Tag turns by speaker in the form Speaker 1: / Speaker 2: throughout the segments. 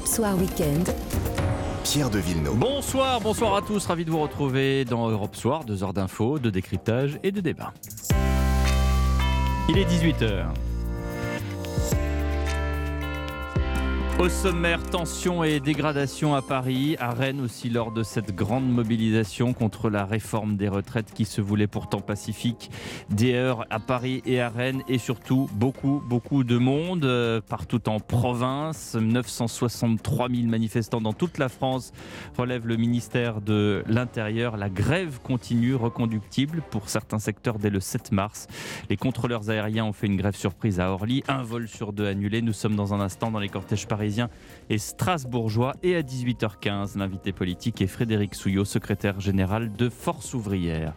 Speaker 1: Europe Soir Weekend.
Speaker 2: Pierre de Villeneuve.
Speaker 3: Bonsoir, bonsoir à tous, ravi de vous retrouver dans Europe Soir, deux heures d'infos, de décryptage et de débat. Il est 18h. Au sommaire, tension et dégradation à Paris, à Rennes aussi lors de cette grande mobilisation contre la réforme des retraites qui se voulait pourtant pacifique. Des heures à Paris et à Rennes et surtout beaucoup, beaucoup de monde euh, partout en province. 963 000 manifestants dans toute la France relève le ministère de l'Intérieur. La grève continue, reconductible pour certains secteurs dès le 7 mars. Les contrôleurs aériens ont fait une grève surprise à Orly, un vol sur deux annulé. Nous sommes dans un instant dans les cortèges parisiens et strasbourgeois. Et à 18h15, l'invité politique est Frédéric Souillot, secrétaire général de Force ouvrière.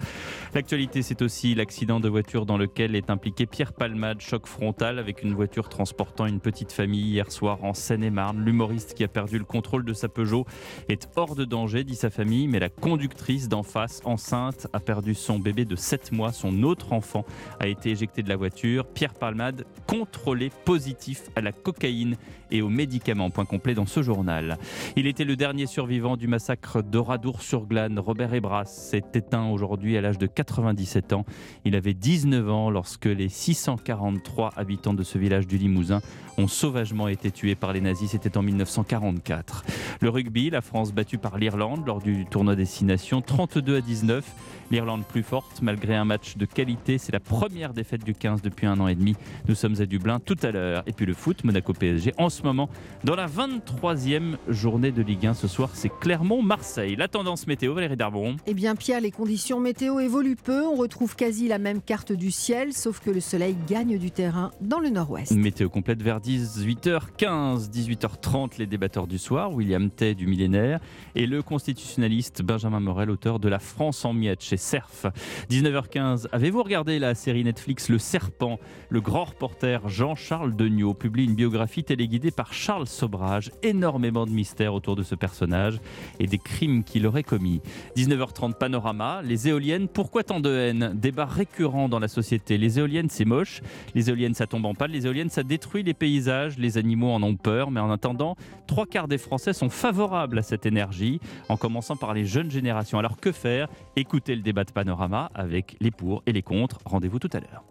Speaker 3: L'actualité, c'est aussi l'accident de voiture dans lequel est impliqué Pierre Palmade, choc frontal avec une voiture transportant une petite famille hier soir en Seine-et-Marne. L'humoriste qui a perdu le contrôle de sa Peugeot est hors de danger, dit sa famille, mais la conductrice d'en face, enceinte, a perdu son bébé de 7 mois. Son autre enfant a été éjecté de la voiture. Pierre Palmade, contrôlé positif à la cocaïne et aux médicaments. Point complet dans ce journal. Il était le dernier survivant du massacre d'Oradour-sur-Glane. Robert Ebras s'est éteint aujourd'hui à l'âge de 97 ans. Il avait 19 ans lorsque les 643 habitants de ce village du Limousin ont sauvagement été tués par les nazis. C'était en 1944. Le rugby, la France battue par l'Irlande lors du tournoi Destination, 32 à 19. L'Irlande plus forte malgré un match de qualité. C'est la première défaite du 15 depuis un an et demi. Nous sommes à Dublin tout à l'heure. Et puis le foot, Monaco PSG en ce moment dans la 23e journée de Ligue 1. Ce soir, c'est Clermont-Marseille. La tendance météo, Valérie Darbon.
Speaker 4: Eh bien Pierre, les conditions météo évoluent peu. On retrouve quasi la même carte du ciel, sauf que le soleil gagne du terrain dans le nord-ouest.
Speaker 3: Météo complète vers 18h15, 18h30, les débatteurs du soir, William Tay du millénaire et le constitutionnaliste Benjamin Morel, auteur de La France en miettes chez Cerf. 19h15, avez-vous regardé la série Netflix Le Serpent? Le grand reporter Jean-Charles Degnaud publie une biographie téléguidée par Charles Sobrage. Énormément de mystères autour de ce personnage et des crimes qu'il aurait commis. 19h30, Panorama, les éoliennes, pourquoi tant de haine? Débat récurrent dans la société. Les éoliennes, c'est moche. Les éoliennes, ça tombe en panne. Les éoliennes, ça détruit les Les animaux en ont peur. Mais en attendant, trois quarts des Français sont favorables à cette énergie, en commençant par les jeunes générations. Alors que faire? Écoutez le débat de Panorama avec les pour et les contre. Rendez-vous tout à l'heure.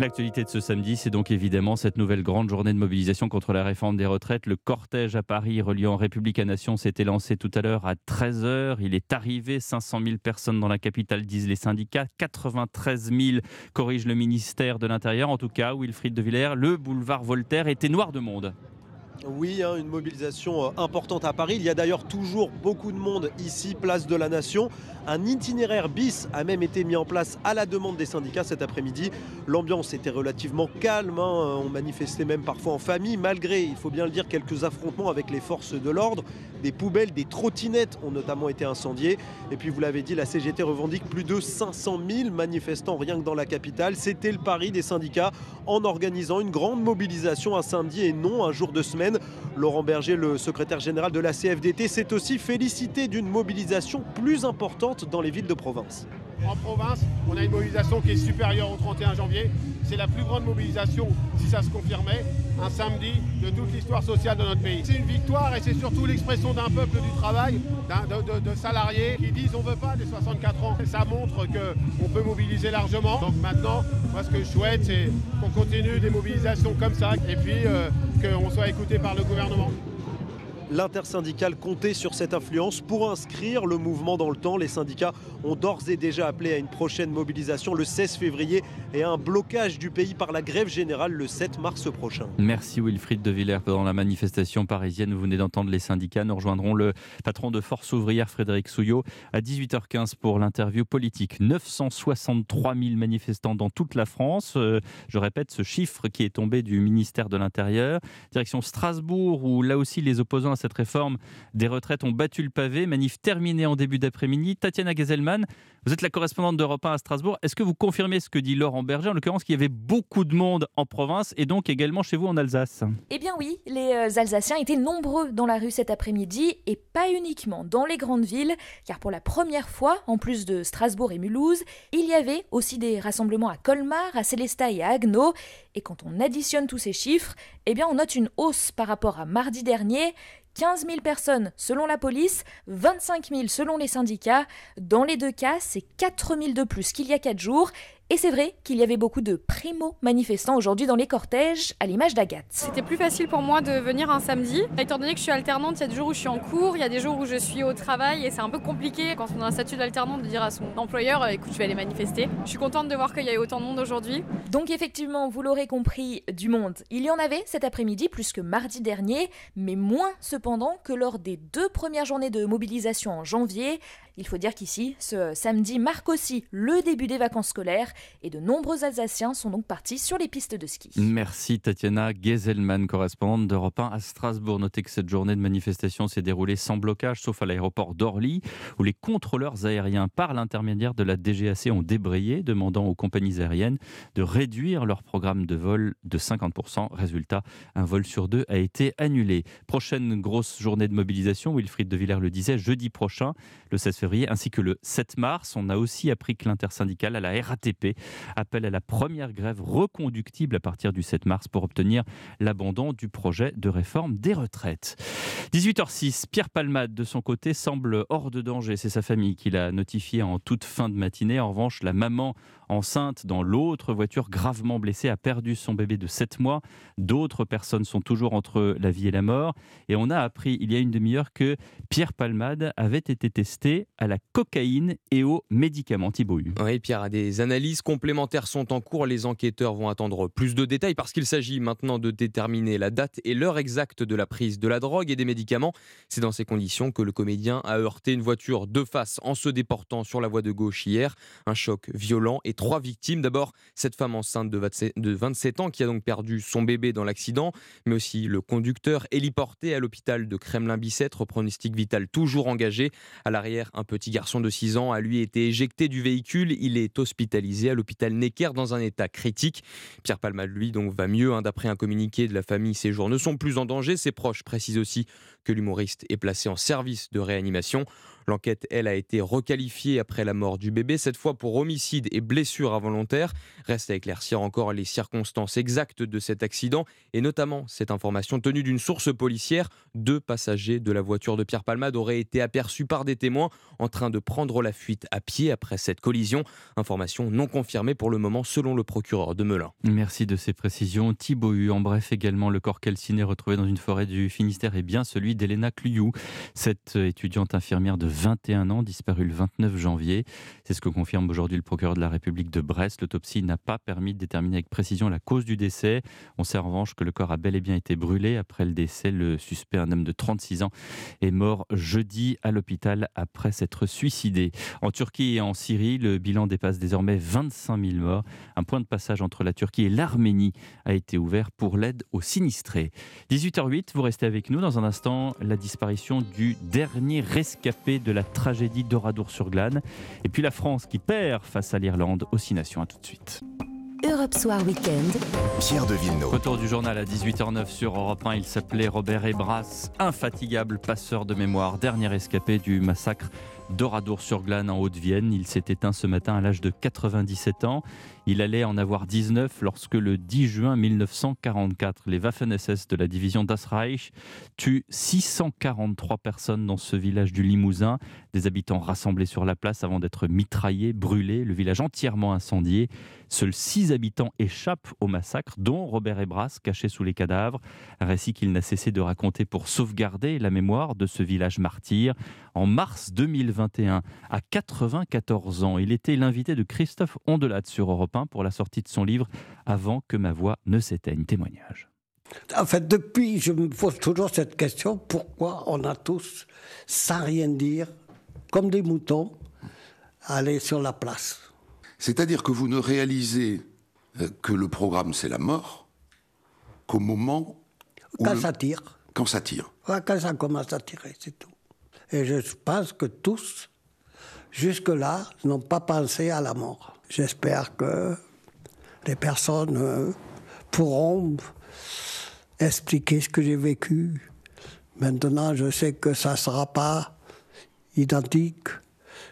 Speaker 3: L'actualité de ce samedi, c'est donc évidemment cette nouvelle grande journée de mobilisation contre la réforme des retraites. Le cortège à Paris reliant République à Nation s'était lancé tout à l'heure à 13h. Il est arrivé, 500 000 personnes dans la capitale, disent les syndicats. 93 000 corrige le ministère de l'Intérieur. En tout cas, Wilfried de Villers, le boulevard Voltaire était noir de monde.
Speaker 5: Oui, hein, une mobilisation euh, importante à Paris. Il y a d'ailleurs toujours beaucoup de monde ici, place de la Nation. Un itinéraire bis a même été mis en place à la demande des syndicats cet après-midi. L'ambiance était relativement calme. Hein. On manifestait même parfois en famille, malgré, il faut bien le dire, quelques affrontements avec les forces de l'ordre. Des poubelles, des trottinettes ont notamment été incendiées. Et puis, vous l'avez dit, la CGT revendique plus de 500 000 manifestants rien que dans la capitale. C'était le pari des syndicats en organisant une grande mobilisation un samedi et non un jour de semaine. Laurent Berger, le secrétaire général de la CFDT, s'est aussi félicité d'une mobilisation plus importante dans les villes de province.
Speaker 6: En province, on a une mobilisation qui est supérieure au 31 janvier. C'est la plus grande mobilisation, si ça se confirmait, un samedi de toute l'histoire sociale de notre pays. C'est une victoire et c'est surtout l'expression d'un peuple du travail, de, salariés qui disent on ne veut pas des 64 ans. Ça montre qu'on peut mobiliser largement. Donc maintenant, moi ce que je souhaite, c'est qu'on continue des mobilisations comme ça et puis euh, qu'on soit écouté par le gouvernement.
Speaker 5: L'intersyndicale comptait sur cette influence pour inscrire le mouvement dans le temps. Les syndicats ont d'ores et déjà appelé à une prochaine mobilisation le 16 février et à un blocage du pays par la grève générale le 7 mars prochain.
Speaker 3: Merci Wilfried de Villers. Dans la manifestation parisienne, vous venez d'entendre les syndicats. Nous rejoindrons le patron de Force ouvrière Frédéric Souillot à 18h15 pour l'interview politique. 963 000 manifestants dans toute la France. Euh, je répète ce chiffre qui est tombé du ministère de l'Intérieur. Direction Strasbourg où là aussi les opposants à cette réforme des retraites ont battu le pavé. Manif terminée en début d'après-midi. Tatiana Gazelman, Vous êtes la correspondante d'Europe 1 à Strasbourg. Est-ce que vous confirmez ce que dit Laurent Berger, en l'occurrence qu'il y avait beaucoup de monde en province et donc également chez vous en Alsace?
Speaker 1: Eh bien oui, les euh, Alsaciens étaient nombreux dans la rue cet après-midi et pas uniquement dans les grandes villes, car pour la première fois, en plus de Strasbourg et Mulhouse, il y avait aussi des rassemblements à Colmar, à Célestat et à Agno. Et quand on additionne tous ces chiffres, eh bien on note une hausse par rapport à mardi dernier. 15 000 personnes selon la police, 25 000 selon les syndicats. Dans les deux cas, c'est 4 000 de plus qu'il y a 4 jours. Et c'est vrai qu'il y avait beaucoup de primo-manifestants aujourd'hui dans les cortèges, à l'image d'Agathe.
Speaker 7: C'était plus facile pour moi de venir un samedi, étant donné que je suis alternante, il y a des jours où je suis en cours, il y a des jours où je suis au travail, et c'est un peu compliqué quand on a un statut d'alternante de dire à son employeur écoute, je vais aller manifester. Je suis contente de voir qu'il y a eu autant de monde aujourd'hui.
Speaker 1: Donc effectivement, vous l'aurez compris, du monde. Il y en avait cet après-midi plus que mardi dernier, mais moins cependant que lors des deux premières journées de mobilisation en janvier. Il faut dire qu'ici, ce samedi marque aussi le début des vacances scolaires et de nombreux Alsaciens sont donc partis sur les pistes de ski.
Speaker 3: Merci Tatiana Geselman, correspondante d'Europe 1 à Strasbourg. Notez que cette journée de manifestation s'est déroulée sans blocage, sauf à l'aéroport d'Orly, où les contrôleurs aériens, par l'intermédiaire de la DGAC, ont débrayé, demandant aux compagnies aériennes de réduire leur programme de vol de 50%. Résultat, un vol sur deux a été annulé. Prochaine grosse journée de mobilisation, Wilfried de Villers le disait, jeudi prochain, le 16 février, ainsi que le 7 mars. On a aussi appris que l'intersyndicale à la RATP appelle à la première grève reconductible à partir du 7 mars pour obtenir l'abandon du projet de réforme des retraites. 18h06, Pierre Palmade, de son côté, semble hors de danger. C'est sa famille qui l'a notifié en toute fin de matinée. En revanche, la maman enceinte dans l'autre voiture, gravement blessée, a perdu son bébé de 7 mois. D'autres personnes sont toujours entre la vie et la mort. Et on a appris il y a une demi-heure que Pierre Palmade avait été testé à la cocaïne et aux médicaments. Thibault.
Speaker 8: Oui, Pierre, des analyses complémentaires sont en cours. Les enquêteurs vont attendre plus de détails parce qu'il s'agit maintenant de déterminer la date et l'heure exacte de la prise de la drogue et des médicaments. C'est dans ces conditions que le comédien a heurté une voiture de face en se déportant sur la voie de gauche hier. Un choc violent et trois victimes. D'abord, cette femme enceinte de 27 ans qui a donc perdu son bébé dans l'accident, mais aussi le conducteur héliporté à l'hôpital de Kremlin-Bicêtre, pronostic vital toujours engagé. À l'arrière, un petit garçon de 6 ans a lui été éjecté du véhicule. Il est hospitalisé à l'hôpital Necker dans un état critique. Pierre Palmade, lui, donc va mieux. Hein. D'après un communiqué de la famille, ses jours ne sont plus en danger. Ses proches précisent aussi que l'humoriste est placé en service de réanimation. L'enquête, elle, a été requalifiée après la mort du bébé, cette fois pour homicide et blessure involontaire. Reste à éclaircir encore les circonstances exactes de cet accident et notamment cette information tenue d'une source policière. Deux passagers de la voiture de Pierre Palmade auraient été aperçus par des témoins en train de prendre la fuite à pied après cette collision. Information non confirmée pour le moment selon le procureur de Melun.
Speaker 3: Merci de ces précisions. Thibaut U, en bref également, le corps calciné retrouvé dans une forêt du Finistère est bien celui d'Elena Cluyou, cette étudiante infirmière de 21 ans, disparue le 29 janvier. C'est ce que confirme aujourd'hui le procureur de la République de Brest. L'autopsie n'a pas permis de déterminer avec précision la cause du décès. On sait en revanche que le corps a bel et bien été brûlé. Après le décès, le suspect, un homme de 36 ans, est mort jeudi à l'hôpital après s'être suicidé. En Turquie et en Syrie, le bilan dépasse désormais 25 000 morts. Un point de passage entre la Turquie et l'Arménie a été ouvert pour l'aide aux sinistrés. 18h08, vous restez avec nous. Dans un instant, la disparition du dernier rescapé de la tragédie d'Oradour-sur-Glane. Et puis la France qui perd face à l'Irlande aux Six Nations. À tout de suite.
Speaker 2: Europe Soir Weekend. Pierre de Villeneuve.
Speaker 3: Retour du journal à 18h09 sur Europe 1. Il s'appelait Robert Ebras, infatigable passeur de mémoire, dernier escapé du massacre d'Oradour-sur-Glane en Haute-Vienne. Il s'est éteint ce matin à l'âge de 97 ans. Il allait en avoir 19 lorsque le 10 juin 1944, les Waffen-SS de la division Das Reich tuent 643 personnes dans ce village du Limousin. Des habitants rassemblés sur la place avant d'être mitraillés, brûlés, le village entièrement incendié. Seuls 6 habitants échappent au massacre, dont Robert Ebras, caché sous les cadavres. Un récit qu'il n'a cessé de raconter pour sauvegarder la mémoire de ce village martyr. En mars 2021, à 94 ans, il était l'invité de Christophe Ondelat sur Europe pour la sortie de son livre Avant que ma voix ne s'éteigne. Témoignage.
Speaker 9: En fait, depuis, je me pose toujours cette question pourquoi on a tous, sans rien dire, comme des moutons, aller sur la place?
Speaker 10: C'est-à-dire que vous ne réalisez euh, que le programme, c'est la mort, qu'au moment où.
Speaker 9: Quand ça tire.
Speaker 10: Quand ça tire.
Speaker 9: quand ça commence à tirer, c'est tout. Et je pense que tous, jusque-là, n'ont pas pensé à la mort. J'espère que les personnes euh, pourront expliquer ce que j'ai vécu. Maintenant, je sais que ça ne sera pas identique.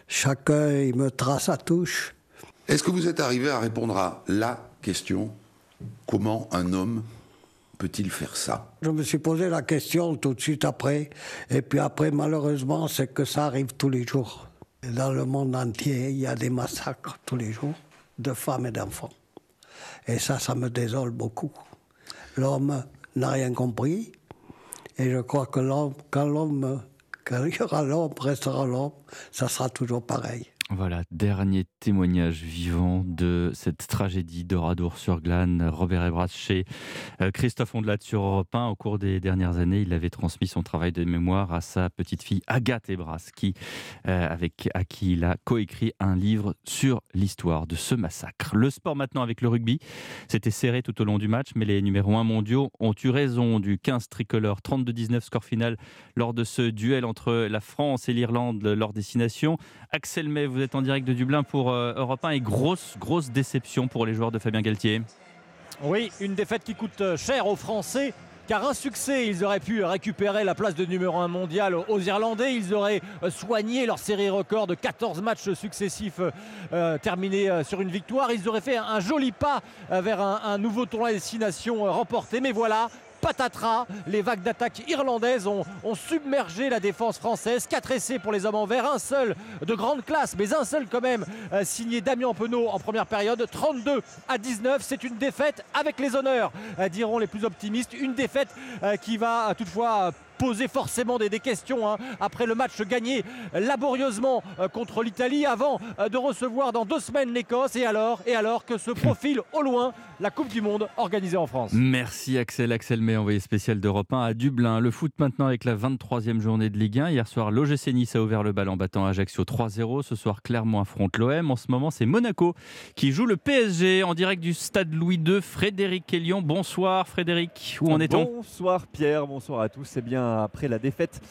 Speaker 9: Chacun me trace à touche.
Speaker 10: Est-ce que vous êtes arrivé à répondre à la question comment un homme peut-il faire ça?
Speaker 9: Je me suis posé la question tout de suite après. Et puis après, malheureusement, c'est que ça arrive tous les jours. Dans le monde entier, il y a des massacres tous les jours de femmes et d'enfants. Et ça, ça me désole beaucoup. L'homme n'a rien compris. Et je crois que quand l'homme, quand il y aura l'homme, restera l'homme, ça sera toujours pareil.
Speaker 3: Voilà, dernier témoignage vivant de cette tragédie d'Oradour-sur-Glane. Robert Ebras chez euh, Christophe Ondelat sur Europe 1. Au cours des dernières années, il avait transmis son travail de mémoire à sa petite fille Agathe Ebras, qui, euh, avec, à qui il a coécrit un livre sur l'histoire de ce massacre. Le sport maintenant avec le rugby. C'était serré tout au long du match, mais les numéros 1 mondiaux ont eu raison du 15 tricolore. 32-19 score final lors de ce duel entre la France et l'Irlande, leur destination. Axel May, vous en direct de Dublin pour euh, Europe 1 et grosse, grosse déception pour les joueurs de Fabien Galtier.
Speaker 11: Oui, une défaite qui coûte euh, cher aux Français. Car un succès, ils auraient pu récupérer la place de numéro 1 mondial aux Irlandais. Ils auraient euh, soigné leur série record de 14 matchs successifs terminés sur une victoire. Ils auraient fait un joli pas vers un, nouveau tournoi destination remporté. Mais voilà, patatras. Les vagues d'attaque irlandaises ont, submergé la défense française. 4 essais pour les hommes en vert, un seul de grande classe, mais un seul quand même, euh, signé Damien Penaud en première période. 32 à 19, c'est une défaite avec les honneurs, euh, diront les plus optimistes. Une défaite euh, qui va toutefois poser forcément des, questions hein, après le match gagné laborieusement euh, contre l'Italie avant euh, de recevoir dans deux semaines l'Écosse et alors, et alors que se profile au loin la Coupe du Monde organisée en France.
Speaker 3: Merci Axel. Axel May, envoyé spécial d'Europe 1 à Dublin. Le foot maintenant avec la 23e journée de Ligue 1. Hier soir, l'OGC Nice a ouvert le bal en battant Ajaccio 3-0. Ce soir, Clermont affronte l'OM. En ce moment, c'est Monaco qui joue le PSG en direct du stade Louis II. Frédéric Kellion, bonsoir Frédéric. Où en est-on?
Speaker 12: Bonsoir Pierre, bonsoir à tous. C'est bien après la défaite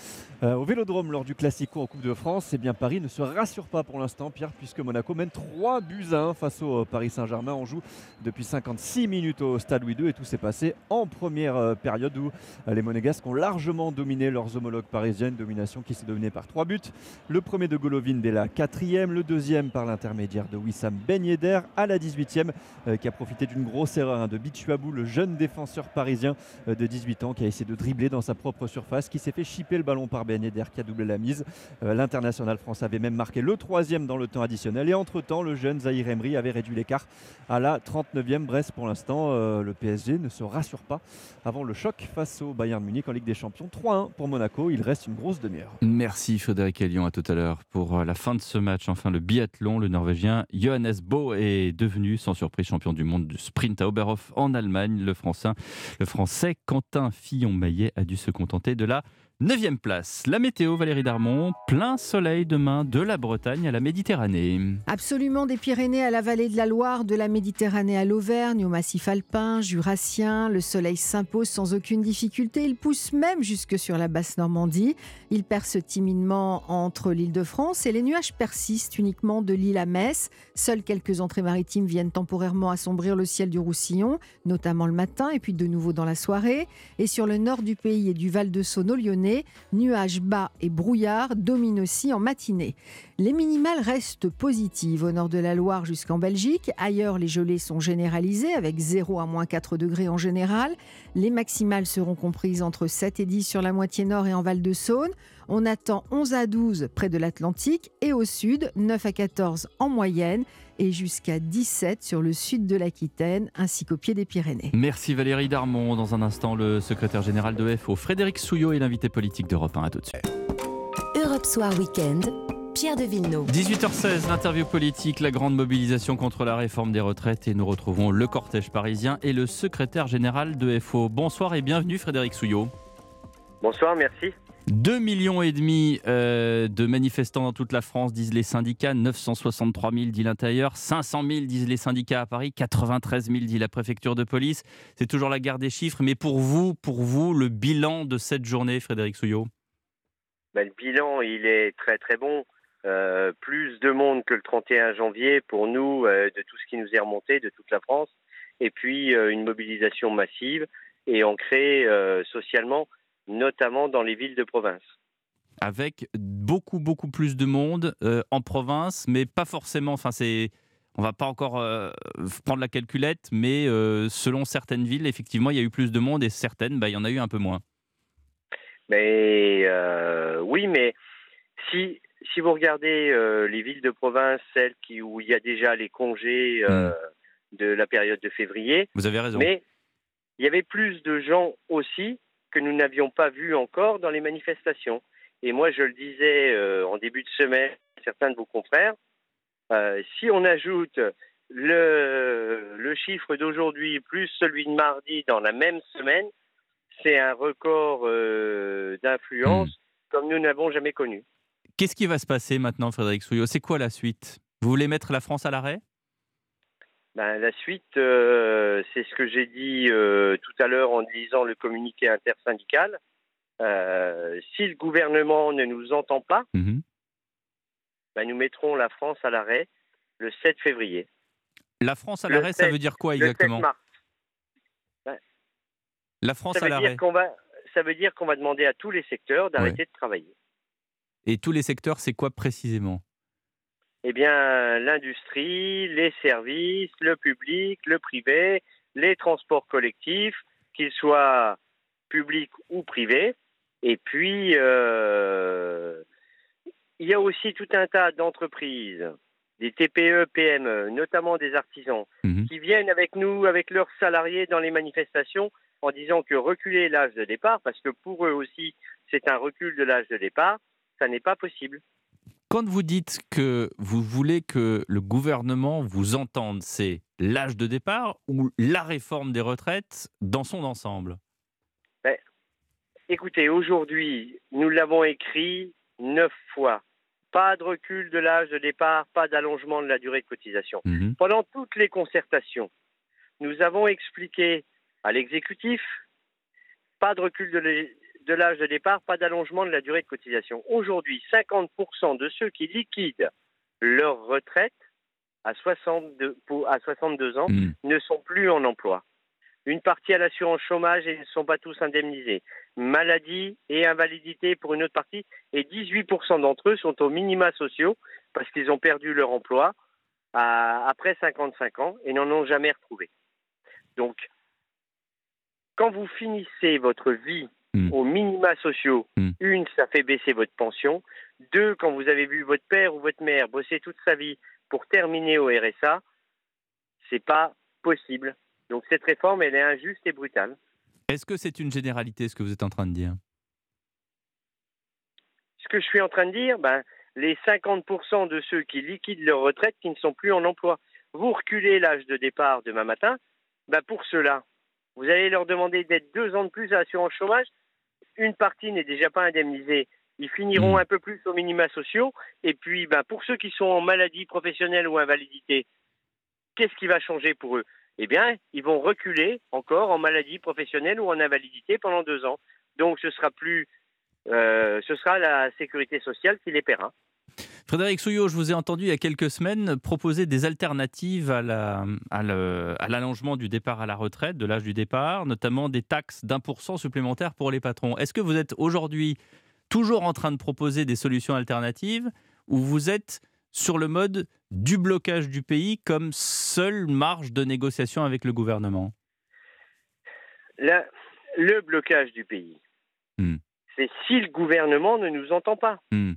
Speaker 12: euh, au Vélodrome lors du Classico en Coupe de France, eh bien Paris ne se rassure pas pour l'instant, Pierre, puisque Monaco mène 3 buts à 1 face au euh, Paris Saint-Germain. On joue depuis 56 minutes au Stade Louis II et tout s'est passé en première euh, période où les Monégasques ont largement dominé leurs homologues parisiennes, domination qui s'est dominée par 3 buts. Le premier de Golovin dès la quatrième, le deuxième par l'intermédiaire de Wissam Ben à la 18e, qui a profité d'une grosse erreur hein, de Bichuabou, le jeune défenseur parisien de 18 ans qui a essayé de dribbler dans sa propre surface, qui s'est fait chipper le ballon par Ben Ben a doublé la mise. Euh, l'international français avait même marqué le troisième dans le temps additionnel. Et entre-temps, le jeune Zahir Emery avait réduit l'écart à la 39e. Brest, pour l'instant, euh, le PSG ne se rassure pas avant le choc face au Bayern Munich en Ligue des Champions. 3-1 pour Monaco. Il reste une grosse demi-heure.
Speaker 3: Merci Frédéric Elion. À tout à l'heure pour euh, la fin de ce match. Enfin, le biathlon, le Norvégien Johannes Bo est devenu sans surprise champion du monde du sprint à Oberhof en Allemagne. Le Français, le français Quentin Fillon-Maillet a dû se contenter de la 9 place, la météo, Valérie Darmon, plein soleil demain de la Bretagne à la Méditerranée.
Speaker 4: Absolument, des Pyrénées à la vallée de la Loire, de la Méditerranée à l'Auvergne, au massif alpin, jurassien. Le soleil s'impose sans aucune difficulté. Il pousse même jusque sur la basse Normandie. Il perce timidement entre l'île de France et les nuages persistent uniquement de l'île à Metz. Seules quelques entrées maritimes viennent temporairement assombrir le ciel du Roussillon, notamment le matin et puis de nouveau dans la soirée. Et sur le nord du pays et du Val de Saône au Lyonnais, nuages bas et brouillard dominent aussi en matinée. Les minimales restent positives au nord de la Loire jusqu'en Belgique. Ailleurs, les gelées sont généralisées avec 0 à moins 4 degrés en général. Les maximales seront comprises entre 7 et 10 sur la moitié nord et en Val de Saône. On attend 11 à 12 près de l'Atlantique et au sud, 9 à 14 en moyenne et jusqu'à 17 sur le sud de l'Aquitaine ainsi qu'au pied des Pyrénées.
Speaker 3: Merci Valérie Darmon. Dans un instant, le secrétaire général de FO, Frédéric Souillot, est l'invité politique d'Europe 1. À tout de suite.
Speaker 2: Europe Soir Weekend. Pierre de Villeneuve.
Speaker 3: 18h16, l'interview politique, la grande mobilisation contre la réforme des retraites et nous retrouvons le cortège parisien et le secrétaire général de FO. Bonsoir et bienvenue Frédéric Souillot.
Speaker 13: Bonsoir, merci.
Speaker 3: 2 millions et demi euh, de manifestants dans toute la France, disent les syndicats, 963 000 dit l'intérieur, 500 000 disent les syndicats à Paris, 93 000 dit la préfecture de police. C'est toujours la guerre des chiffres, mais pour vous, pour vous, le bilan de cette journée, Frédéric Souillot?
Speaker 13: Ben, Le bilan, il est très très bon. euh, plus de monde que le 31 janvier pour nous, euh, de tout ce qui nous est remonté, de toute la France, et puis une mobilisation massive et ancrée socialement, notamment dans les villes de province.
Speaker 3: Avec beaucoup, beaucoup plus de monde en province, mais pas forcément. Enfin, c'est. On va pas encore prendre la calculette, mais selon certaines villes, effectivement, il y a eu plus de monde et certaines, bah, il y en a eu un peu moins.
Speaker 13: Mais oui, mais si si vous regardez euh, les villes de province, celles qui, où il y a déjà les congés euh, hmm. de la période de février,
Speaker 3: vous avez raison.
Speaker 13: Mais il y avait plus de gens aussi que nous n'avions pas vus encore dans les manifestations. Et moi, je le disais euh, en début de semaine, certains de vos confrères, si on ajoute le, le chiffre d'aujourd'hui plus celui de mardi dans la même semaine, c'est un record d'influence hmm. comme nous n'avons jamais connu.
Speaker 3: Qu'est-ce qui va se passer maintenant, Frédéric Souillot? C'est quoi la suite? Vous voulez mettre la France à l'arrêt?
Speaker 13: Ben, La suite, euh, c'est ce que j'ai dit euh, tout à l'heure en lisant le communiqué intersyndical. Euh, si le gouvernement ne nous entend pas, mhm. ben, nous mettrons la France à l'arrêt le 7 février.
Speaker 3: La France à l'arrêt, ça veut dire quoi exactement
Speaker 13: le 7 mars.
Speaker 3: La France à l'arrêt.
Speaker 13: Ça veut dire qu'on va demander à tous les secteurs d'arrêter de travailler.
Speaker 3: Et tous les secteurs, c'est quoi précisément?
Speaker 13: Eh bien, l'industrie, les services, le public, le privé, les transports collectifs, qu'ils soient publics ou privés. Et puis, euh, il y a aussi tout un tas d'entreprises, des TPE, PME, notamment des artisans, mhm. qui viennent avec nous, avec leurs salariés dans les manifestations en disant que reculer l'âge de départ, parce que pour eux aussi, c'est un recul de l'âge de départ, ça n'est pas possible.
Speaker 3: Quand vous dites que vous voulez que le gouvernement vous entende, c'est l'âge de départ ou la réforme des retraites dans son ensemble?
Speaker 13: Ben, Écoutez, aujourd'hui, nous l'avons écrit neuf fois. Pas de recul de l'âge de départ, pas d'allongement de la durée de cotisation. Mhm. Pendant toutes les concertations, nous avons expliqué à l'exécutif, pas de recul de, de l'âge de départ, pas d'allongement de la durée de cotisation. Aujourd'hui, 50% de ceux qui liquident leur retraite à 62, à 62 ans hmm. ne sont plus en emploi. Une partie à l'assurance chômage et ils ne sont pas tous indemnisés. Maladie et invalidité pour une autre partie. Et 18% d'entre eux sont aux minima sociaux parce qu'ils ont perdu leur emploi après 55 ans et n'en ont jamais retrouvé. Donc, quand vous finissez votre vie Hmm. aux minima sociaux. Hmm. Une, ça fait baisser votre pension. Deux, quand vous avez vu votre père ou votre mère bosser toute sa vie pour terminer au RSA, c'est pas possible. Donc cette réforme, elle est injuste et brutale.
Speaker 3: Est-ce que c'est une généralité ce que vous êtes en train de dire?
Speaker 13: Ce que je suis en train de dire, ben, les 50% de ceux qui liquident leur retraite qui ne sont plus en emploi. Vous reculez l'âge de départ demain matin, ben pour cela, vous allez leur demander d'être deux ans de plus à l'assurance chômage une partie n'est déjà pas indemnisée. Ils finiront hmm. un peu plus aux minima sociaux. Et puis, ben, pour ceux qui sont en maladie professionnelle ou invalidité, qu'est-ce qui va changer pour eux? Eh bien, ils vont reculer encore en maladie professionnelle ou en invalidité pendant deux ans. Donc, ce sera plus, euh, ce sera la sécurité sociale qui les paiera.
Speaker 3: Frédéric Souillot, je vous ai entendu il y a quelques semaines proposer des alternatives à, l'allongement du départ à la retraite, de l'âge du départ, notamment des taxes d'un pour cent supplémentaires pour les patrons. Est-ce que vous êtes aujourd'hui toujours en train de proposer des solutions alternatives ou vous êtes sur le mode du blocage du pays comme seule marge de négociation avec le gouvernement?
Speaker 13: Le blocage du pays, hmm. c'est si le gouvernement ne nous entend pas. Hmm.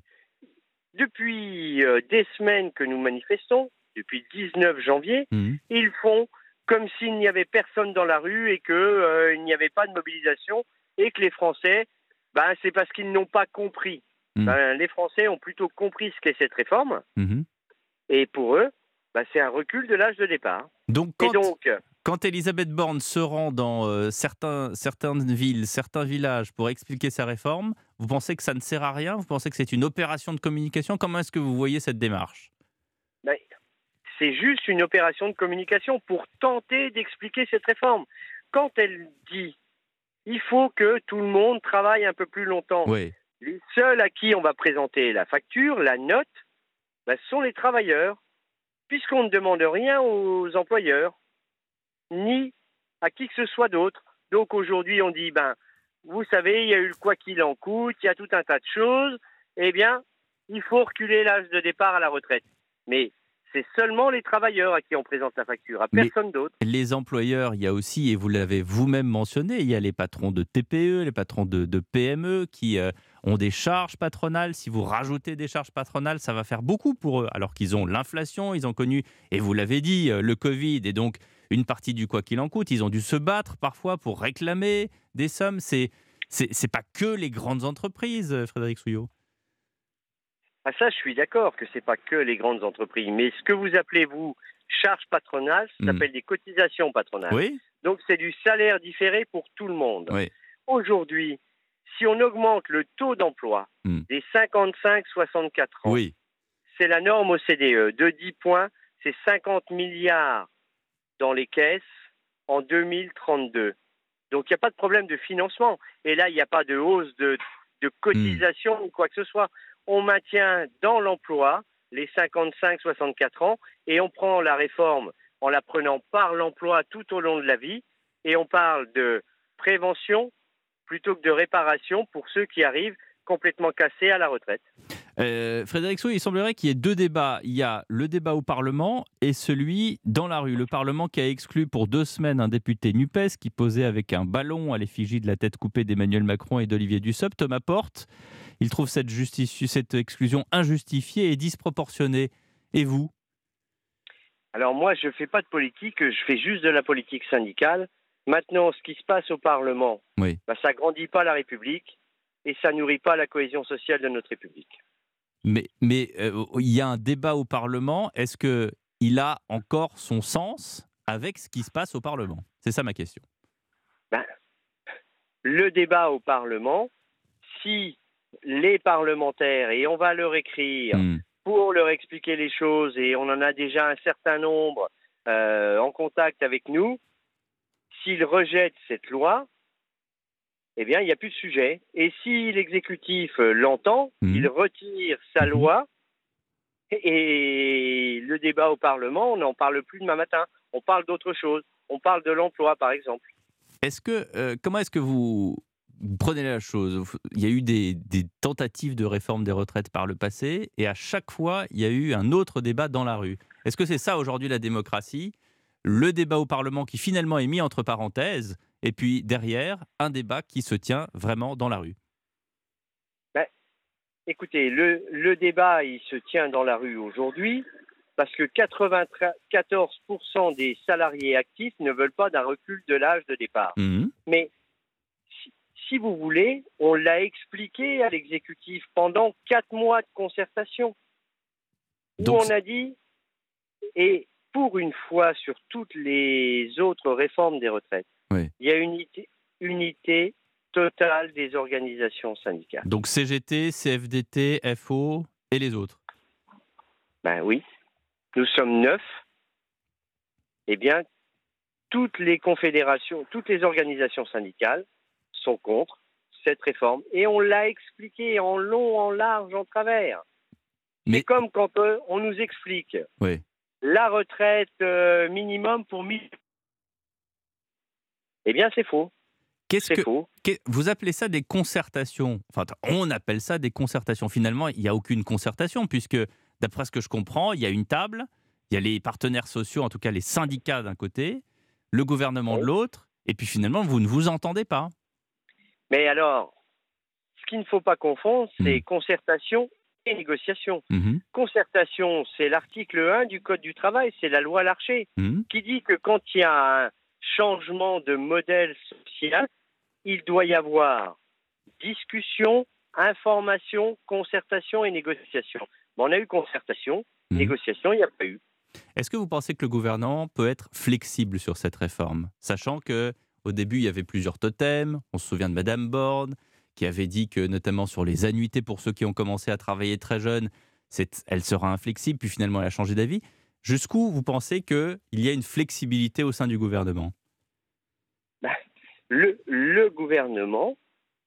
Speaker 13: Depuis euh, des semaines que nous manifestons, depuis le 19 janvier, mhm. ils font comme s'il n'y avait personne dans la rue et qu'il euh, n'y avait pas de mobilisation et que les Français, ben, c'est parce qu'ils n'ont pas compris. Mhm. Ben, les Français ont plutôt compris ce qu'est cette réforme. Mhm. Et pour eux, ben, c'est un recul de l'âge de départ.
Speaker 3: Donc, et donc, quand Elisabeth Borne se rend dans euh, certains, certaines villes, certains villages pour expliquer sa réforme, vous pensez que ça ne sert à rien? Vous pensez que c'est une opération de communication? Comment est-ce que vous voyez cette démarche?
Speaker 13: Ben, C'est juste une opération de communication pour tenter d'expliquer cette réforme. Quand elle dit il faut que tout le monde travaille un peu plus longtemps, les seuls à qui on va présenter la facture, la note, ben, ce sont les travailleurs, puisqu'on ne demande rien aux employeurs, ni à qui que ce soit d'autre. Donc aujourd'hui, on dit, ben, vous savez, il y a eu le quoi qu'il en coûte, il y a tout un tas de choses, eh bien, il faut reculer l'âge de départ à la retraite. Mais c'est seulement les travailleurs à qui on présente la facture, à personne d'autre.
Speaker 3: Les employeurs, il y a aussi, et vous l'avez vous-même mentionné, il y a les patrons de TPE, les patrons de, PME qui euh, ont des charges patronales. Si vous rajoutez des charges patronales, ça va faire beaucoup pour eux, alors qu'ils ont l'inflation, ils ont connu, et vous l'avez dit, euh, le Covid, et donc une partie du quoi qu'il en coûte. Ils ont dû se battre parfois pour réclamer des sommes. C'est c'est pas que les grandes entreprises, euh, Frédéric Souillot.
Speaker 13: Ah ça, je suis d'accord que c'est pas que les grandes entreprises, mais ce que vous appelez vous charge patronale, ça hmm. s'appelle des cotisations patronales.
Speaker 3: Oui.
Speaker 13: Donc c'est du salaire différé pour tout le monde. Aujourd'hui, si on augmente le taux d'emploi hmm. des 55-64 ans, oui. c'est la norme OCDE de 10 points, c'est 50 milliards dans les caisses en 2032. Donc il n'y a pas de problème de financement. Et là, il n'y a pas de hausse de, cotisation ou quoi que ce soit. On maintient dans l'emploi les 55-64 ans et on prend la réforme en la prenant par l'emploi tout au long de la vie et on parle de prévention plutôt que de réparation pour ceux qui arrivent complètement cassés à la retraite.
Speaker 3: Euh, Frédéric Sou, il semblerait qu'il y ait deux débats. Il y a le débat au Parlement et celui dans la rue. Le Parlement qui a exclu pour deux semaines un député NUPES qui posait avec un ballon à l'effigie de la tête coupée d'Emmanuel Macron et d'Olivier Dussopt. Thomas Porte, il trouve cette, cette exclusion injustifiée et disproportionnée. Et vous?
Speaker 13: Alors moi, je ne fais pas de politique, je fais juste de la politique syndicale. Maintenant, ce qui se passe au Parlement, oui. bah, ça grandit pas la République et ça nourrit pas la cohésion sociale de notre République.
Speaker 3: Mais, mais euh, il y a un débat au Parlement. Est-ce qu'il a encore son sens avec ce qui se passe au Parlement? C'est ça ma question.
Speaker 13: Ben, le débat au Parlement, si les parlementaires, et on va leur écrire hmm. pour leur expliquer les choses, et on en a déjà un certain nombre euh, en contact avec nous, s'ils rejettent cette loi, eh bien, il n'y a plus de sujet. Et si l'exécutif euh, l'entend, mhm. il retire sa mhm. loi et le débat au Parlement, on n'en parle plus demain matin. On parle d'autre chose. On parle de l'emploi, par exemple.
Speaker 3: Est-ce que, euh, comment est-ce que vous prenez la chose? Il y a eu des, tentatives de réforme des retraites par le passé, et à chaque fois, il y a eu un autre débat dans la rue. Est-ce que c'est ça aujourd'hui la démocratie? Le débat au Parlement qui finalement est mis entre parenthèses, et puis derrière, un débat qui se tient vraiment dans la rue.
Speaker 13: Ben, écoutez, le, débat, il se tient dans la rue aujourd'hui parce que 94% des salariés actifs ne veulent pas d'un recul de l'âge de départ. Mmh. Mais si, vous voulez, on l'a expliqué à l'exécutif pendant quatre mois de concertation, où on a dit, et pour une fois sur toutes les autres réformes des retraites, il y a une unité, totale des organisations syndicales.
Speaker 3: Donc CGT, CFDT, FO et les autres
Speaker 13: Ben oui. Nous sommes neuf. Eh bien, toutes les confédérations, toutes les organisations syndicales sont contre cette réforme. Et on l'a expliqué en long, en large, en travers. Mais... Comme quand euh, on nous explique la retraite euh, minimum pour 1000 eh bien, c'est faux.
Speaker 3: Qu'est-ce que faux. vous appelez ça des concertations? Enfin, on appelle ça des concertations. Finalement, il n'y a aucune concertation puisque, d'après ce que je comprends, il y a une table, il y a les partenaires sociaux, en tout cas les syndicats d'un côté, le gouvernement de l'autre, et puis finalement, vous ne vous entendez pas.
Speaker 13: Mais alors, ce qu'il ne faut pas confondre, c'est hmm. concertation et négociation. Mhm. Concertation, c'est l'article 1 du Code du travail, c'est la loi Larcher, hmm. qui dit que quand il y a un changement de modèle social, il doit y avoir discussion, information, concertation et négociation. on a eu concertation, mhm. négociation, il n'y a pas eu.
Speaker 3: Est-ce que vous pensez que le gouvernement peut être flexible sur cette réforme, sachant que au début il y avait plusieurs totems, on se souvient de Madame Borne qui avait dit que notamment sur les annuités pour ceux qui ont commencé à travailler très jeunes, elle sera inflexible, puis finalement elle a changé d'avis. Jusqu'où vous pensez qu'il y a une flexibilité au sein du gouvernement?
Speaker 13: Ben, le, gouvernement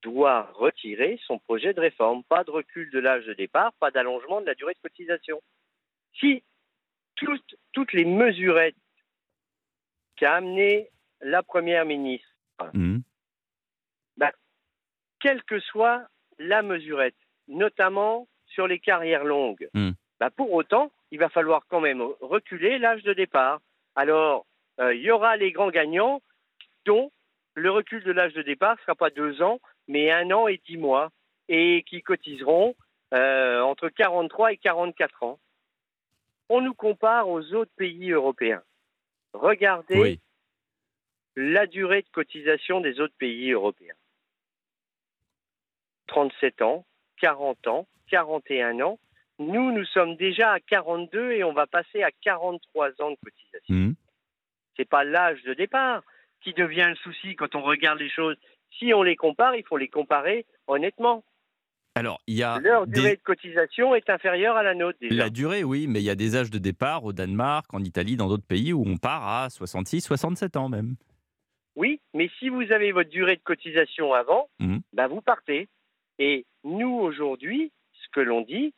Speaker 13: doit retirer son projet de réforme. Pas de recul de l'âge de départ, pas d'allongement de la durée de cotisation. Si toutes, les mesurettes qu'a amené la première ministre, mmh. ben, quelle que soit la mesurette, notamment sur les carrières longues, mmh. ben, pour autant, il va falloir quand même reculer l'âge de départ. Alors, euh, il y aura les grands gagnants dont le recul de l'âge de départ ne sera pas deux ans, mais un an et dix mois, et qui cotiseront euh, entre 43 et 44 ans. On nous compare aux autres pays européens. Regardez la durée de cotisation des autres pays européens. 37 ans, 40 ans, 41 ans. Nous, nous sommes déjà à 42 et on va passer à 43 ans de cotisation. Mmh. Ce n'est pas l'âge de départ qui devient le souci quand on regarde les choses. Si on les compare, il faut les comparer honnêtement.
Speaker 3: Alors, il y a
Speaker 13: Leur durée de cotisation est inférieure à la nôtre.
Speaker 3: La durée, oui, mais il y a des âges de départ au Danemark, en Italie, dans d'autres pays où on part à 66, 67 ans même.
Speaker 13: Oui, mais si vous avez votre durée de cotisation avant, mmh. bah vous partez. Et nous, aujourd'hui, ce que l'on dit,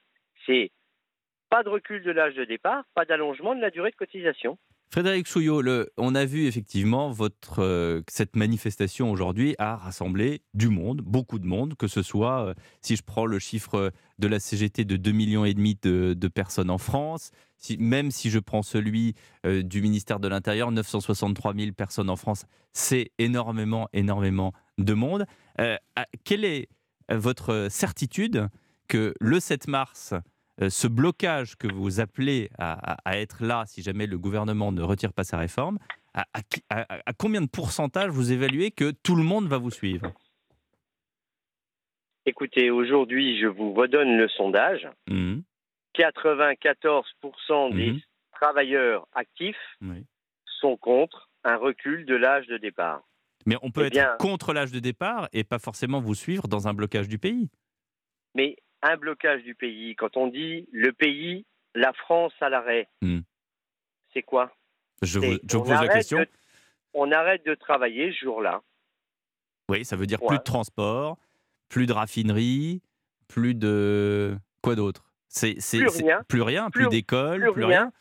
Speaker 13: pas de recul de l'âge de départ, pas d'allongement de la durée de cotisation.
Speaker 3: Frédéric Souillot, on a vu effectivement euh, cette manifestation aujourd'hui a rassemblé du monde, beaucoup de monde, que ce soit, euh, si je prends le chiffre de la CGT de 2,5 millions et demi de, personnes en France, même si je prends celui euh, du ministère de l'Intérieur, 963 000 personnes en France, c'est énormément, énormément de monde. quelle est votre certitude que le 7 mars, ce blocage que vous appelez à, être là si jamais le gouvernement ne retire pas sa réforme, à, combien de pourcentage vous évaluez que tout le monde va vous suivre?
Speaker 13: Écoutez, aujourd'hui, je vous redonne le sondage. 94% mmh. des mmh. travailleurs actifs sont contre un recul de l'âge de départ.
Speaker 3: Mais on peut eh être contre l'âge de départ et pas forcément vous suivre dans un blocage du pays.
Speaker 13: Mais un blocage du pays, quand on dit le pays, la France à l'arrêt, hmm. c'est quoi
Speaker 3: Je vous, pose la question.
Speaker 13: on arrête de travailler ce jour-là.
Speaker 3: Oui, ça veut dire plus de transport, plus de raffinerie, plus de. Quoi d'autre?
Speaker 13: C'est, plus, rien.
Speaker 3: plus rien, plus, d'école, plus, rien.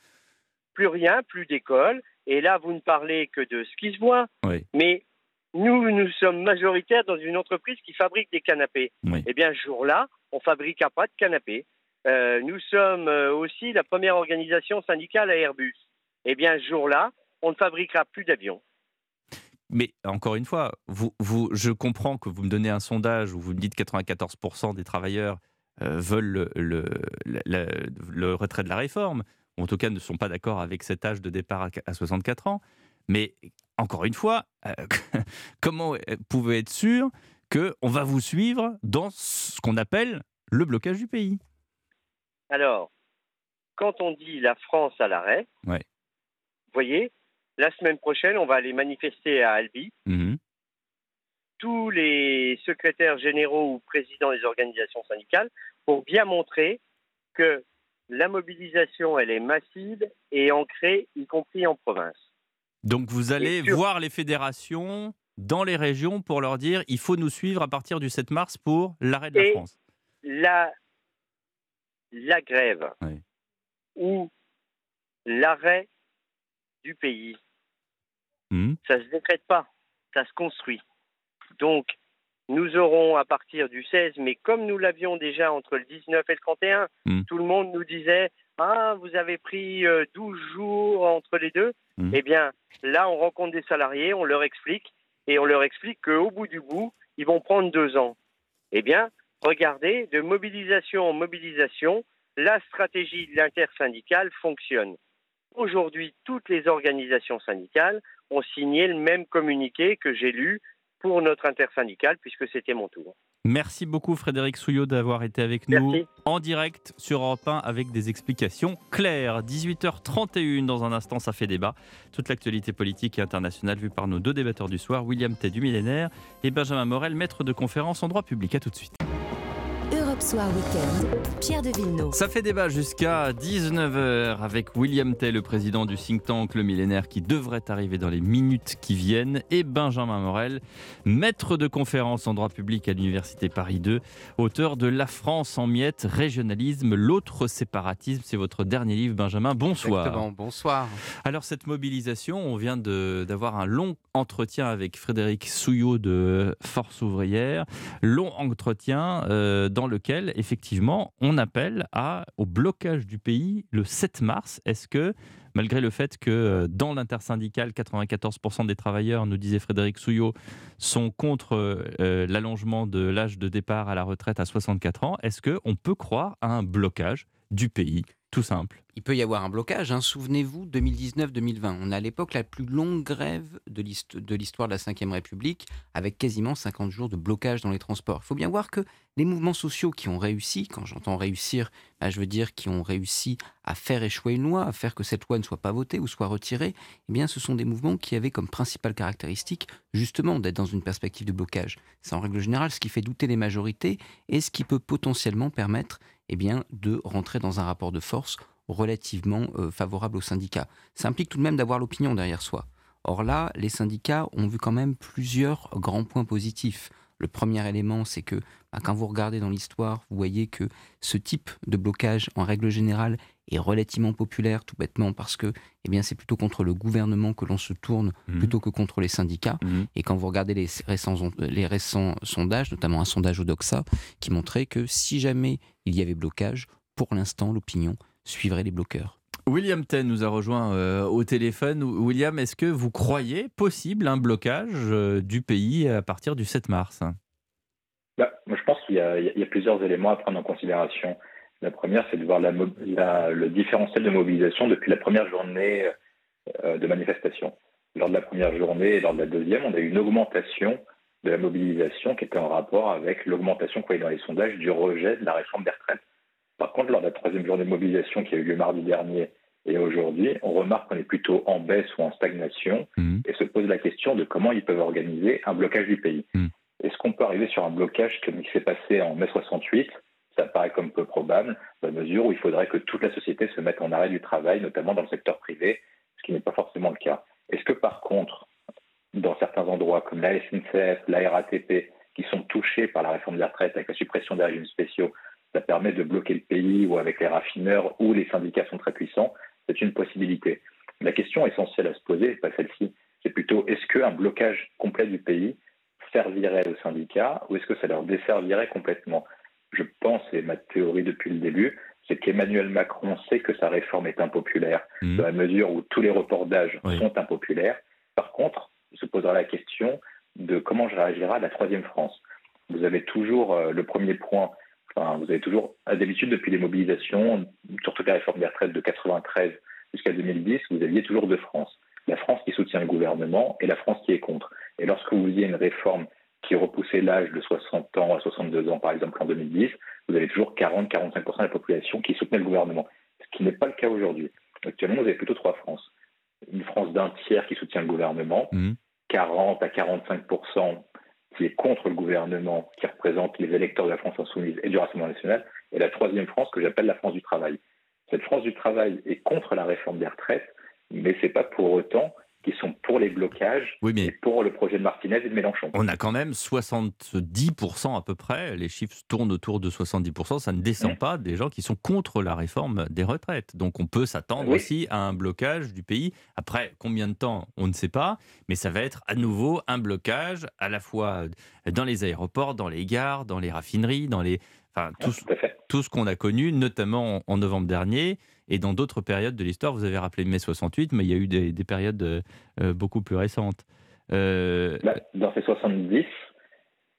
Speaker 13: Plus rien, plus d'école. Et là, vous ne parlez que de ce qui se voit. Mais nous, nous sommes majoritaires dans une entreprise qui fabrique des canapés. Eh bien, ce jour-là, on fabriquera pas de canapés. Euh, nous sommes euh, aussi la première organisation syndicale à Airbus. Eh bien, ce jour-là, on ne fabriquera plus d'avions.
Speaker 3: Mais encore une fois, je comprends que vous me donnez un sondage où vous me dites que 94% des travailleurs euh, veulent le, le, retrait de la réforme, ou en tout cas ne sont pas d'accord avec cet âge de départ à 64 ans. Mais encore une fois, comment pouvez être sûr qu'on va vous suivre dans ce qu'on appelle le blocage du pays.
Speaker 13: Alors, quand on dit la France à l'arrêt, vous voyez, la semaine prochaine, on va aller manifester à Albi. Mmh Tous les secrétaires généraux ou présidents des organisations syndicales pour bien montrer que la mobilisation, elle est massive et ancrée, y compris en province.
Speaker 3: Donc vous allez voir les fédérations dans les régions pour leur dire il faut nous suivre à partir du 7 mars pour l'arrêt de la France
Speaker 13: la, la grève ou l'arrêt du pays, hmm. ça ne se décrète pas, ça se construit. Donc, nous aurons à partir du 16, mais comme nous l'avions déjà entre le 19 et le 31, hmm. tout le monde nous disait Ah, vous avez pris 12 euh, jours entre les deux. Hmm. Eh bien, là, on rencontre des salariés, on leur explique et on leur explique qu'au bout du bout, ils vont prendre deux ans. Eh bien, regardez, de mobilisation en mobilisation, la stratégie de l'intersyndicale fonctionne. Aujourd'hui, toutes les organisations syndicales ont signé le même communiqué que j'ai lu pour notre intersyndicale, puisque c'était mon tour.
Speaker 3: Merci beaucoup Frédéric Souillot d'avoir été avec nous en direct sur Europe 1 avec des explications claires. 18h31 dans un instant, ça fait débat. Toute l'actualité politique et internationale vue par nos deux débatteurs du soir, William T du millénaire et Benjamin Morel, maître de conférence en droit public. À tout de suite.
Speaker 2: Soir Weekend, Pierre de Villeneuve.
Speaker 3: Ça fait débat jusqu'à 19h avec William Tay, le président du think tank Le Millénaire, qui devrait arriver dans les minutes qui viennent, et Benjamin Morel, maître de conférence en droit public à l'Université Paris 2, auteur de La France en miettes, régionalisme, l'autre séparatisme. C'est votre dernier livre, Benjamin. Bonsoir.
Speaker 14: Exactement, bonsoir.
Speaker 3: Alors, cette mobilisation, on vient d'avoir un long entretien avec Frédéric Souillot de Force ouvrière. Long entretien. Euh, dans lequel, effectivement, on appelle au blocage du pays le 7 mars. Est-ce que, malgré le fait que euh, dans l'intersyndical, 94% des travailleurs, nous disait Frédéric Souillot, sont contre euh, l'allongement de l'âge de départ à la retraite à 64 ans, est-ce qu'on peut croire à un blocage du pays? Tout simple.
Speaker 14: Il peut y avoir un blocage. Hein. Souvenez-vous, 2019-2020, on a à l'époque la plus longue grève de l'histoire de la Ve République, avec quasiment 50 jours de blocage dans les transports. Il faut bien voir que les mouvements sociaux qui ont réussi, quand j'entends réussir, bah, je veux dire qui ont réussi à faire échouer une loi, à faire que cette loi ne soit pas votée ou soit retirée, eh bien, ce sont des mouvements qui avaient comme principale caractéristique justement d'être dans une perspective de blocage. C'est en règle générale ce qui fait douter les majorités et ce qui peut potentiellement permettre eh bien, de rentrer dans un rapport de force relativement euh, favorable aux syndicats. Ça implique tout de même d'avoir l'opinion derrière soi. Or là, les syndicats ont vu quand même plusieurs grands points positifs. Le premier élément, c'est que bah, quand vous regardez dans l'histoire, vous voyez que ce type de blocage, en règle générale, est relativement populaire, tout bêtement parce que eh bien, c'est plutôt contre le gouvernement que l'on se tourne mmh. plutôt que contre les syndicats. Mmh. Et quand vous regardez les récents, les récents sondages, notamment un sondage au Doxa, qui montrait que si jamais il y avait blocage, pour l'instant, l'opinion suivrait les bloqueurs.
Speaker 3: William Ten nous a rejoint euh, au téléphone. William, est-ce que vous croyez possible un blocage euh, du pays à partir du 7 mars?
Speaker 15: Bah, moi, Je pense qu'il y, a plusieurs éléments à prendre en considération. La première, c'est de voir le différentiel de mobilisation depuis la première journée euh, de manifestation. Lors de la première journée et lors de la deuxième, on a eu une augmentation de la mobilisation qui était en rapport avec l'augmentation qu'on voyait dans les sondages du rejet de la réforme des retraites. Par contre, lors de la troisième journée de mobilisation qui a eu lieu mardi dernier et aujourd'hui, on remarque qu'on est plutôt en baisse ou en stagnation mmh. et se pose la question de comment ils peuvent organiser un blocage du pays. Mmh. Est-ce qu'on peut arriver sur un blocage comme il s'est passé en mai 68 ça paraît comme peu probable, dans la mesure où il faudrait que toute la société se mette en arrêt du travail, notamment dans le secteur privé, ce qui n'est pas forcément le cas. Est-ce que par contre, dans certains endroits comme la SNCF, la RATP, qui sont touchés par la réforme des retraites avec la suppression des régimes spéciaux, ça permet de bloquer le pays ou avec les raffineurs où les syndicats sont très puissants, c'est une possibilité. La question essentielle à se poser, pas celle-ci, c'est plutôt est-ce qu'un blocage complet du pays servirait aux syndicats ou est-ce que ça leur desservirait complètement? Je pense, et ma théorie depuis le début, c'est qu'Emmanuel Macron sait que sa réforme est impopulaire, mmh. dans la mesure où tous les reports d'âge sont impopulaires. Par contre, il se posera la question de comment réagira la troisième France. Vous avez toujours euh, le premier point, enfin, vous avez toujours, à d'habitude, depuis les mobilisations, sur toutes les réformes des retraites de 93 jusqu'à 2010, vous aviez toujours deux France. La France qui soutient le gouvernement et la France qui est contre. Et lorsque vous aviez une réforme qui repoussait l'âge de 60 ans à 62 ans, par exemple, en 2010, vous avez toujours 40-45% de la population qui soutenait le gouvernement, ce qui n'est pas le cas aujourd'hui. Actuellement, vous avez plutôt trois France. Une France d'un tiers qui soutient le gouvernement, 40 mmh. à 45% qui est contre le gouvernement, qui représente les électeurs de la France insoumise et du Rassemblement national, et la troisième France que j'appelle la France du travail. Cette France du travail est contre la réforme des retraites, mais ce n'est pas pour autant qui sont pour les blocages et pour le projet de Martinez et de Mélenchon.
Speaker 3: On a quand même 70% à peu près, les chiffres tournent autour de 70%, ça ne descend pas des gens qui sont contre la réforme des retraites. Donc on peut s'attendre aussi à un blocage du pays. Après, combien de temps, on ne sait pas, mais ça va être à nouveau un blocage à la fois dans les aéroports, dans les gares, dans les raffineries, dans les... Enfin, tout, tout ce qu'on a connu, notamment en novembre dernier. Et dans d'autres périodes de l'histoire, vous avez rappelé mai 68, mais il y a eu des, périodes euh, euh, beaucoup plus récentes.
Speaker 15: Euh, bah, dans ces 70,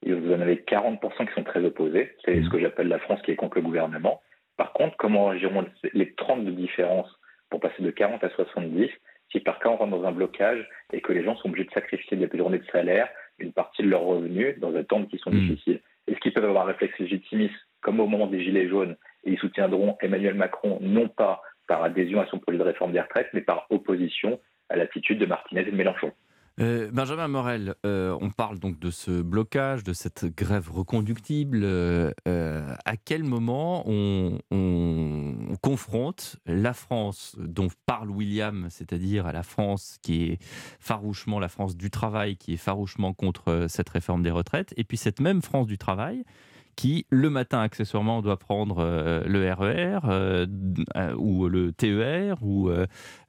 Speaker 15: vous en avez 40% qui sont très opposés. C'est mmh. ce que j'appelle la France qui est contre le gouvernement. Par contre, comment réagiront les 30 de différence pour passer de 40 à 70 si par cas on rentre dans un blocage et que les gens sont obligés de sacrifier des journées de salaire, une partie de leurs revenus dans des temps qui sont mmh. difficiles? Est-ce qu'ils peuvent avoir un réflexe légitimiste, comme au moment des Gilets jaunes, et ils soutiendront Emmanuel Macron non pas par adhésion à son projet de réforme des retraites, mais par opposition à l'attitude de Martinez et de Mélenchon.
Speaker 3: Euh, Benjamin Morel, euh, on parle donc de ce blocage, de cette grève reconductible. Euh, à quel moment on, confronte la France dont parle William, c'est-à-dire la France qui est farouchement la France du travail, qui est farouchement contre cette réforme des retraites, et puis cette même France du travail qui, le matin, accessoirement, doit prendre euh, le RER e euh, euh, ou le TER ou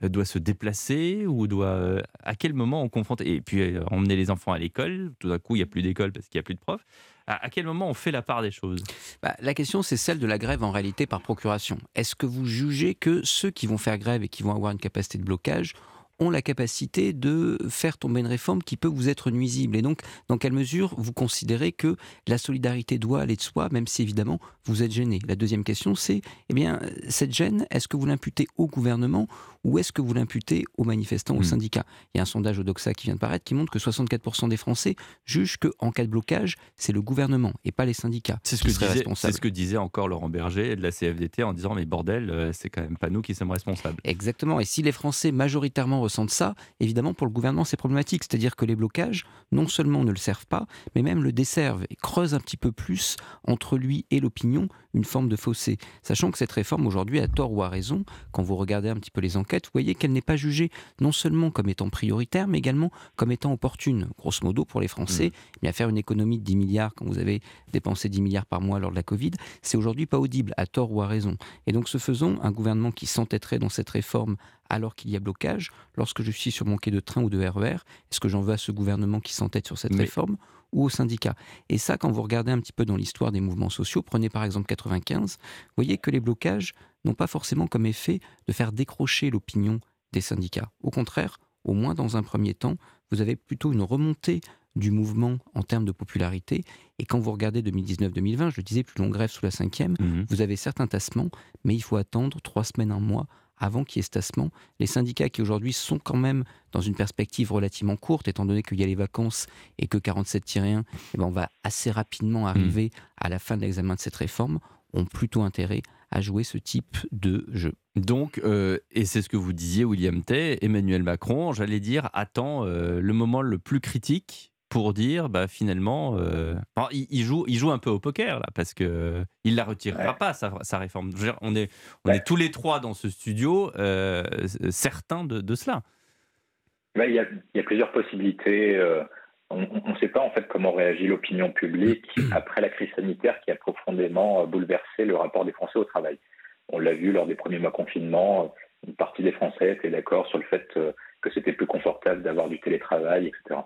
Speaker 3: doit se déplacer ou doit. à quel moment on confronte. Et puis emmener les enfants à l'école, tout d'un coup, il n'y a plus d'école parce qu'il n'y a plus de profs. À, quel moment on fait la part des choses?
Speaker 14: Bah, La question, c'est celle de la grève en réalité par procuration. Est-ce que vous jugez que ceux qui vont faire grève et qui vont avoir une capacité de blocage ont la capacité de faire tomber une réforme qui peut vous être nuisible. Et donc, dans quelle mesure vous considérez que la solidarité doit aller de soi, même si évidemment vous êtes gêné? La deuxième question, c'est, eh bien, cette gêne, est-ce que vous l'imputez au gouvernement ou est-ce que vous l'imputez aux manifestants, aux hmm. syndicats? Il y a un sondage au Doxa qui vient de paraître qui montre que 64% des Français jugent qu'en cas de blocage, c'est le gouvernement et pas les syndicats
Speaker 3: c'est ce
Speaker 14: qui responsables.
Speaker 3: C'est ce que disait encore Laurent Berger de la CFDT en disant mais bordel, euh, c'est quand même pas nous qui sommes responsables.
Speaker 14: Exactement. Et si les Français majoritairement ressentent ça, évidemment pour le gouvernement c'est problématique. C'est-à-dire que les blocages non seulement ne le servent pas, mais même le desservent et creusent un petit peu plus entre lui et l'opinion une forme de fossé. Sachant que cette réforme aujourd'hui, a tort ou à raison, quand vous regardez un petit peu les enquêtes, vous voyez qu'elle n'est pas jugée non seulement comme étant prioritaire, mais également comme étant opportune. Grosso modo, pour les Français, mmh. bien faire une économie de 10 milliards quand vous avez dépensé 10 milliards par mois lors de la Covid, c'est aujourd'hui pas audible, à tort ou à raison. Et donc, ce faisant, un gouvernement qui s'entêterait dans cette réforme alors qu'il y a blocage, lorsque je suis sur mon quai de train ou de RER, e est-ce que j'en veux à ce gouvernement qui s'entête sur cette réforme ou aux syndicats. Et ça, quand vous regardez un petit peu dans l'histoire des mouvements sociaux, prenez par exemple 95, vous voyez que les blocages n'ont pas forcément comme effet de faire décrocher l'opinion des syndicats. Au contraire, au moins dans un premier temps, vous avez plutôt une remontée du mouvement en termes de popularité. Et quand vous regardez 2019-2020, je disais plus longue grève sous la cinquième, mmh vous avez certains tassements, mais il faut attendre trois semaines, un mois avant qu'il y ait ce tassement. Les syndicats qui aujourd'hui sont quand même dans une perspective relativement courte, étant donné qu'il y a les vacances et que 47-1, eh ben on va assez rapidement arriver mmh. à la fin de l'examen de cette réforme, ont plutôt intérêt à jouer ce type de jeu.
Speaker 3: Donc, euh, et c'est ce que vous disiez, William Tay, Emmanuel Macron, j'allais dire, attend euh, le moment le plus critique pour dire bah finalement euh, il, joue il joue un peu au poker là parce que il la retirera pas sa, réforme. On est on est tous les trois dans ce studio euh, certains de, cela.
Speaker 15: Il y, a, il y, a, plusieurs possibilités euh, on ne sait pas en fait comment réagit l'opinion publique après la crise sanitaire qui a profondément bouleversé le rapport des Français au travail. On l'a vu lors des premiers mois confinement une partie des Français étaient d'accord sur le fait que c'était plus confortable d'avoir du télétravail etc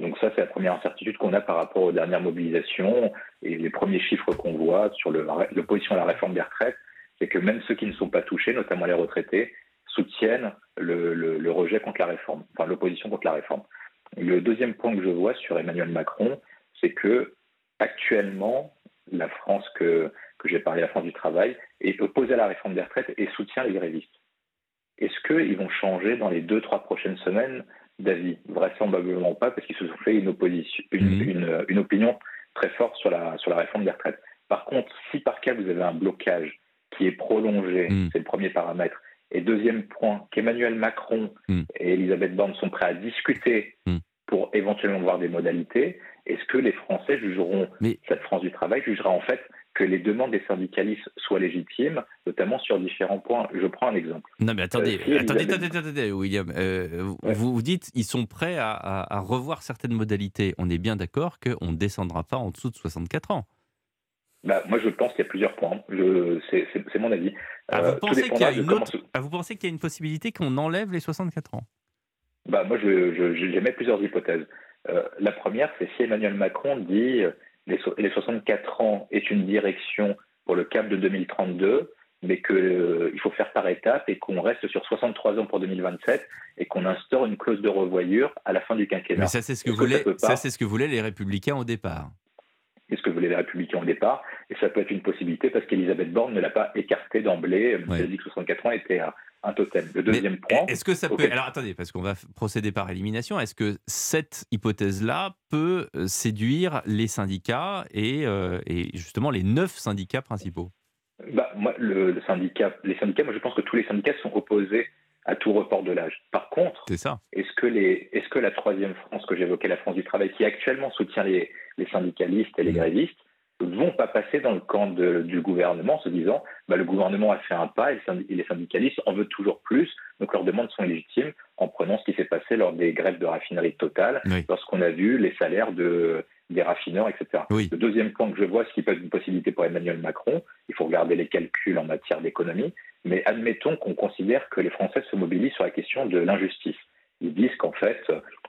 Speaker 15: donc ça, c'est la première incertitude qu'on a par rapport aux dernières mobilisations et les premiers chiffres qu'on voit sur l'opposition à la réforme des retraites, c'est que même ceux qui ne sont pas touchés, notamment les retraités, soutiennent le, rejet contre la réforme, enfin l'opposition contre la réforme. Le deuxième point que je vois sur Emmanuel Macron, c'est que actuellement, la France que, que j'ai parlé, la France du travail, est opposée à la réforme des retraites et soutient les grévistes. Est-ce qu'ils vont changer dans les deux, trois prochaines semaines d'avis Vraisemblablement pas, parce qu'ils se sont fait une, opposition, mhm. une, opinion très forte sur la, sur la réforme des retraites. Par contre, si par cas vous avez un blocage qui est prolongé, mhm. c'est le premier paramètre, et deuxième point, qu'Emmanuel Macron mhm. et Elisabeth Borne sont prêts à discuter pour éventuellement voir des modalités, est-ce que les Français jugeront, cette France du travail jugera en fait que les demandes des syndicalistes soient légitimes, notamment sur différents points. Je prends un exemple.
Speaker 3: Non, mais attendez, euh, attendez, attendez, attendez, William. Euh, vous, vous dites ils sont prêts à, revoir certaines modalités. On est bien d'accord qu'on ne descendra pas en dessous de 64 ans.
Speaker 15: Bah, moi, je pense qu'il y a plusieurs points. C'est mon avis.
Speaker 3: Ah, vous, euh, pensez qu'il y a une ah, vous pensez qu'il y a une possibilité qu'on enlève les 64 ans?
Speaker 15: Bah, Moi, j'émets plusieurs hypothèses. la première, c'est si Emmanuel Macron dit les, 64 ans est une direction pour le cap de 2032, mais qu'il euh, faut faire par étapes et qu'on reste sur 63 ans pour 2027 et qu'on instaure une clause de revoyure à la fin du quinquennat.
Speaker 3: Mais ça, c'est ce que, voulaient, ça, c'est ce que voulaient les Républicains au départ.
Speaker 15: C'est ce que voulaient les Républicains au départ, et ça peut être une possibilité parce qu'Elisabeth Borne ne l'a pas écarté d'emblée. Elle a dit que 64 ans était un totem. Le deuxième point.
Speaker 3: Est-ce que ça peut. Alors attendez, parce qu'on va procéder par élimination. Est-ce que cette hypothèse-là peut euh, séduire les syndicats et, euh, et, justement les neuf syndicats principaux?
Speaker 15: Bah, moi, le, syndicat, les syndicats, moi je pense que tous les syndicats sont opposés à tout report de l'âge. Par contre, est-ce que, est-ce que la troisième France que j'évoquais, la France du travail, qui actuellement soutient les, les syndicalistes et les mmh. grévistes, vont pas passer dans le camp du gouvernement en se disant bah, le gouvernement a fait un pas et les syndicalistes en veulent toujours plus, donc leurs demandes sont légitimes en prenant ce qui s'est passé lors des grèves de raffinerie totale, lorsqu'on a vu les salaires de, des raffineurs, etc. Le deuxième point que je vois, ce qui peut être une possibilité pour Emmanuel Macron, il faut regarder les calculs en matière d'économie, mais admettons qu'on considère que les Français se mobilisent sur la question de l'injustice. Ils disent qu'en fait,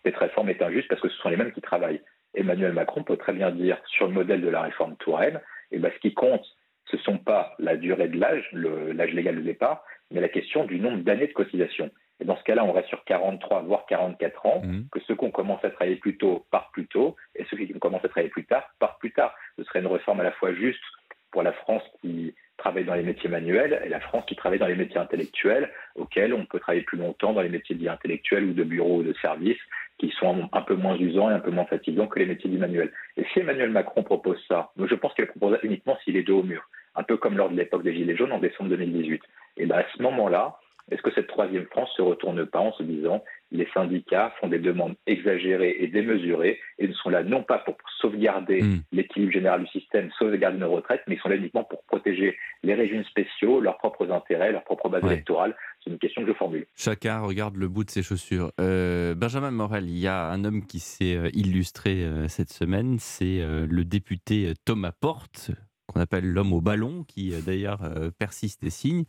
Speaker 15: cette réforme est injuste parce que ce sont les mêmes qui travaillent. Emmanuel Macron peut très bien dire, sur le modèle de la réforme Touraine, eh ben, ce qui compte, ce ne sont pas la durée de l'âge, l'âge légal de départ, mais la question du nombre d'années de cotisation. Et dans ce cas-là, on reste sur 43, voire 44 ans, mmh. que ceux qui ont commencé à travailler plus tôt partent plus tôt, et ceux qui ont commencé à travailler plus tard partent plus tard. Ce serait une réforme à la fois juste pour la France qui travaille dans les métiers manuels et la France qui travaille dans les métiers intellectuels, auxquels on peut travailler plus longtemps dans les métiers dits intellectuels ou de bureau ou de service, qui sont un peu moins usants et un peu moins fatigants que les métiers dits manuels. Et si Emmanuel Macron propose ça, je pense qu'il propose uniquement s'il est dos au mur, un peu comme lors de l'époque des Gilets jaunes en décembre 2018. Et bien à ce moment-là, est-ce que cette troisième France se retourne pas en se disant les syndicats font des demandes exagérées et démesurées et ne sont là non pas pour sauvegarder hmm. l'équilibre général du système, sauvegarder nos retraites, mais ils sont là uniquement pour protéger les régimes spéciaux, leurs propres intérêts, leur propre base électorale. C'est une question que je formule.
Speaker 3: Chacun regarde le bout de ses chaussures. Euh, Benjamin Morel, il y a un homme qui s'est euh, illustré euh, cette semaine, c'est le député Thomas Porte, qu'on appelle l'homme au ballon, qui euh, d'ailleurs euh, persiste et signe,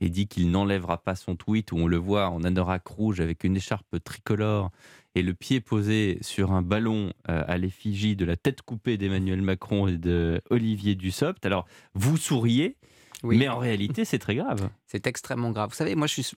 Speaker 3: et dit qu'il n'enlèvera pas son tweet où on le voit en anorak rouge avec une écharpe tricolore et le pied posé sur un ballon euh, à l'effigie de la tête coupée d'Emmanuel Macron et de Olivier Dussopt. Alors, vous souriez, mais en réalité, c'est très grave.
Speaker 14: C'est extrêmement grave. Vous savez, moi, je suis,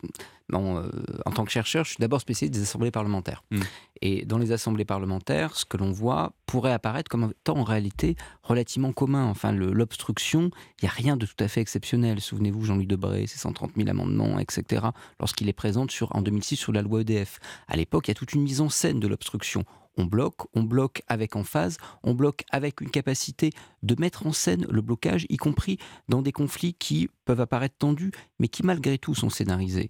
Speaker 14: bon, euh, en tant que chercheur, je suis d'abord spécialiste des assemblées parlementaires. Hmm. Et dans les assemblées parlementaires, ce que l'on voit pourrait apparaître comme étant en réalité relativement commun. Enfin, l'obstruction, il n'y a rien de tout à fait exceptionnel. Souvenez-vous, Jean-Luc Debré, ses 130 000 amendements, etc., lorsqu'il est présent sur, en 2006 sur la loi EDF. À l'époque, il y a toute une mise en scène de l'obstruction on bloque, on bloque avec emphase, on bloque avec une capacité de mettre en scène le blocage, y compris dans des conflits qui peuvent apparaître tendus, mais qui malgré tout sont scénarisés.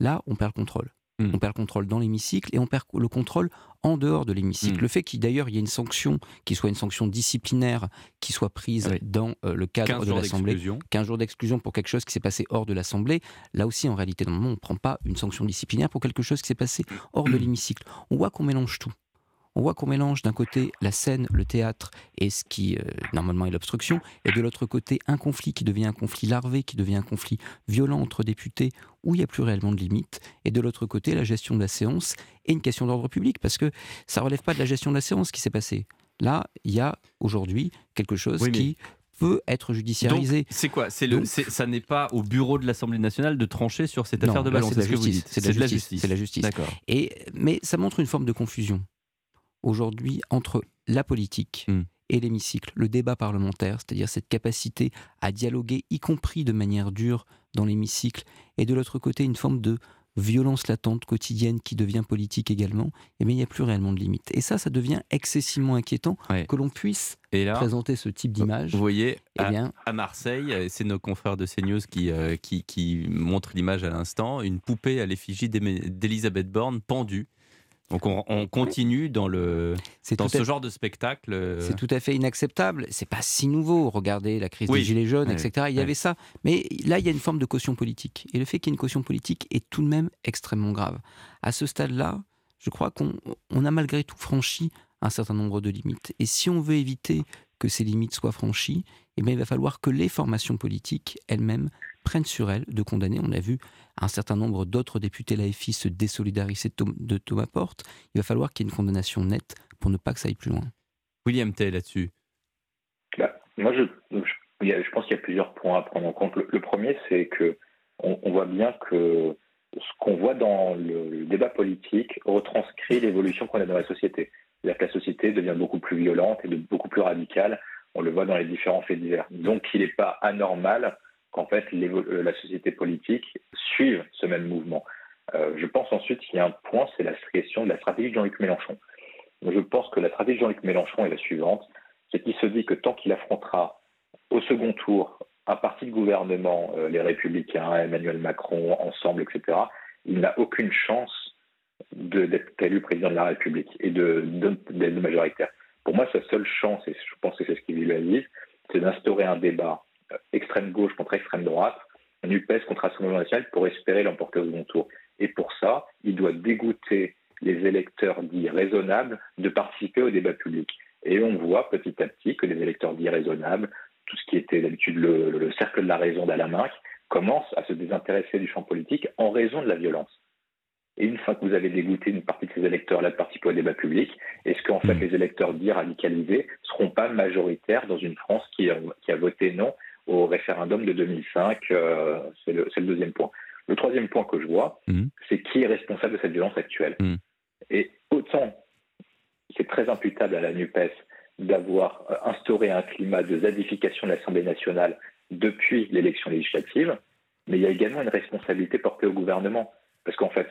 Speaker 14: Là, on perd le contrôle. Hmm. On perd le contrôle dans l'hémicycle et on perd le contrôle en dehors de l'hémicycle. Hmm. Le fait qu'il d'ailleurs y ait une sanction, qui soit une sanction disciplinaire, qui soit prise dans euh, le cadre de l'Assemblée, 15 jours d'exclusion pour quelque chose qui s'est passé hors de l'Assemblée, là aussi en réalité, normalement, on ne prend pas une sanction disciplinaire pour quelque chose qui s'est passé hors de l'hémicycle. On voit qu'on mélange tout on voit qu'on mélange d'un côté la scène, le théâtre et ce qui euh, normalement est l'obstruction, et de l'autre côté un conflit qui devient un conflit larvé, qui devient un conflit violent entre députés où il n'y a plus réellement de limite, et de l'autre côté la gestion de la séance et une question d'ordre public, parce que ça relève pas de la gestion de la séance qui s'est passée. Là, il y a aujourd'hui quelque chose qui peut être judiciarisé.
Speaker 3: C'est quoi? C'est le, ça n'est pas au bureau de l'Assemblée nationale de trancher sur cette affaire de ballon.
Speaker 14: C'est de, la justice. C'est la justice. D'accord. Et mais ça montre une forme de confusion aujourd'hui entre la politique hmm. et l'hémicycle, le débat parlementaire, c'est-à-dire cette capacité à dialoguer, y compris de manière dure dans l'hémicycle, et de l'autre côté une forme de violence latente quotidienne qui devient politique également, et eh bien il n'y a plus réellement de limite. Et ça, ça devient excessivement inquiétant que l'on puisse présenter ce type d'image.
Speaker 3: Vous voyez, eh à, bien, à, Marseille, c'est nos confrères de CNews qui, euh, qui, qui montrent l'image à l'instant, une poupée à l'effigie d'Elisabeth Borne pendue donc on, continue dans, le, dans ce genre de spectacle. Euh.
Speaker 14: C'est tout à fait inacceptable. C'est pas si nouveau. Regardez la crise des Gilets jaunes, etc. Il y avait ça. Mais là, il y a une forme de caution politique. Et le fait qu'il y ait une caution politique est tout de même extrêmement grave. À ce stade-là, je crois qu'on a malgré tout franchi un certain nombre de limites. Et si on veut éviter que ces limites soient franchies, eh bien, il va falloir que les formations politiques elles-mêmes prennent sur elles de condamner. On a vu un certain nombre d'autres députés LAFI se désolidariser de Thomas Porte. Il va falloir qu'il y ait une condamnation nette pour ne pas que ça aille plus loin.
Speaker 3: William Tay là-dessus.
Speaker 15: Bah, moi, je, je, pense qu'il y a plusieurs points à prendre en compte. Le, premier, c'est que on, voit bien que ce qu'on voit dans le, débat politique retranscrit l'évolution qu'on a dans la société. C'est-à-dire que la société devient beaucoup plus violente et beaucoup plus radicale. On le voit dans les différents faits divers. Donc, il n'est pas anormal qu'en fait euh, la société politique suive ce même mouvement. Euh, je pense ensuite qu'il y a un point, c'est la question de la stratégie de Jean-Luc Mélenchon. Je pense que la stratégie de Jean-Luc Mélenchon est la suivante, c'est qu'il se dit que tant qu'il affrontera au second tour un parti de gouvernement, euh, les Républicains, Emmanuel Macron, ensemble, etc., il n'a aucune chance d'être élu président de la République et d'être majoritaire. Pour moi, sa seule chance, et je pense que c'est ce qu'il lui a dit, c'est d'instaurer un débat extrême gauche contre extrême droite, un UPS contre Assemblée nationale pour espérer l'emporter au second tour. Et pour ça, il doit dégoûter les électeurs dits raisonnables de participer au débat public. Et on voit petit à petit que les électeurs dits raisonnables, tout ce qui était d'habitude le, cercle de la raison d'Alain Minc, commencent à se désintéresser du champ politique en raison de la violence. Et une fois que vous avez dégoûté une partie de ces électeurs-là de participer au débat public, est-ce qu'en fait hmm. les électeurs dits radicalisés ne seront pas majoritaires dans une France qui a, voté non au référendum de 2005 euh, C'est le, deuxième point. Le troisième point que je vois, hmm. c'est qui est responsable de cette violence actuelle. Hmm. Et autant c'est très imputable à la NUPES d'avoir euh, instauré un climat de zadification de l'Assemblée nationale depuis l'élection législative, mais il y a également une responsabilité portée au gouvernement. Parce qu'en fait,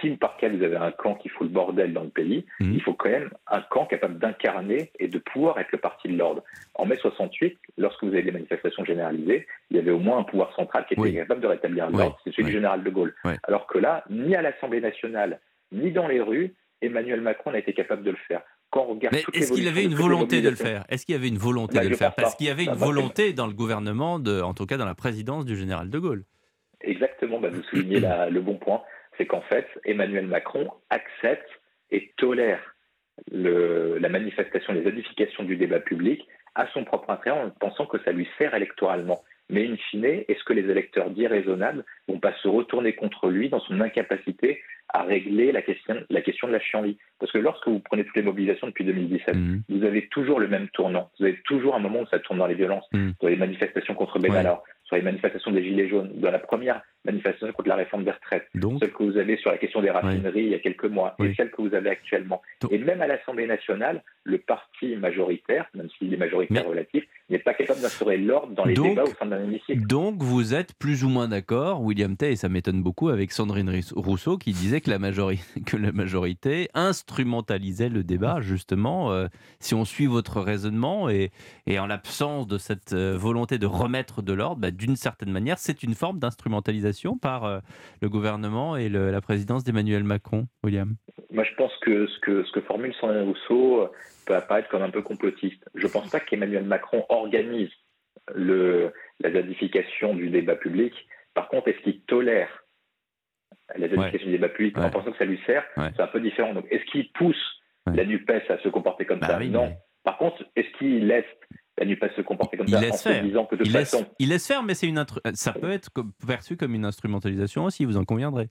Speaker 15: si par cas vous avez un camp qui fout le bordel dans le pays, mmh. il faut quand même un camp capable d'incarner et de pouvoir être le parti de l'ordre. En mai 68, lorsque vous avez des manifestations généralisées, il y avait au moins un pouvoir central qui était capable de rétablir l'ordre, c'est celui du général de Gaulle. Alors que là, ni à l'Assemblée nationale, ni dans les rues, Emmanuel Macron n'a été capable de le faire.
Speaker 3: Mais est-ce qu'il avait une volonté de le faire? Est-ce qu'il y avait une volonté bah, de le faire? Parce qu'il y avait une volonté dans le gouvernement, de, en tout cas dans la présidence du général de Gaulle.
Speaker 15: Exactement, bah, vous soulignez le bon point c'est qu'en fait, Emmanuel Macron accepte et tolère la manifestation, les edifications du débat public à son propre intérêt en pensant que ça lui sert électoralement. Mais in fine, est-ce que les électeurs dits raisonnables vont pas se retourner contre lui dans son incapacité à régler la question, la question de la chienlit? Parce que lorsque vous prenez toutes les mobilisations depuis 2017, mmh. vous avez toujours le même tournant. Vous avez toujours un moment où ça tourne dans les violences, mmh. dans les manifestations contre Benalla, sur les manifestations des Gilets jaunes, dans la première manifestation contre la réforme des retraites, celle que vous avez sur la question des raffineries il y a quelques mois, et celle que vous avez actuellement. Et même à l'Assemblée nationale, le parti majoritaire, même s'il est majoritaire relatif, n'est pas capable d'instaurer l'ordre dans les débats au sein d'un hémicycle.
Speaker 3: Donc vous êtes plus ou moins d'accord, William Tay, et ça m'étonne beaucoup, avec Sandrine Rousseau qui disait que la, majorité, que la majorité instrumentalisait le débat, justement, euh, si on suit votre raisonnement, et, et en l'absence de cette euh, volonté de remettre de l'ordre, bah, d'une certaine manière, c'est une forme d'instrumentalisation par euh, le gouvernement et la présidence d'Emmanuel Macron, William
Speaker 15: Moi, je pense que ce que, ce que formule Sandrine Rousseau peut apparaître comme un peu complotiste. Je ne pense pas qu'Emmanuel Macron organise le, la zadification du débat public. Par contre, est-ce qu'il tolère la zadification du débat public en pensant que ça lui sert? C'est un peu différent. Donc, est-ce qu'il pousse la NUPES à se comporter comme bah ça? Non. Par contre, est-ce qu'il laisse la NUPES se comporter comme
Speaker 3: il
Speaker 15: ça
Speaker 3: laisse en
Speaker 15: se disant que de
Speaker 3: il
Speaker 15: façon...
Speaker 3: Laisse, il laisse faire, mais c'est une ça peut être perçu comme une instrumentalisation aussi, vous en conviendrez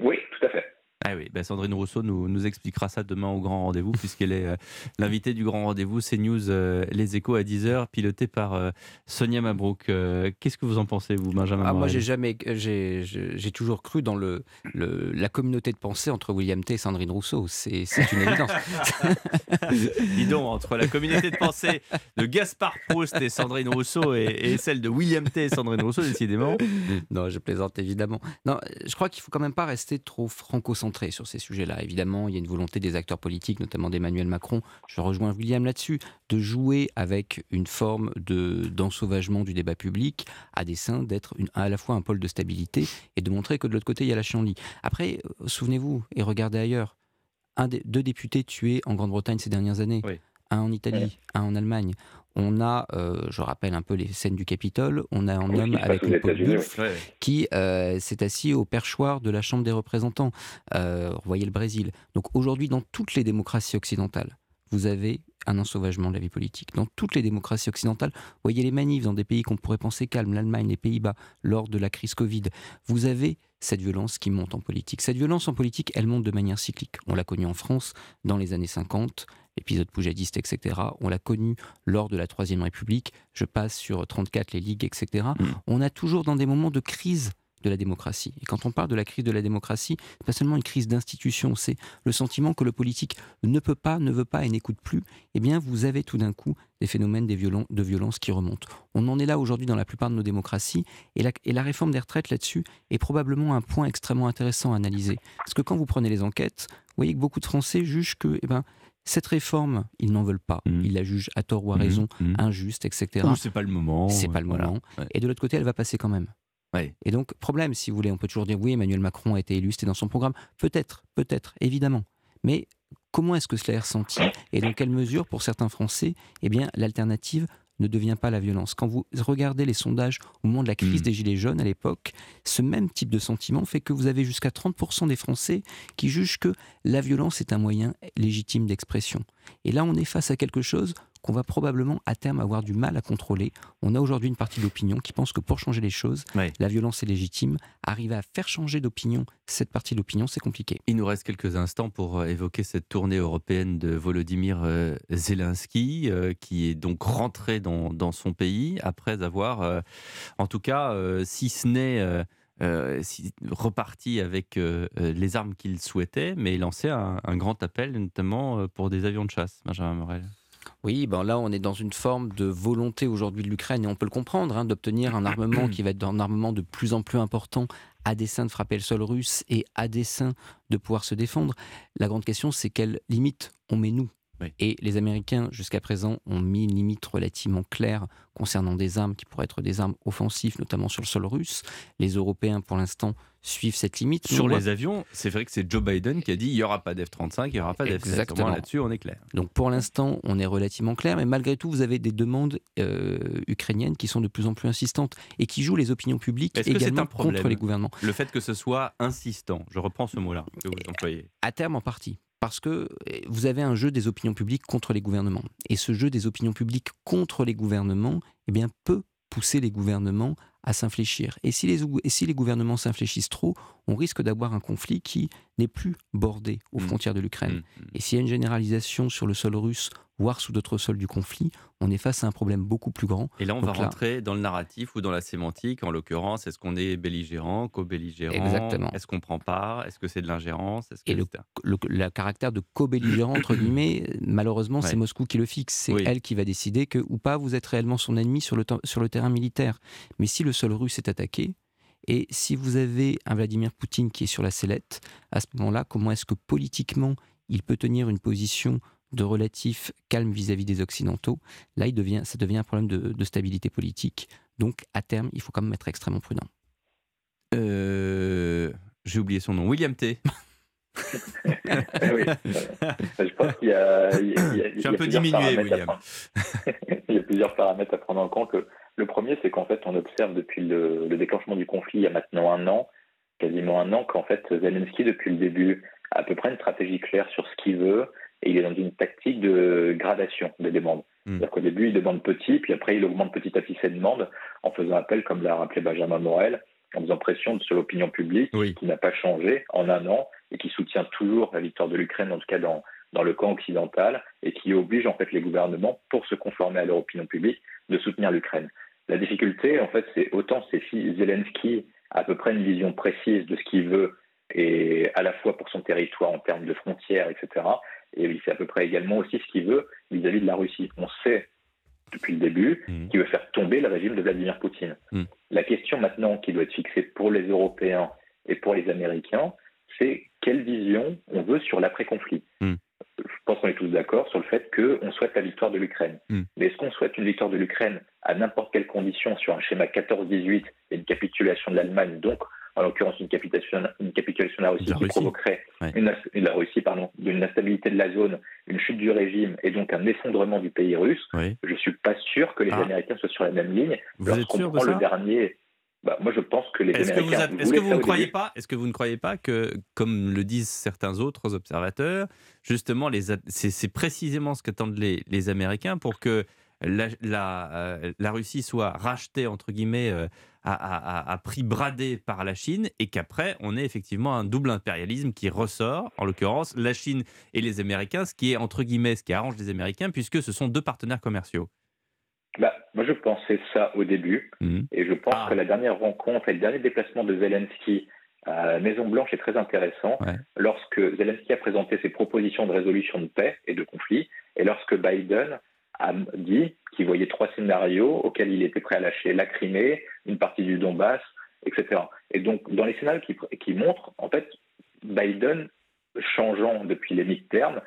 Speaker 15: Oui.
Speaker 3: Ah oui, ben Sandrine Rousseau nous, nous, expliquera ça demain au grand rendez-vous, puisqu'elle est euh, l'invitée du grand rendez-vous C'est News euh, Les Échos à 10h, piloté par euh, Sonia Mabrouk. Qu'est-ce que vous en pensez, vous, Benjamin
Speaker 14: ah, Moi, j'ai jamais, j'ai toujours cru dans le, la communauté de pensée entre William T et Sandrine Rousseau. C'est une évidence.
Speaker 3: Dis donc, entre la communauté de pensée de Gaspard Proust et Sandrine Rousseau et, celle de William T et Sandrine Rousseau, décidément.
Speaker 14: Non, je plaisante évidemment. Non, je crois qu'il faut quand même pas rester trop franco-centré sur ces sujets-là. Évidemment, il y a une volonté des acteurs politiques, notamment d'Emmanuel Macron, je rejoins William là-dessus, de jouer avec une forme de, d'ensauvagement du débat public à dessein d'être à la fois un pôle de stabilité et de montrer que de l'autre côté, il y a la chienlit. Après, euh, souvenez-vous et regardez ailleurs. Un des, deux députés tués en Grande-Bretagne ces dernières années. Un en Italie, un en Allemagne. On a, euh, je rappelle un peu les scènes du Capitole, on a un homme avec une peau de qui euh, s'est assis au perchoir de la Chambre des représentants. Euh, voyez le Brésil. Donc aujourd'hui, dans toutes les démocraties occidentales, vous avez un ensauvagement de la vie politique. Dans toutes les démocraties occidentales, voyez les manifs dans des pays qu'on pourrait penser calmes, l'Allemagne, les Pays-Bas, lors de la crise Covid. Vous avez cette violence qui monte en politique. Cette violence en politique, elle monte de manière cyclique. On l'a connue en France dans les années 50, l'épisode poujadiste, etc. On l'a connu lors de la Troisième République. Je passe sur 34, les ligues, etc. Mm. On a toujours dans des moments de crise de la démocratie. Et quand on parle de la crise de la démocratie, c'est pas seulement une crise d'institution, c'est le sentiment que le politique ne peut pas, ne veut pas et n'écoute plus. Eh bien, vous avez tout d'un coup des phénomènes des de violence qui remontent. On en est là aujourd'hui dans la plupart de nos démocraties, et la, et la réforme des retraites là-dessus est probablement un point extrêmement intéressant à analyser. Parce que quand vous prenez les enquêtes, vous voyez que beaucoup de Français jugent que eh ben, cette réforme, ils n'en veulent pas. Mmh. Ils la jugent à tort ou à mmh. raison, mmh. injuste, etc.
Speaker 3: c'est pas le moment.
Speaker 14: C'est pas le moment. Et de l'autre côté, elle va passer quand même. Et donc, problème, si vous voulez, on peut toujours dire oui, Emmanuel Macron a été élu, c'était dans son programme. Peut-être, peut-être, évidemment. Mais comment est-ce que cela est ressenti? Et dans quelle mesure, pour certains Français, eh bien, l'alternative ne devient pas la violence. Quand vous regardez les sondages au moment de la crise hmm. des Gilets jaunes à l'époque, ce même type de sentiment fait que vous avez jusqu'à 30% des Français qui jugent que la violence est un moyen légitime d'expression. Et là, on est face à quelque chose qu'on va probablement à terme avoir du mal à contrôler. On a aujourd'hui une partie de l'opinion qui pense que pour changer les choses, la violence est légitime. Arriver à faire changer d'opinion cette partie de l'opinion, c'est compliqué.
Speaker 3: Il nous reste quelques instants pour euh, évoquer cette tournée européenne de Volodymyr euh, Zelensky, euh, qui est donc rentré dans, son pays après avoir, en tout cas, si ce n'est... reparti avec les armes qu'il souhaitait, mais lancé un, un, grand appel, notamment pour des avions de chasse, Benjamin Morel.
Speaker 14: Oui, ben là, on est dans une forme de volonté aujourd'hui de l'Ukraine, et on peut le comprendre, hein, d'obtenir un armement qui va être un armement de plus en plus important à dessein de frapper le sol russe et à dessein de pouvoir se défendre. La grande question, c'est quelles limites on met nous et les Américains, jusqu'à présent, ont mis une limite relativement claire concernant des armes qui pourraient être des armes offensives, notamment sur le sol russe. Les Européens, pour l'instant, suivent cette limite.
Speaker 3: Sur les avions, c'est vrai que c'est Joe Biden qui a dit il n'y aura pas d'F-35, il n'y aura pas d'F-16. Là-dessus, on est clair.
Speaker 14: Donc pour l'instant, on est relativement clair, mais malgré tout, vous avez des demandes euh, ukrainiennes qui sont de plus en plus insistantes et qui jouent les opinions publiques également contre les gouvernements.
Speaker 3: Le fait que ce soit insistant, je reprends ce mot-là que vous employez.
Speaker 14: À terme, en partie parce que eh, vous avez un jeu des opinions publiques contre les gouvernements. Et ce jeu des opinions publiques contre les gouvernements eh bien, peut pousser les gouvernements à s'infléchir. Et si les, et si les gouvernements s'infléchissent trop, on risque d'avoir un conflit qui n'est plus bordé aux mmh. frontières de l'Ukraine. Mmh, mmh. Et s'il y a une généralisation sur le sol russe voire sous d'autres sols du conflit, on est face à un problème beaucoup plus grand.
Speaker 3: Et là, on va rentrer dans le narratif ou dans la sémantique. En l'occurrence, est-ce qu'on est belligérant, co-belligérant? Exactement. Est-ce qu'on prend part? Est-ce que c'est de l'ingérence?
Speaker 14: Et le, le, caractère de co-belligérant, entre guillemets, malheureusement, c'est Moscou qui le fixe. C'est elle qui va décider que ou pas vous êtes réellement son ennemi sur le, sur le terrain militaire. Mais si le sol russe est attaqué, et si vous avez un Vladimir Poutine qui est sur la sellette, à ce moment-là, comment est-ce que politiquement il peut tenir une position de relatif calme vis-à-vis des Occidentaux, là, il devient, ça devient un problème de, stabilité politique. Donc, à terme, il faut quand même être extrêmement prudent.
Speaker 3: Euh, j'ai oublié son nom. William T.
Speaker 15: oui. Je pense qu'il y a.
Speaker 3: Je suis un peu diminué, William.
Speaker 15: il y a plusieurs paramètres à prendre en compte. Le premier, c'est qu'en fait, on observe depuis le, le, déclenchement du conflit il y a maintenant un an, quasiment un an, qu'en fait, Zelensky, depuis le début, a à peu près une stratégie claire sur ce qu'il veut, et il est dans une tactique de gradation des demandes. Hmm. C'est-à-dire qu'au début, il demande petit, puis après, il augmente petit à petit ses demandes en faisant appel, comme l'a rappelé Benjamin Morel, en faisant pression sur l'opinion publique qui n'a pas changé en un an et qui soutient toujours la victoire de l'Ukraine, en tout cas dans, dans le camp occidental, et qui oblige en fait les gouvernements, pour se conformer à leur opinion publique, de soutenir l'Ukraine. La difficulté, en fait, c'est autant c'est si Zelensky a à peu près une vision précise de ce qu'il veut, et à la fois pour son territoire en termes de frontières, etc., et il fait à peu près également aussi ce qu'il veut vis-à-vis de la Russie. On sait depuis le début mmh. qu'il veut faire tomber le régime de Vladimir Poutine. Mmh. La question maintenant qui doit être fixée pour les Européens et pour les Américains, c'est quelle vision on veut sur l'après-conflit. Mmh. Je pense qu'on est tous d'accord sur le fait qu'on souhaite la victoire de l'Ukraine. Mais est-ce qu'on souhaite une victoire de l'Ukraine à n'importe quelle condition sur un schéma 14-18 et une capitulation de l'Allemagne, donc en l'occurrence une capitulation, une capitulation de la Russie qui provoquerait une, la Russie, pardon, d'une instabilité de la zone, une chute du régime et donc un effondrement du pays russe, je suis pas sûr que les ah. Américains soient sur la même ligne.
Speaker 3: Vous êtes sûr de ça
Speaker 15: le dernier, bah, moi je pense que les est-ce
Speaker 3: Américains. est-ce que vous ne croyez pas Est-ce que vous ne croyez pas que, comme le disent certains autres observateurs, justement, les, c'est, précisément ce qu'attendent les, les Américains pour que la, la, euh, la, Russie soit rachetée, entre guillemets, euh, à, prix bradé par la Chine et qu'après, on ait effectivement un double impérialisme qui ressort, en l'occurrence, la Chine et les Américains, ce qui est, entre guillemets, ce qui arrange les Américains, puisque ce sont deux partenaires commerciaux.
Speaker 15: Bah, moi, je pensais ça au début, mmh. et je pense ah. que la dernière rencontre et le dernier déplacement de Zelensky à la Maison-Blanche est très intéressant. Lorsque Zelensky a présenté ses propositions de résolution de paix et de conflit, et lorsque Biden a dit qu'il voyait trois scénarios auxquels il était prêt à lâcher la Crimée, une partie du Donbass, etc. Et donc, dans les scénarios qui, qui montrent, en fait, Biden changeant depuis les mi-termes,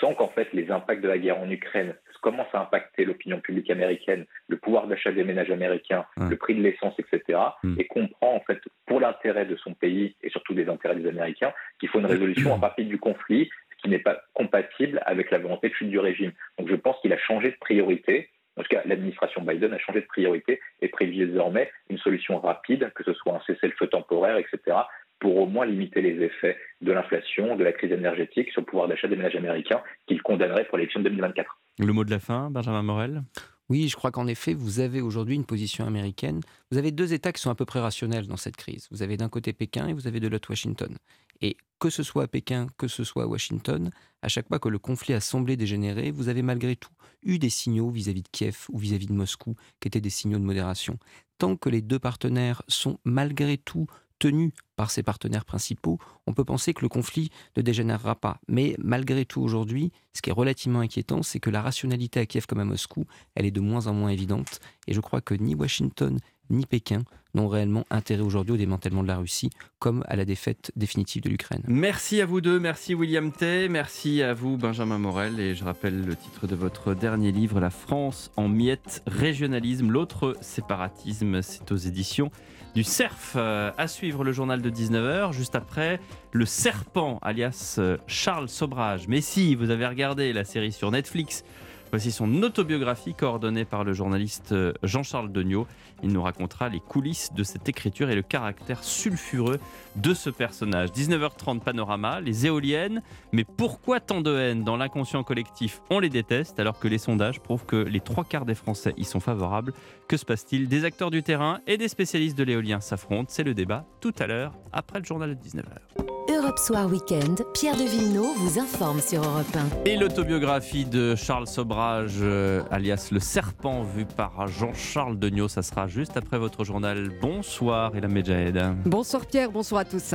Speaker 15: sans qu'en fait les impacts de la guerre en Ukraine, comment ça a impacté l'opinion publique américaine, le pouvoir d'achat des ménages américains, le prix de l'essence, etc. Hmm. Et comprend en fait, pour l'intérêt de son pays et surtout des intérêts des Américains, qu'il faut une résolution rapide du conflit, ce qui n'est pas compatible avec la volonté de chute du régime. Donc je pense qu'il a changé de priorité. En tout cas, l'administration Biden a changé de priorité et privilégie désormais une solution rapide, que ce soit un cessez-le-feu temporaire, etc., pour au moins limiter les effets de l'inflation, de la crise énergétique sur le pouvoir d'achat des ménages américains qu'il condamnerait pour l'élection de 2024.
Speaker 3: Le mot de la fin, Benjamin Morel?
Speaker 14: Oui, je crois qu'en effet, vous avez aujourd'hui une position américaine. Vous avez deux États qui sont à peu près rationnels dans cette crise. Vous avez d'un côté Pékin et vous avez de l'autre Washington. Et que ce soit à Pékin, que ce soit à Washington, à chaque fois que le conflit a semblé dégénérer, vous avez malgré tout eu des signaux vis-à-vis -vis de Kiev ou vis-à-vis -vis de Moscou qui étaient des signaux de modération. Tant que les deux partenaires sont malgré tout tenu par ses partenaires principaux, on peut penser que le conflit ne dégénérera pas. Mais malgré tout aujourd'hui, ce qui est relativement inquiétant, c'est que la rationalité à Kiev comme à Moscou, elle est de moins en moins évidente. Et je crois que ni Washington ni Pékin n'ont réellement intérêt aujourd'hui au démantèlement de la Russie, comme à la défaite définitive de l'Ukraine.
Speaker 3: Merci à vous deux, merci William Tay, merci à vous Benjamin Morel, et je rappelle le titre de votre dernier livre, La France en miettes, régionalisme, l'autre séparatisme, c'est aux éditions du CERF. Euh, à suivre le journal de 19h, juste après le serpent, alias euh, Charles Sobrage. Mais si vous avez regardé la série sur Netflix, voici son autobiographie coordonnée par le journaliste euh, Jean-Charles Degnaud. Il nous racontera les coulisses de cette écriture et le caractère sulfureux de ce personnage. 19h30 panorama, les éoliennes, mais pourquoi tant de haine dans l'inconscient collectif? On les déteste alors que les sondages prouvent que les trois quarts des Français y sont favorables. Que se passe-t-il? Des acteurs du terrain et des spécialistes de l'éolien s'affrontent. C'est le débat tout à l'heure après le journal de 19h.
Speaker 2: Europe Soir Weekend, Pierre de Villeneuve vous informe sur Europe 1.
Speaker 3: Et l'autobiographie de Charles Sobrage, euh, alias Le Serpent, vu par Jean-Charles Degnaud, ça sera juste après votre journal. Bonsoir, Elam Medjahed.
Speaker 16: Bonsoir Pierre, bonsoir à tous.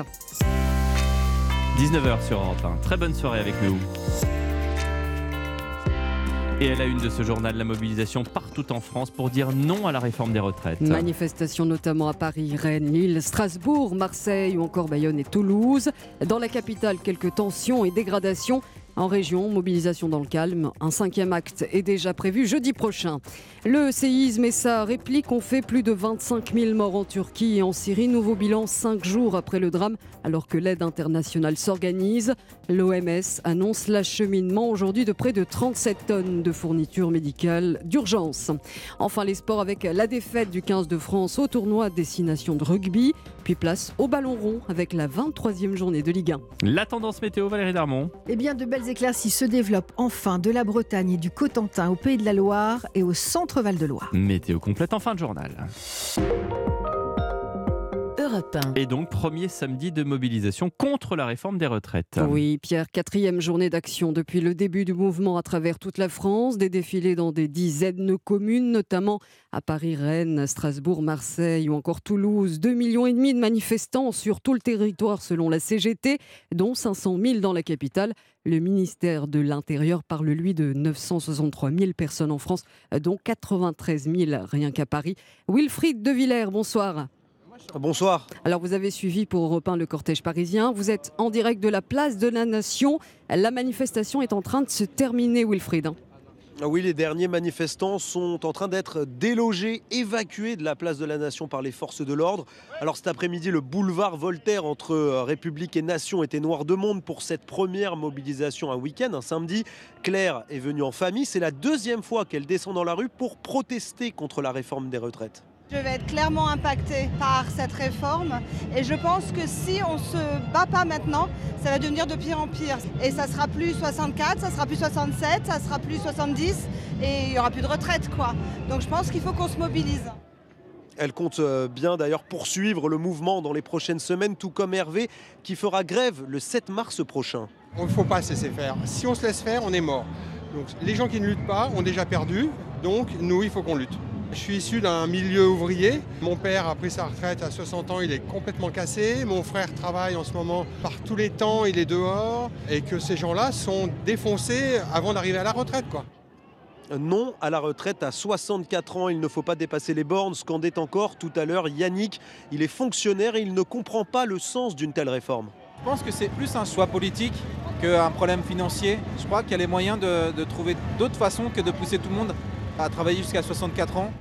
Speaker 3: 19h sur Europe 1. Très bonne soirée avec nous. Et à la une de ce journal, la mobilisation partout en France pour dire non à la réforme des retraites.
Speaker 16: Manifestation notamment à Paris, Rennes, Lille, Strasbourg, Marseille ou encore Bayonne et Toulouse. Dans la capitale, quelques tensions et dégradations. En région, mobilisation dans le calme. Un cinquième acte est déjà prévu jeudi prochain. Le séisme et sa réplique ont fait plus de 25 000 morts en Turquie et en Syrie. Nouveau bilan cinq jours après le drame, alors que l'aide internationale s'organise. L'OMS annonce l'acheminement aujourd'hui de près de 37 tonnes de fournitures médicales d'urgence. Enfin, les sports avec la défaite du 15 de France au tournoi Destination de rugby. Puis place au ballon rond avec la 23e journée de Ligue 1.
Speaker 3: La tendance météo, Valérie Darmon.
Speaker 4: Eh bien, de belles éclaircies se développent enfin de la Bretagne et du Cotentin au Pays de la Loire et au centre-Val de Loire.
Speaker 3: Météo complète en fin de journal. Et donc, premier samedi de mobilisation contre la réforme des retraites.
Speaker 16: Oui, Pierre, quatrième journée d'action depuis le début du mouvement à travers toute la France. Des défilés dans des dizaines de communes, notamment à Paris, Rennes, Strasbourg, Marseille ou encore Toulouse. 2,5 millions et demi de manifestants sur tout le territoire selon la CGT, dont 500 000 dans la capitale. Le ministère de l'Intérieur parle, lui, de 963 000 personnes en France, dont 93 000 rien qu'à Paris. Wilfried De Villers, bonsoir.
Speaker 5: Bonsoir.
Speaker 16: Alors vous avez suivi pour Europe 1 le cortège parisien. Vous êtes en direct de la place de la Nation. La manifestation est en train de se terminer, Wilfried.
Speaker 5: Ah oui, les derniers manifestants sont en train d'être délogés, évacués de la place de la Nation par les forces de l'ordre. Alors cet après-midi, le boulevard Voltaire entre euh, République et Nation était noir de monde pour cette première mobilisation un week-end, un samedi. Claire est venue en famille. C'est la deuxième fois qu'elle descend dans la rue pour protester contre la réforme des retraites.
Speaker 17: Je vais être clairement impacté par cette réforme et je pense que si on ne se bat pas maintenant, ça va devenir de pire en pire. Et ça sera plus 64, ça sera plus 67, ça sera plus 70 et il n'y aura plus de retraite quoi. Donc je pense qu'il faut qu'on se mobilise.
Speaker 5: Elle compte euh, bien d'ailleurs poursuivre le mouvement dans les prochaines semaines, tout comme Hervé qui fera grève le 7 mars prochain.
Speaker 6: On ne faut pas se laisser faire. Si on se laisse faire, on est mort. Donc les gens qui ne luttent pas ont déjà perdu, donc nous, il faut qu'on lutte. Je suis issu d'un milieu ouvrier. Mon père a pris sa retraite à 60 ans, il est complètement cassé. Mon frère travaille en ce moment par tous les temps, il est dehors. Et que ces gens-là sont défoncés avant d'arriver à la retraite. quoi.
Speaker 5: Non à la retraite à 64 ans, il ne faut pas dépasser les bornes, scandait encore tout à l'heure Yannick. Il est fonctionnaire et il ne comprend pas le sens d'une telle réforme.
Speaker 18: Je pense que c'est plus un choix politique qu'un problème financier. Je crois qu'il y a les moyens de, de trouver d'autres façons que de pousser tout le monde à travailler jusqu'à 64 ans.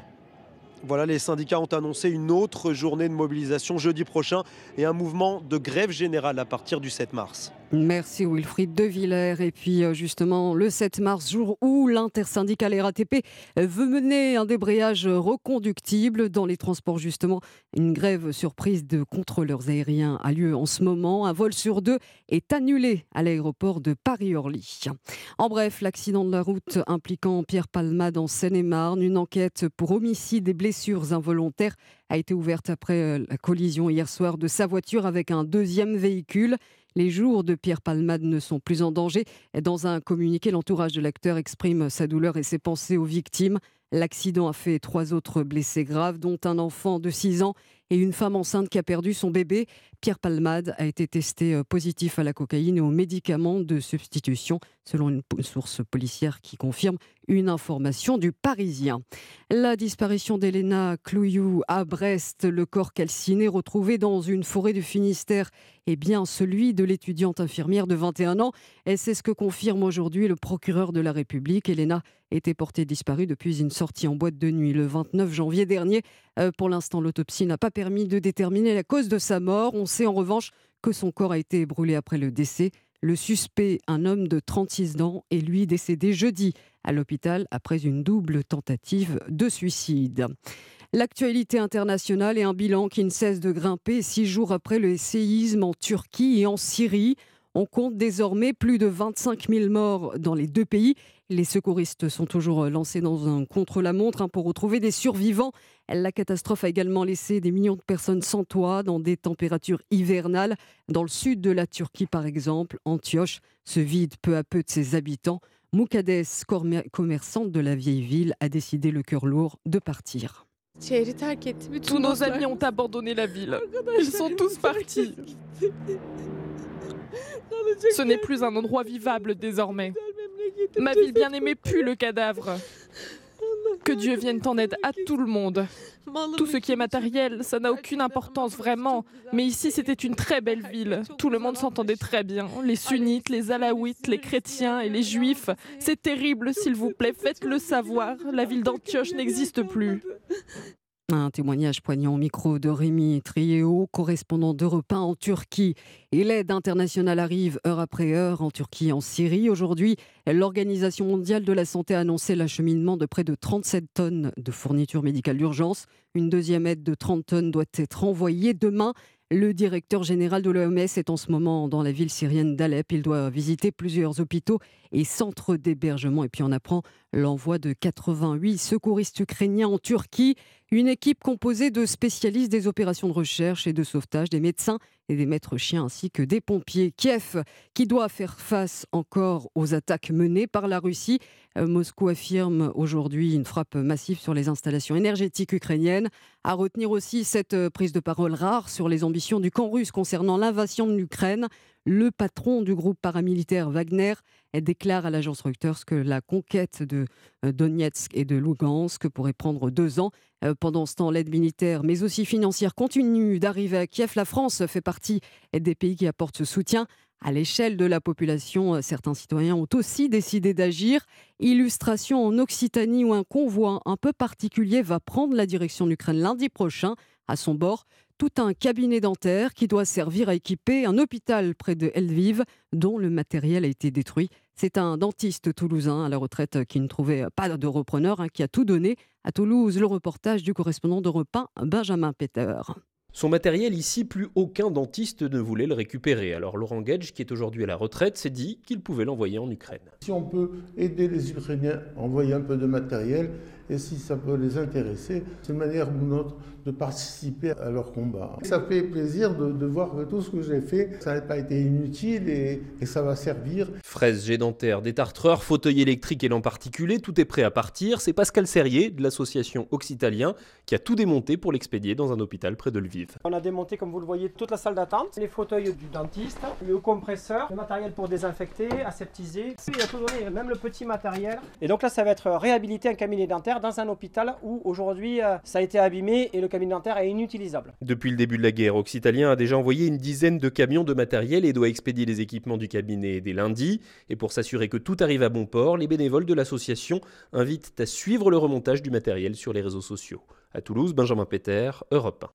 Speaker 5: Voilà, les syndicats ont annoncé une autre journée de mobilisation jeudi prochain et un mouvement de grève générale à partir du 7 mars.
Speaker 16: Merci Wilfried De Villers. Et puis euh, justement, le 7 mars, jour où l'intersyndicale RATP veut mener un débrayage reconductible dans les transports, justement, une grève surprise de contrôleurs aériens a lieu en ce moment. Un vol sur deux est annulé à l'aéroport de Paris-Orly. En bref, l'accident de la route impliquant Pierre Palmade en Seine-et-Marne, une enquête pour homicide et blessures involontaires a été ouverte après euh, la collision hier soir de sa voiture avec un deuxième véhicule. Les jours de Pierre Palmade ne sont plus en danger. Dans un communiqué, l'entourage de l'acteur exprime sa douleur et ses pensées aux victimes. L'accident a fait trois autres blessés graves, dont un enfant de 6 ans et une femme enceinte qui a perdu son bébé. Pierre Palmade a été testé euh, positif à la cocaïne et aux médicaments de substitution, selon une source policière qui confirme une information du Parisien. La disparition d'Elena Clouillou à Brest, le corps calciné retrouvé dans une forêt du Finistère, est bien celui de l'étudiante infirmière de 21 ans. Et c'est ce que confirme aujourd'hui le procureur de la République. Elena était portée disparue depuis une sortie en boîte de nuit le 29 janvier dernier. Euh, pour l'instant, l'autopsie n'a pas permis de déterminer la cause de sa mort. Sait en revanche que son corps a été brûlé après le décès. Le suspect, un homme de 36 ans, est lui décédé jeudi à l'hôpital après une double tentative de suicide. L'actualité internationale et un bilan qui ne cesse de grimper six jours après le séisme en Turquie et en Syrie. On compte désormais plus de 25 000 morts dans les deux pays. Les secouristes sont toujours lancés dans un contre-la-montre hein, pour retrouver des survivants. La catastrophe a également laissé des millions de personnes sans toit dans des températures hivernales. Dans le sud de la Turquie, par exemple, Antioche se vide peu à peu de ses habitants. Moukades, commerçante de la vieille ville, a décidé le cœur lourd de partir.
Speaker 19: Tous nos amis ont abandonné la ville. Ils sont tous partis. Ce n'est plus un endroit vivable désormais. Ma ville bien-aimée pue le cadavre. Que Dieu vienne en aide à tout le monde. Tout ce qui est matériel, ça n'a aucune importance vraiment. Mais ici, c'était une très belle ville. Tout le monde s'entendait très bien. Les sunnites, les alaouites, les chrétiens et les juifs. C'est terrible, s'il vous plaît, faites-le savoir. La ville d'Antioche n'existe plus.
Speaker 16: Un témoignage poignant au micro de Rémi Triéo, correspondant d'Europe 1 en Turquie. Et l'aide internationale arrive heure après heure en Turquie et en Syrie. Aujourd'hui, l'Organisation mondiale de la santé a annoncé l'acheminement de près de 37 tonnes de fournitures médicales d'urgence. Une deuxième aide de 30 tonnes doit être envoyée demain. Le directeur général de l'OMS est en ce moment dans la ville syrienne d'Alep. Il doit visiter plusieurs hôpitaux et centres d'hébergement. Et puis on apprend l'envoi de 88 secouristes ukrainiens en Turquie. Une équipe composée de spécialistes des opérations de recherche et de sauvetage, des médecins et des maîtres chiens ainsi que des pompiers. Kiev, qui doit faire face encore aux attaques menées par la Russie. Euh, Moscou affirme aujourd'hui une frappe massive sur les installations énergétiques ukrainiennes. À retenir aussi cette euh, prise de parole rare sur les ambitions du camp russe concernant l'invasion de l'Ukraine. Le patron du groupe paramilitaire Wagner déclare à l'agence Reuters que la conquête de euh, Donetsk et de Lugansk pourrait prendre deux ans. Euh, pendant ce temps, l'aide militaire, mais aussi financière, continue d'arriver à Kiev. La France fait partie des pays qui apportent ce soutien. À l'échelle de la population, euh, certains citoyens ont aussi décidé d'agir. Illustration en Occitanie où un convoi un peu particulier va prendre la direction d'Ukraine lundi prochain. À son bord, tout un cabinet dentaire qui doit servir à équiper un hôpital près de Lviv dont le matériel a été détruit. C'est un dentiste toulousain à la retraite qui ne trouvait pas de repreneur hein, qui a tout donné. À Toulouse, le reportage du correspondant de repas Benjamin Peter.
Speaker 20: Son matériel ici, plus aucun dentiste ne voulait le récupérer. Alors Laurent Gage, qui est aujourd'hui à la retraite, s'est dit qu'il pouvait l'envoyer en Ukraine.
Speaker 21: Si on peut aider les Ukrainiens à envoyer un peu de matériel, et si ça peut les intéresser, c'est une manière ou une autre de participer à leur combat. Ça fait plaisir de, voir que tout ce que j'ai fait, ça n'a pas été inutile et, ça va servir.
Speaker 20: Fraises, jet dentaire, détartreurs, fauteuil électrique et lampes particulées, tout est prêt à partir. C'est Pascal Serrier de l'association Occitalien qui a tout démonté pour l'expédier dans un hôpital près de Lviv.
Speaker 22: On a démonté, comme vous le voyez, toute la salle d'attente, les fauteuils du dentiste, le compresseur, le matériel pour désinfecter, aseptiser. Il a tout donné, même le petit matériel. Et donc là, ça va être réhabilité un cabinet dentaire dentaire dans un hôpital où aujourd'hui euh, ça a été abîmé et le
Speaker 20: Depuis le début de la guerre, Occitalien a déjà envoyé une dizaine de camions de matériel et doit expédier les équipements du cabinet dès lundi. Et pour s'assurer que tout arrive à bon port, les bénévoles de l'association invitent à suivre le remontage du matériel sur les réseaux sociaux. À Toulouse, Benjamin Péter, Europe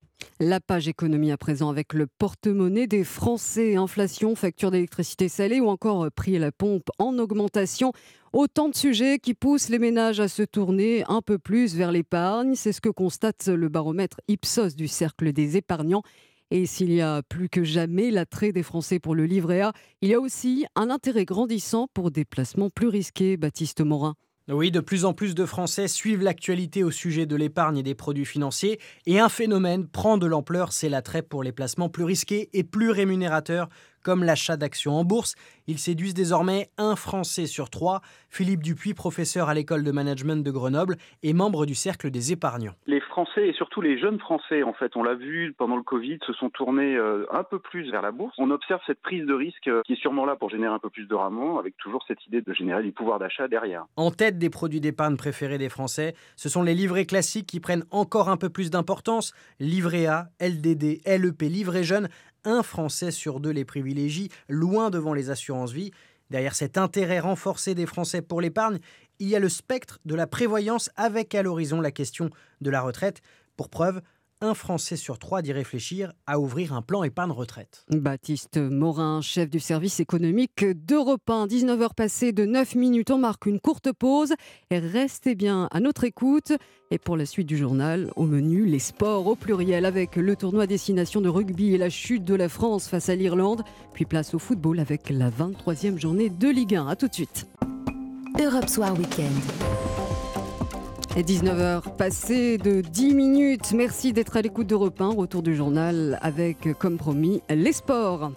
Speaker 16: 1. La page économie à présent avec le porte-monnaie des Français, inflation, facture d'électricité salée ou encore prix à la pompe en augmentation. Autant de sujets qui poussent les ménages à se tourner un peu plus vers l'épargne. C'est ce que constate le baromètre Ipsos du Cercle des épargnants. Et s'il y a plus que jamais l'attrait des Français pour le livret A, il y a aussi un intérêt grandissant pour des placements plus risqués, Baptiste Morin.
Speaker 23: Oui, de plus en plus de Français suivent l'actualité au sujet de l'épargne et des produits financiers, et un phénomène prend de l'ampleur, c'est l'attrait pour les placements plus risqués et plus rémunérateurs, comme l'achat d'actions en bourse. Ils séduisent désormais un Français sur trois. Philippe Dupuis, professeur à l'école de management de Grenoble et membre du Cercle des épargnants.
Speaker 24: Les Français et surtout les jeunes Français, en fait, on l'a vu pendant le Covid, se sont tournés euh, un peu plus vers la bourse. On observe cette prise de risque euh, qui est sûrement là pour générer un peu plus de rendement, avec toujours cette idée de générer du pouvoir d'achat derrière.
Speaker 23: En tête des produits d'épargne préférés des Français, ce sont les livrets classiques qui prennent encore un peu plus d'importance. Livret A, LDD, LEP, livret jeune, un Français sur deux les privilégie, loin devant les assurances-vie. Derrière cet intérêt renforcé des Français pour l'épargne, il y a le spectre de la prévoyance avec à l'horizon la question de la retraite. Pour preuve, un Français sur trois d'y réfléchir à ouvrir un plan épargne retraite.
Speaker 16: Baptiste Morin, chef du service économique d'Europe 1, 19h passées de 9 minutes, on marque une courte pause et restez bien à notre écoute. Et pour la suite du journal, au menu, les sports au pluriel avec le tournoi destination de rugby et la chute de la France face à l'Irlande, puis place au football avec la 23e journée de Ligue 1. A tout de suite.
Speaker 2: Europe Soir Weekend.
Speaker 16: Et 19h passées de 10 minutes. Merci d'être à l'écoute d'Europe 1. Retour du journal avec, comme promis, les sports.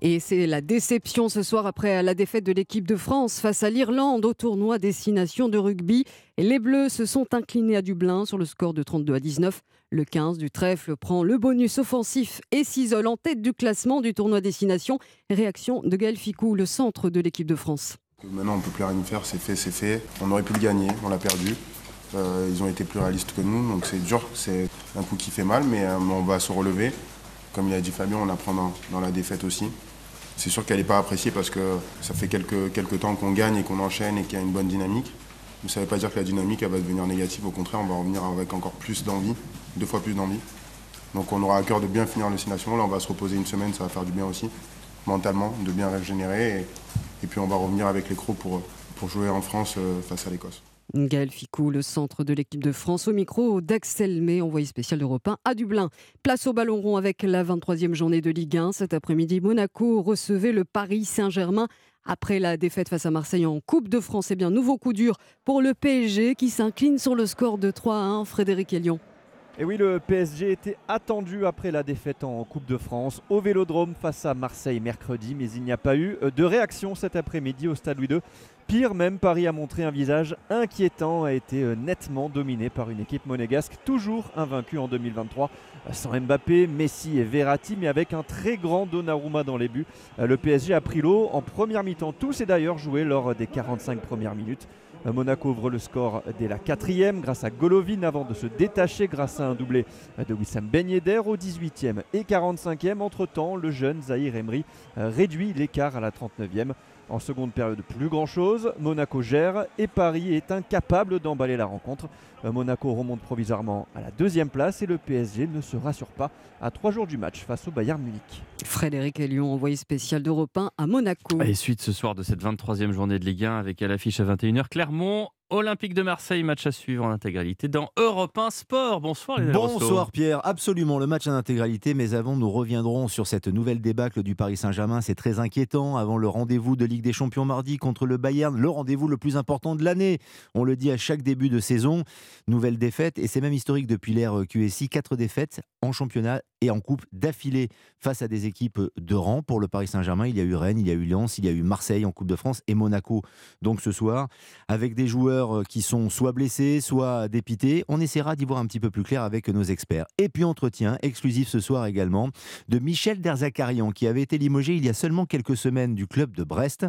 Speaker 16: Et c'est la déception ce soir après la défaite de l'équipe de France face à l'Irlande au tournoi Destination de rugby. Les Bleus se sont inclinés à Dublin sur le score de 32 à 19. Le 15 du trèfle prend le bonus offensif et s'isole en tête du classement du tournoi Destination. Réaction de Gaël Ficou, le centre de l'équipe de France.
Speaker 25: Maintenant, on peut plus rien faire, c'est fait, c'est fait. On aurait pu le gagner, on l'a perdu. Euh, ils ont été plus réalistes que nous, donc c'est dur, c'est un coup qui fait mal, mais euh, on va se relever. Comme il a dit Fabien, on apprend dans, la défaite aussi. C'est sûr qu'elle n'est pas appréciée parce que ça fait quelques, temps qu'on gagne et qu'on enchaîne et qu'il y a une bonne dynamique. Mais ça ne veut pas dire que la dynamique va devenir négative, au contraire, on va revenir avec encore plus d'envie, deux fois plus d'envie. Donc on aura à cœur de bien finir destination. Là, on va se reposer une semaine, ça va faire du bien aussi, mentalement, de bien régénérer. Et puis on va revenir avec les crocs pour, pour jouer en France euh, face à l'Écosse.
Speaker 16: Gaël Ficou, le centre de l'équipe de France, au micro d'Axel May, envoyé spécial d'Europe 1 à Dublin. Place au ballon rond avec la 23e journée de Ligue 1. Cet après-midi, Monaco recevait le Paris Saint-Germain. Après la défaite face à Marseille en Coupe de France, et eh bien nouveau coup dur pour le PSG qui s'incline sur le score de 3 à 1. Frédéric Elion.
Speaker 12: Et oui, le PSG était attendu après la défaite en Coupe de France au Vélodrome face à Marseille mercredi, mais il n'y a pas eu de réaction cet après-midi au Stade Louis II. Pire même, Paris a montré un visage inquiétant, a été euh, nettement dominé par une équipe monégasque toujours invaincue en 2023, euh, sans Mbappé, Messi et Verratti, mais avec un très grand Donnarumma dans les buts. Euh, le PSG a pris l'eau en première mi-temps. Tout s'est d'ailleurs joué lors des 45 premières minutes. Monaco ouvre le score dès la quatrième grâce à Golovin avant de se détacher grâce à un doublé de Wissam Ben Yedder au 18e et 45e. Entre-temps, le jeune Zahir Emery réduit l'écart à la 39e. En seconde période, plus grand-chose. Monaco gère et Paris est incapable d'emballer la rencontre. Euh, Monaco remonte provisoirement à la deuxième place et le PSG ne se rassure pas à trois jours du match face au Bayern Munich.
Speaker 16: Frédéric Elion, envoyé spécial d'Europe 1 à Monaco.
Speaker 3: Et suite ce soir de cette 23e journée de Ligue 1 avec à l'affiche à 21h Clermont Olympique de Marseille, match à suivre en intégralité dans Europe 1 Sport. Bonsoir les
Speaker 26: Bonsoir Pierre, absolument le match en intégralité, mais avant nous reviendrons sur cette nouvelle débâcle du Paris Saint-Germain. C'est très inquiétant avant le rendez-vous de Ligue des Champions mardi contre le Bayern, le rendez-vous le plus important de l'année. On le dit à chaque début de saison. Nouvelle défaite, et c'est même historique depuis l'ère QSI. Quatre défaites en championnat et en coupe d'affilée face à des équipes de rang. Pour le Paris Saint-Germain, il y a eu Rennes, il y a eu Lens, il y a eu Marseille en Coupe de France et Monaco. Donc ce soir, avec des joueurs euh, qui sont soit blessés, soit dépités, on essaiera d'y voir un petit peu plus clair avec nos experts. Et puis entretien exclusif ce soir également de Michel Derzakarian qui avait été limogé il y a seulement quelques semaines du club de Brest.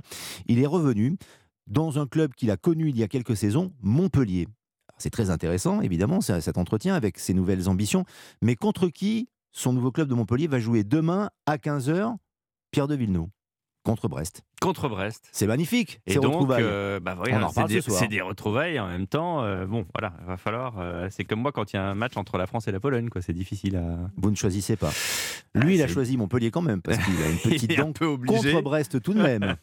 Speaker 26: Il est revenu dans un club qu'il a connu il y a quelques saisons, Montpellier. C'est très intéressant, évidemment, cet entretien avec ses nouvelles ambitions. Mais contre qui son nouveau club de Montpellier va jouer demain à 15h Pierre de Villeneuve contre Brest.
Speaker 3: Contre Brest.
Speaker 26: C'est magnifique.
Speaker 3: Et donc, euh, bah, c'est des, retrouvailles en même temps. Euh, bon, voilà, il va falloir. Euh, c'est comme moi quand il y a un match entre la France et la Pologne, quoi. C'est difficile à.
Speaker 26: Vous ne choisissez pas. Lui, il a choisi Montpellier quand même parce qu'il a une petite dent contre Brest tout de même.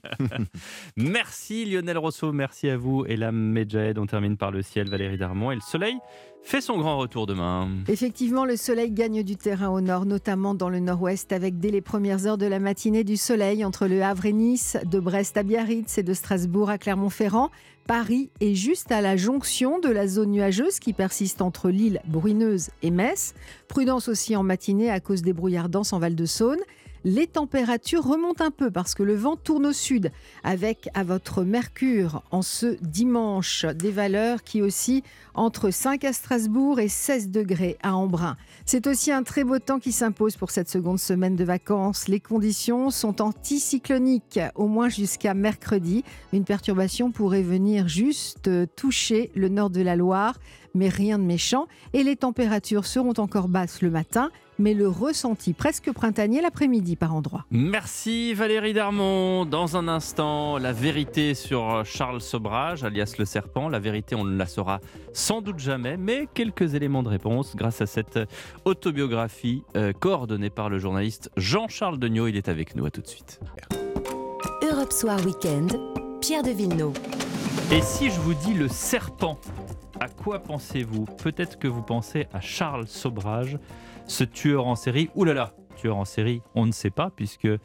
Speaker 3: merci Lionel Rousseau, merci à vous. Et la Medjahed, on termine par le ciel, Valérie Darmon et le soleil fait son grand retour demain.
Speaker 4: Effectivement, le soleil gagne du terrain au nord, notamment dans le nord-ouest, avec dès les premières heures de la matinée du soleil entre le Havre et Nice, de Brest à Biarritz et de Strasbourg à Clermont-Ferrand. Paris est juste à la jonction de la zone nuageuse qui persiste entre l'île Bruineuse et Metz. Prudence aussi en matinée à cause des brouillards denses en Val-de-Saône les températures remontent un peu parce que le vent tourne au sud avec à votre mercure en ce dimanche des valeurs qui aussi entre 5 à Strasbourg et 16 degrés à Embrun. C'est aussi un très beau temps qui s'impose pour cette seconde semaine de vacances. Les conditions sont anticycloniques au moins jusqu'à mercredi. Une perturbation pourrait venir juste toucher le nord de la Loire mais rien de méchant. Et les températures seront encore basses le matin, mais le ressenti presque printanier l'après-midi par endroits.
Speaker 3: Merci Valérie Darmon. Dans un instant, la vérité sur Charles Sobrage, alias le serpent. La vérité, on ne la saura sans doute jamais, mais quelques éléments de réponse grâce à cette autobiographie euh, coordonnée par le journaliste Jean-Charles Degnaud. Il est avec nous. À tout de suite.
Speaker 2: Europe Soir Weekend, Pierre de Villeneuve.
Speaker 3: Et si je vous dis le serpent? À quoi pensez-vous? Peut-être que vous pensez à Charles Sobrage, ce tueur en série. Ouh là là, tueur en série, on ne sait pas, puisque euh,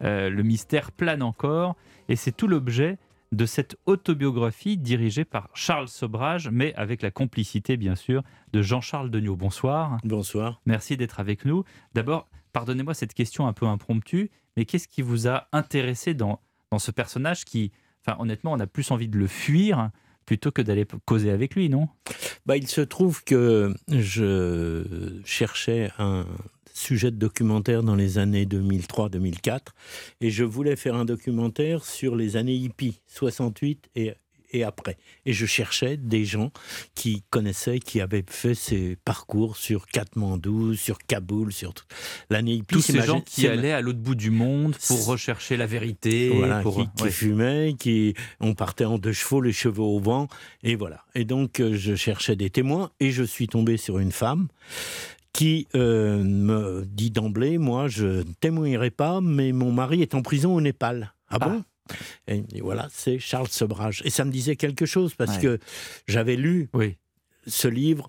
Speaker 3: le mystère plane encore. Et c'est tout l'objet de cette autobiographie dirigée par Charles Sobrage, mais avec la complicité, bien sûr, de Jean-Charles Degnaud. Bonsoir.
Speaker 27: Bonsoir.
Speaker 3: Merci d'être avec nous. D'abord, pardonnez-moi cette question un peu impromptue, mais qu'est-ce qui vous a intéressé dans, dans ce personnage qui, enfin, honnêtement, on a plus envie de le fuir plutôt que d'aller causer avec lui, non?
Speaker 27: Bah, Il se trouve que je cherchais un sujet de documentaire dans les années 2003-2004 et je voulais faire un documentaire sur les années hippies, 68 et et après. Et je cherchais des gens qui connaissaient, qui avaient fait ces parcours sur Katmandou, sur Kaboul, sur
Speaker 3: l'année Tous ces gens qui allaient à l'autre bout du monde pour rechercher la vérité.
Speaker 27: Voilà, qui, fumaient, qui, on partait en deux chevaux, les cheveux au vent, et voilà. Et donc, euh, je cherchais des témoins, et je suis tombé sur une femme qui euh, me dit d'emblée, moi, je ne témoignerai pas, mais mon mari est en prison au Népal. Ah, ah. bon et, voilà, c'est Charles Sobrage. Et ça me disait quelque chose parce que j'avais lu ce livre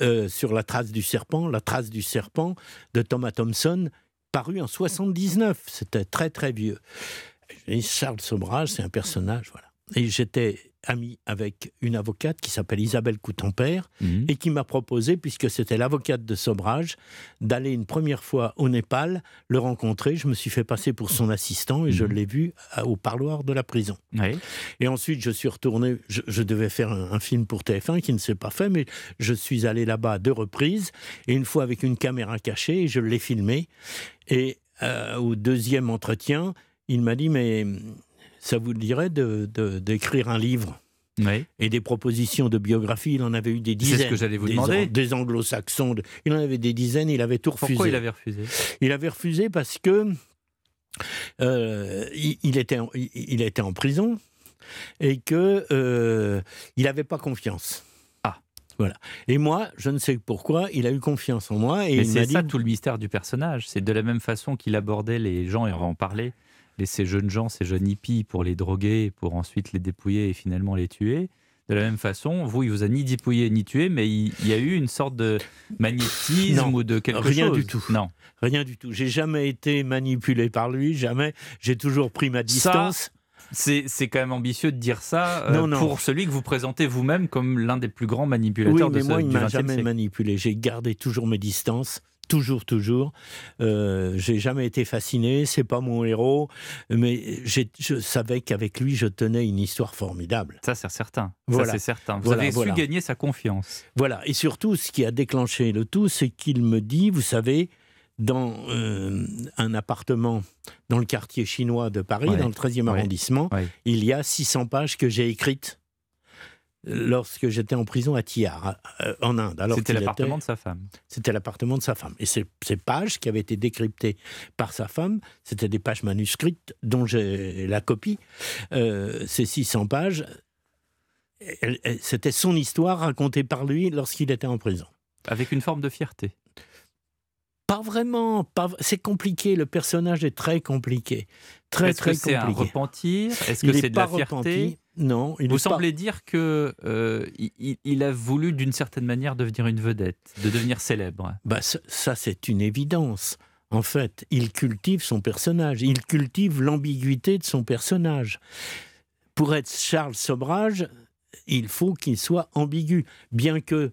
Speaker 27: euh, sur la trace du serpent, la trace du serpent de Thomas Thompson, paru en 79. C'était très très vieux. Charles Sobrage, c'est un personnage, voilà. Et j'étais ami avec une avocate qui s'appelle Isabelle Coutempère mhm. et qui m'a proposé, puisque c'était l'avocate de Sobrage, d'aller une première fois au Népal, le rencontrer. Je me suis fait passer pour son assistant et je mhm. l'ai vu au parloir de la prison. Et ensuite, je suis retourné, je, devais faire un, film pour TF1 qui ne s'est pas fait, mais je suis allé là-bas à deux reprises et une fois avec une caméra cachée et je l'ai filmé. Et euh, au deuxième entretien, il m'a dit, mais ça vous dirait d'écrire de, un livre Et des propositions de biographie, il en avait eu des dizaines.
Speaker 3: C'est ce que j'allais vous demander.
Speaker 27: Des anglo-saxons, il en avait des dizaines, il avait tout refusé.
Speaker 3: Pourquoi il avait refusé?
Speaker 27: Il avait refusé parce que euh, il, était en, il, était en prison et que euh, il n'avait pas confiance.
Speaker 3: Ah.
Speaker 27: Voilà. Et moi, je ne sais pourquoi, il a eu confiance en moi. Et
Speaker 3: Mais c'est ça tout le mystère du personnage. C'est de la même façon qu'il abordait les gens et en parlait ces jeunes gens, ces jeunes hippies, pour les droguer, pour ensuite les dépouiller et finalement les tuer. De la même façon, vous, il vous a ni dépouillé ni tué, mais il, y a eu une sorte de magnétisme ou de quelque
Speaker 27: rien
Speaker 3: chose.
Speaker 27: du tout.
Speaker 3: Non,
Speaker 27: rien du tout. J'ai jamais été manipulé par lui, jamais. J'ai toujours pris ma distance.
Speaker 3: C'est quand même ambitieux de dire ça euh, pour celui que vous présentez vous-même comme l'un des plus grands manipulateurs
Speaker 27: oui, mais
Speaker 3: de
Speaker 27: moi,
Speaker 3: il
Speaker 27: m'a jamais manipulé. J'ai gardé toujours mes distances toujours, toujours. Euh, j'ai jamais été fasciné, c'est pas mon héros, mais je savais qu'avec lui, je tenais une histoire formidable.
Speaker 3: Ça, c'est certain. Voilà. c'est certain. Vous avez su gagner sa confiance.
Speaker 27: Voilà. Et surtout, ce qui a déclenché le tout, c'est qu'il me dit, vous savez, dans euh, un appartement dans le quartier chinois de Paris,
Speaker 3: Ouais.
Speaker 27: dans le 13e
Speaker 3: Ouais.
Speaker 27: arrondissement.
Speaker 3: Ouais.
Speaker 27: Il y a 600 pages que j'ai écrites lorsque j'étais en prison à Tihar, euh, en Inde.
Speaker 3: C'était l'appartement de sa femme.
Speaker 27: C'était l'appartement de sa femme. Et ces, ces pages qui avaient été décryptées par sa femme, c'était des pages manuscrites dont j'ai la copie. Euh, ces 600 pages, c'était son histoire racontée par lui lorsqu'il était en prison.
Speaker 3: Avec une forme de fierté.
Speaker 27: Pas vraiment. Pas, c'est compliqué. Le personnage est très compliqué. Très,
Speaker 3: Est-ce que
Speaker 27: très
Speaker 3: c'est un
Speaker 27: compliqué.
Speaker 3: repentir? Est-ce
Speaker 27: Il
Speaker 3: que
Speaker 27: est
Speaker 3: c'est de
Speaker 27: pas
Speaker 3: la fierté?
Speaker 27: repenti. Non, il
Speaker 3: Vous
Speaker 27: est pas-
Speaker 3: semblez dire que euh, il- a voulu d'une certaine manière devenir une vedette, de devenir célèbre.
Speaker 27: Bah, ça, ça, c'est une évidence. En fait, il cultive son personnage, il cultive l'ambiguïté de son personnage. Pour être Charles Sobrage, il faut qu'il soit ambigu, bien que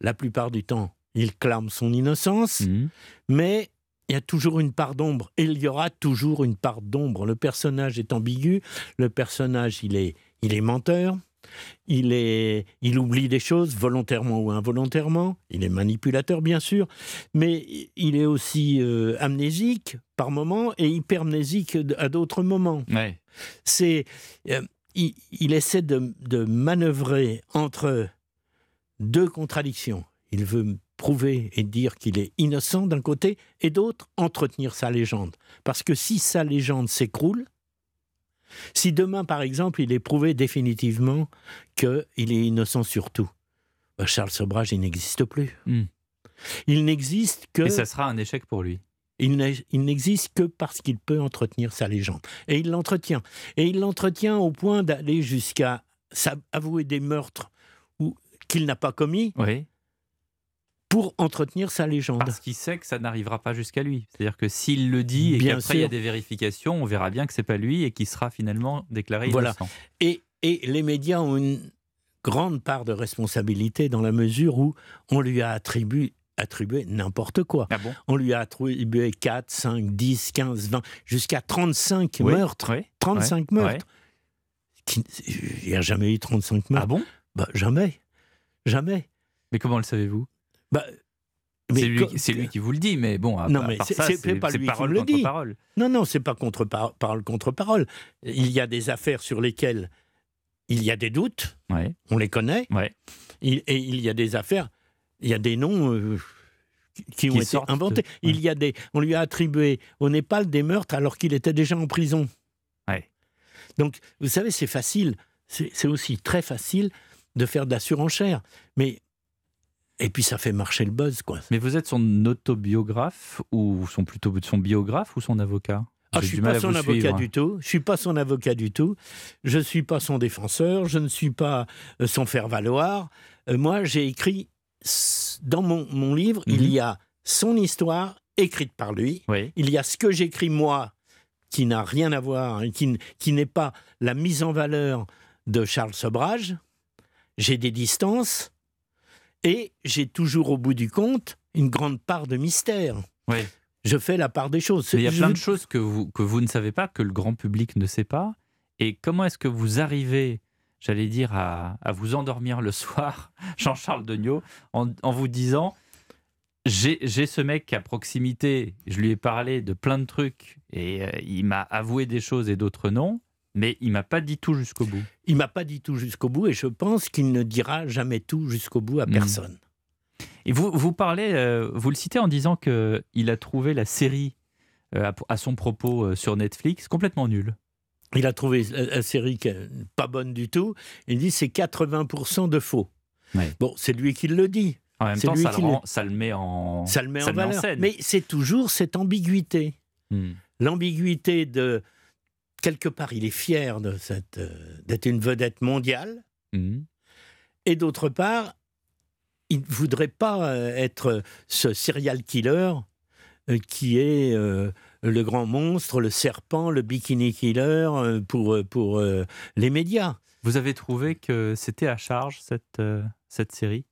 Speaker 27: la plupart du temps, il clame son innocence,
Speaker 3: Mmh.
Speaker 27: mais il y a toujours une part d'ombre, et il y aura toujours une part d'ombre. Le personnage est ambigu, le personnage, il est, il est menteur, il, est, il oublie des choses volontairement ou involontairement. Il est manipulateur, bien sûr, mais il est aussi euh, amnésique par moments et hypermnésique à d'autres moments.
Speaker 3: Ouais.
Speaker 27: C'est, euh, il, il essaie de, de manœuvrer entre deux contradictions. Il veut prouver et dire qu'il est innocent d'un côté, et d'autre, entretenir sa légende. Parce que si sa légende s'écroule, si demain, par exemple, il est prouvé définitivement qu'il est innocent sur tout, bah, Charles Sobrage, il n'existe plus.
Speaker 3: Hmm.
Speaker 27: Il n'existe que...
Speaker 3: Et ça sera un échec pour lui.
Speaker 27: Il n'existe que parce qu'il peut entretenir sa légende. Et il l'entretient. Et il l'entretient au point d'aller jusqu'à avouer des meurtres ou- qu'il n'a pas commis
Speaker 3: Oui.
Speaker 27: Pour entretenir sa légende.
Speaker 3: Parce qu'il sait que ça n'arrivera pas jusqu'à lui. C'est-à-dire que s'il le dit et
Speaker 27: Bien
Speaker 3: qu'après il y a des vérifications, on verra bien que c'est pas lui et qu'il sera finalement déclaré
Speaker 27: Voilà.
Speaker 3: innocent.
Speaker 27: Et, et les médias ont une grande part de responsabilité dans la mesure où on lui a attribué, attribué n'importe quoi.
Speaker 3: Ah bon?
Speaker 27: On lui a attribué 4, 5, 10, 15, 20, jusqu'à 35
Speaker 3: Oui,
Speaker 27: meurtres.
Speaker 3: oui,
Speaker 27: 35
Speaker 3: ouais,
Speaker 27: meurtres. Il n'y a jamais eu 35 meurtres.
Speaker 3: Ah bon?
Speaker 27: Bah, Jamais. Jamais.
Speaker 3: Mais comment le savez-vous?
Speaker 27: Bah,
Speaker 3: C'est lui, lui qui vous le dit, mais bon, à,
Speaker 27: Non, mais c'est
Speaker 3: ça,
Speaker 27: c'est
Speaker 3: c'est
Speaker 27: pas lui qui
Speaker 3: parole
Speaker 27: me le
Speaker 3: contre
Speaker 27: dit.
Speaker 3: parole.
Speaker 27: Non, non, c'est pas contre par- parole contre parole. Il y a des affaires sur lesquelles il y a des doutes.
Speaker 3: Ouais.
Speaker 27: On les connaît.
Speaker 3: Ouais.
Speaker 27: Il- et il y a des affaires, il y a des noms euh, qui- qui ont
Speaker 3: Qui
Speaker 27: été
Speaker 3: de-
Speaker 27: inventés. Il y a des, on lui a attribué au Népal des meurtres alors qu'il était déjà en prison. Donc, vous savez, c'est facile. C'est c'est aussi très facile de faire de la surenchère. Mais et puis ça fait marcher le buzz, quoi.
Speaker 3: Mais vous êtes son autobiographe ou son plutôt son biographe ou son avocat?
Speaker 27: Ah, je suis pas son avocat
Speaker 3: suivre.
Speaker 27: du tout. Je suis pas son avocat du tout. Je suis pas son défenseur. Je ne suis pas euh, son faire valoir. Euh, moi, j'ai écrit dans mon, mon livre, il
Speaker 3: Mhm.
Speaker 27: y a son histoire écrite par lui.
Speaker 3: Oui.
Speaker 27: Il y a ce que j'écris moi, qui n'a rien à voir, hein, qui, qui n'est pas la mise en valeur de Charles Sobrage. J'ai des distances et j'ai toujours au bout du compte une grande part de mystère.
Speaker 3: Oui.
Speaker 27: Je fais la part des choses.
Speaker 3: Mais il y a
Speaker 27: Je
Speaker 3: plein de choses que vous, que vous ne savez pas, que le grand public ne sait pas. Et comment est-ce que vous arrivez, j'allais dire, à, à vous endormir le soir, Jean-Charles Degnaud, en, en vous disant j'ai j'ai ce mec à proximité, je lui ai parlé de plein de trucs, et euh, il m'a avoué des choses et d'autres non, mais il m'a pas dit tout jusqu'au bout.
Speaker 27: Il m'a pas dit tout jusqu'au bout et je pense qu'il ne dira jamais tout jusqu'au bout à
Speaker 3: Mhm.
Speaker 27: personne.
Speaker 3: Et vous, vous parlez, euh, vous le citez en disant que il a trouvé la série euh, à, à son propos euh, sur Netflix complètement nulle.
Speaker 27: Il a trouvé la, la série pas bonne du tout. Il dit c'est 80% de faux. Bon, c'est lui qui le dit.
Speaker 3: En même temps, ça le,
Speaker 27: le-
Speaker 3: rend- ça le met en,
Speaker 27: Ça le met
Speaker 3: ça
Speaker 27: en valeur.
Speaker 3: scène.
Speaker 27: Mais c'est toujours cette ambiguïté.
Speaker 3: Hmm.
Speaker 27: L'ambiguïté de quelque part, il est fier de cette euh, d'être une vedette mondiale,
Speaker 3: Hmm.
Speaker 27: et d'autre part, il ne voudrait pas euh, être ce serial killer euh, qui est euh, le grand monstre, le serpent, le bikini killer euh, pour, euh, pour euh, les médias.
Speaker 3: Vous avez trouvé que c'était à charge cette, euh, cette série?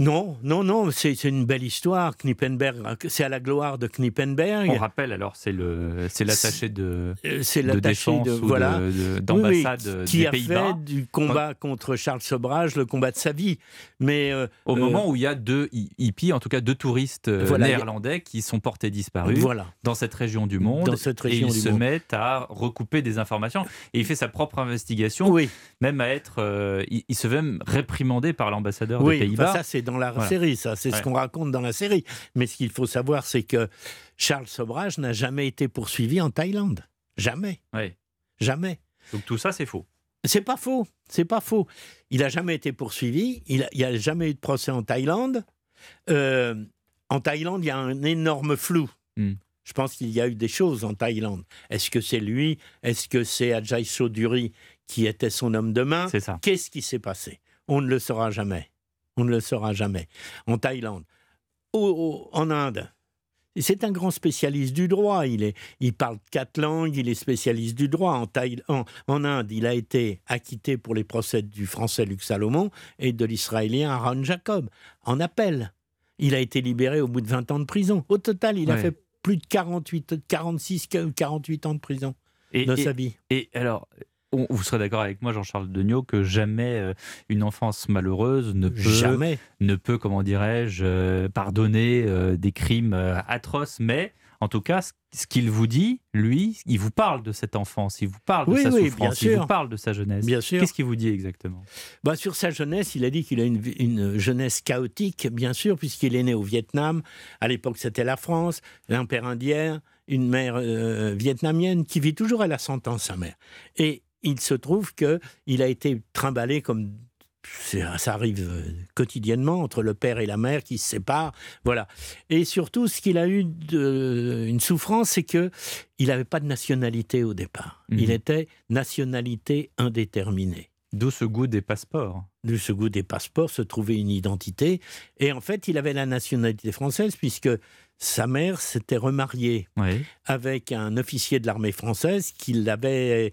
Speaker 27: Non, non, non, c'est une belle histoire. Knippenberg, c'est à la gloire de Knippenberg.
Speaker 3: On rappelle alors, c'est le, c'est l'attaché de,
Speaker 27: Euh, C'est
Speaker 3: de défense
Speaker 27: de, voilà. Oui,
Speaker 3: d'ambassade
Speaker 27: qui
Speaker 3: des
Speaker 27: a
Speaker 3: Pays-Bas.
Speaker 27: fait du combat contre Charles Sobrage le combat de sa vie. Mais euh,
Speaker 3: Au
Speaker 27: euh,
Speaker 3: moment où il y a deux hi- hippies, en tout cas deux touristes
Speaker 27: Voilà,
Speaker 3: néerlandais qui sont portés disparus
Speaker 27: Voilà.
Speaker 3: dans cette région du monde.
Speaker 27: Dans cette région
Speaker 3: et il
Speaker 27: du
Speaker 3: se
Speaker 27: monde.
Speaker 3: met à recouper des informations. Et il fait sa propre investigation, même à être. euh, il, il se fait même réprimander par l'ambassadeur
Speaker 27: oui,
Speaker 3: des Pays-Bas.
Speaker 27: enfin, ça c'est dans la
Speaker 3: Voilà.
Speaker 27: série, ça c'est ce qu'on raconte dans la série. Mais ce qu'il faut savoir, c'est que Charles Sobrage n'a jamais été poursuivi en Thaïlande. Jamais.
Speaker 3: Ouais.
Speaker 27: Jamais.
Speaker 3: Donc tout ça, c'est faux.
Speaker 27: C'est pas faux, c'est pas faux. Il a jamais été poursuivi, il n'y a, jamais eu de procès en Thaïlande. Euh, en Thaïlande, il y a un énorme flou.
Speaker 3: Hmm.
Speaker 27: Je pense qu'il y a eu des choses en Thaïlande. Est-ce que c'est lui? Est-ce que c'est Ajay Chaudhuri qui était son homme de main?
Speaker 3: C'est ça.
Speaker 27: Qu'est-ce qui s'est passé? On ne le saura jamais. On ne le saura jamais. En Thaïlande, Au- au- en Inde, c'est un grand spécialiste du droit. Il, est, il parle quatre langues, il est spécialiste du droit. En, Thaï- en, en Inde, il a été acquitté pour les procès du français Luc Salomon et de l'israélien Aaron Jacob en appel. Il a été libéré au bout de 20 ans de prison. Au total, il a fait plus de 48, 46, 48 ans de prison
Speaker 3: Et,
Speaker 27: dans
Speaker 3: et-
Speaker 27: sa vie.
Speaker 3: Et alors, on- vous serez d'accord avec moi, Jean-Charles Degnaud, que jamais euh, une enfance malheureuse ne peut,
Speaker 27: Jamais.
Speaker 3: ne peut comment dirais-je, euh, pardonner euh, des crimes atroces. Mais en tout cas, ce- qu'il vous dit, lui, il vous parle de cette enfance, il vous parle de
Speaker 27: Oui,
Speaker 3: sa
Speaker 27: oui,
Speaker 3: souffrance, il vous parle de sa jeunesse.
Speaker 27: Bien sûr.
Speaker 3: Qu'est-ce qu'il vous dit exactement?
Speaker 27: Bah, sur sa jeunesse, il a dit qu'il a une, jeunesse chaotique, bien sûr, puisqu'il est né au Vietnam. À l'époque, c'était la France, un père indien, une mère euh, vietnamienne qui vit toujours à la sentence, sa mère. Et il se trouve que il a été trimballé comme ça arrive euh, quotidiennement entre le père et la mère qui se séparent, voilà. Et surtout, ce qu'il a eu de, une souffrance, c'est que il n'avait pas de nationalité au départ.
Speaker 3: Mhm.
Speaker 27: Il était nationalité indéterminée.
Speaker 3: D'où ce goût des passeports.
Speaker 27: D'où ce goût des passeports, se trouver une identité. Et en fait, il avait la nationalité française puisque sa mère s'était remariée
Speaker 3: Oui.
Speaker 27: avec un officier de l'armée française qui, euh,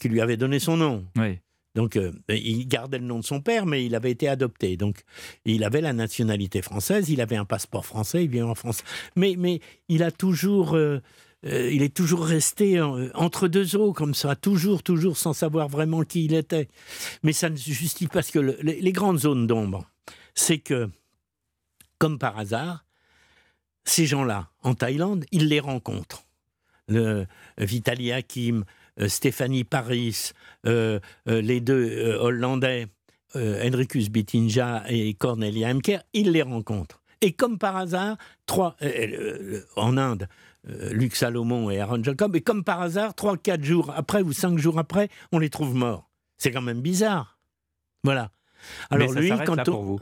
Speaker 27: qui lui avait donné son nom.
Speaker 3: Oui.
Speaker 27: Donc, euh, il gardait le nom de son père, mais il avait été adopté. Donc, il avait la nationalité française, il avait un passeport français, il vient en France. Mais, mais il a toujours. euh, euh, il est toujours resté entre deux eaux, comme ça, toujours, toujours, sans savoir vraiment qui il était. Mais ça ne se justifie pas, parce que le- les, les grandes zones d'ombre, c'est que, comme par hasard, ces gens-là, en Thaïlande, il les rencontre. Le, Vitali Hakim, euh, Stéphanie Paris, euh, euh, les deux euh, Hollandais, euh, Henricus Bittinja et Cornelia Hemker, il les rencontre. Et comme par hasard, trois, euh, euh, en Inde, euh, Luc Salomon et Aaron Jacob, et comme par hasard, trois, quatre jours après ou cinq jours après, on les trouve morts. C'est quand même bizarre. Voilà. Alors
Speaker 3: Mais ça
Speaker 27: lui, quand
Speaker 3: là
Speaker 27: on-
Speaker 3: pour vous.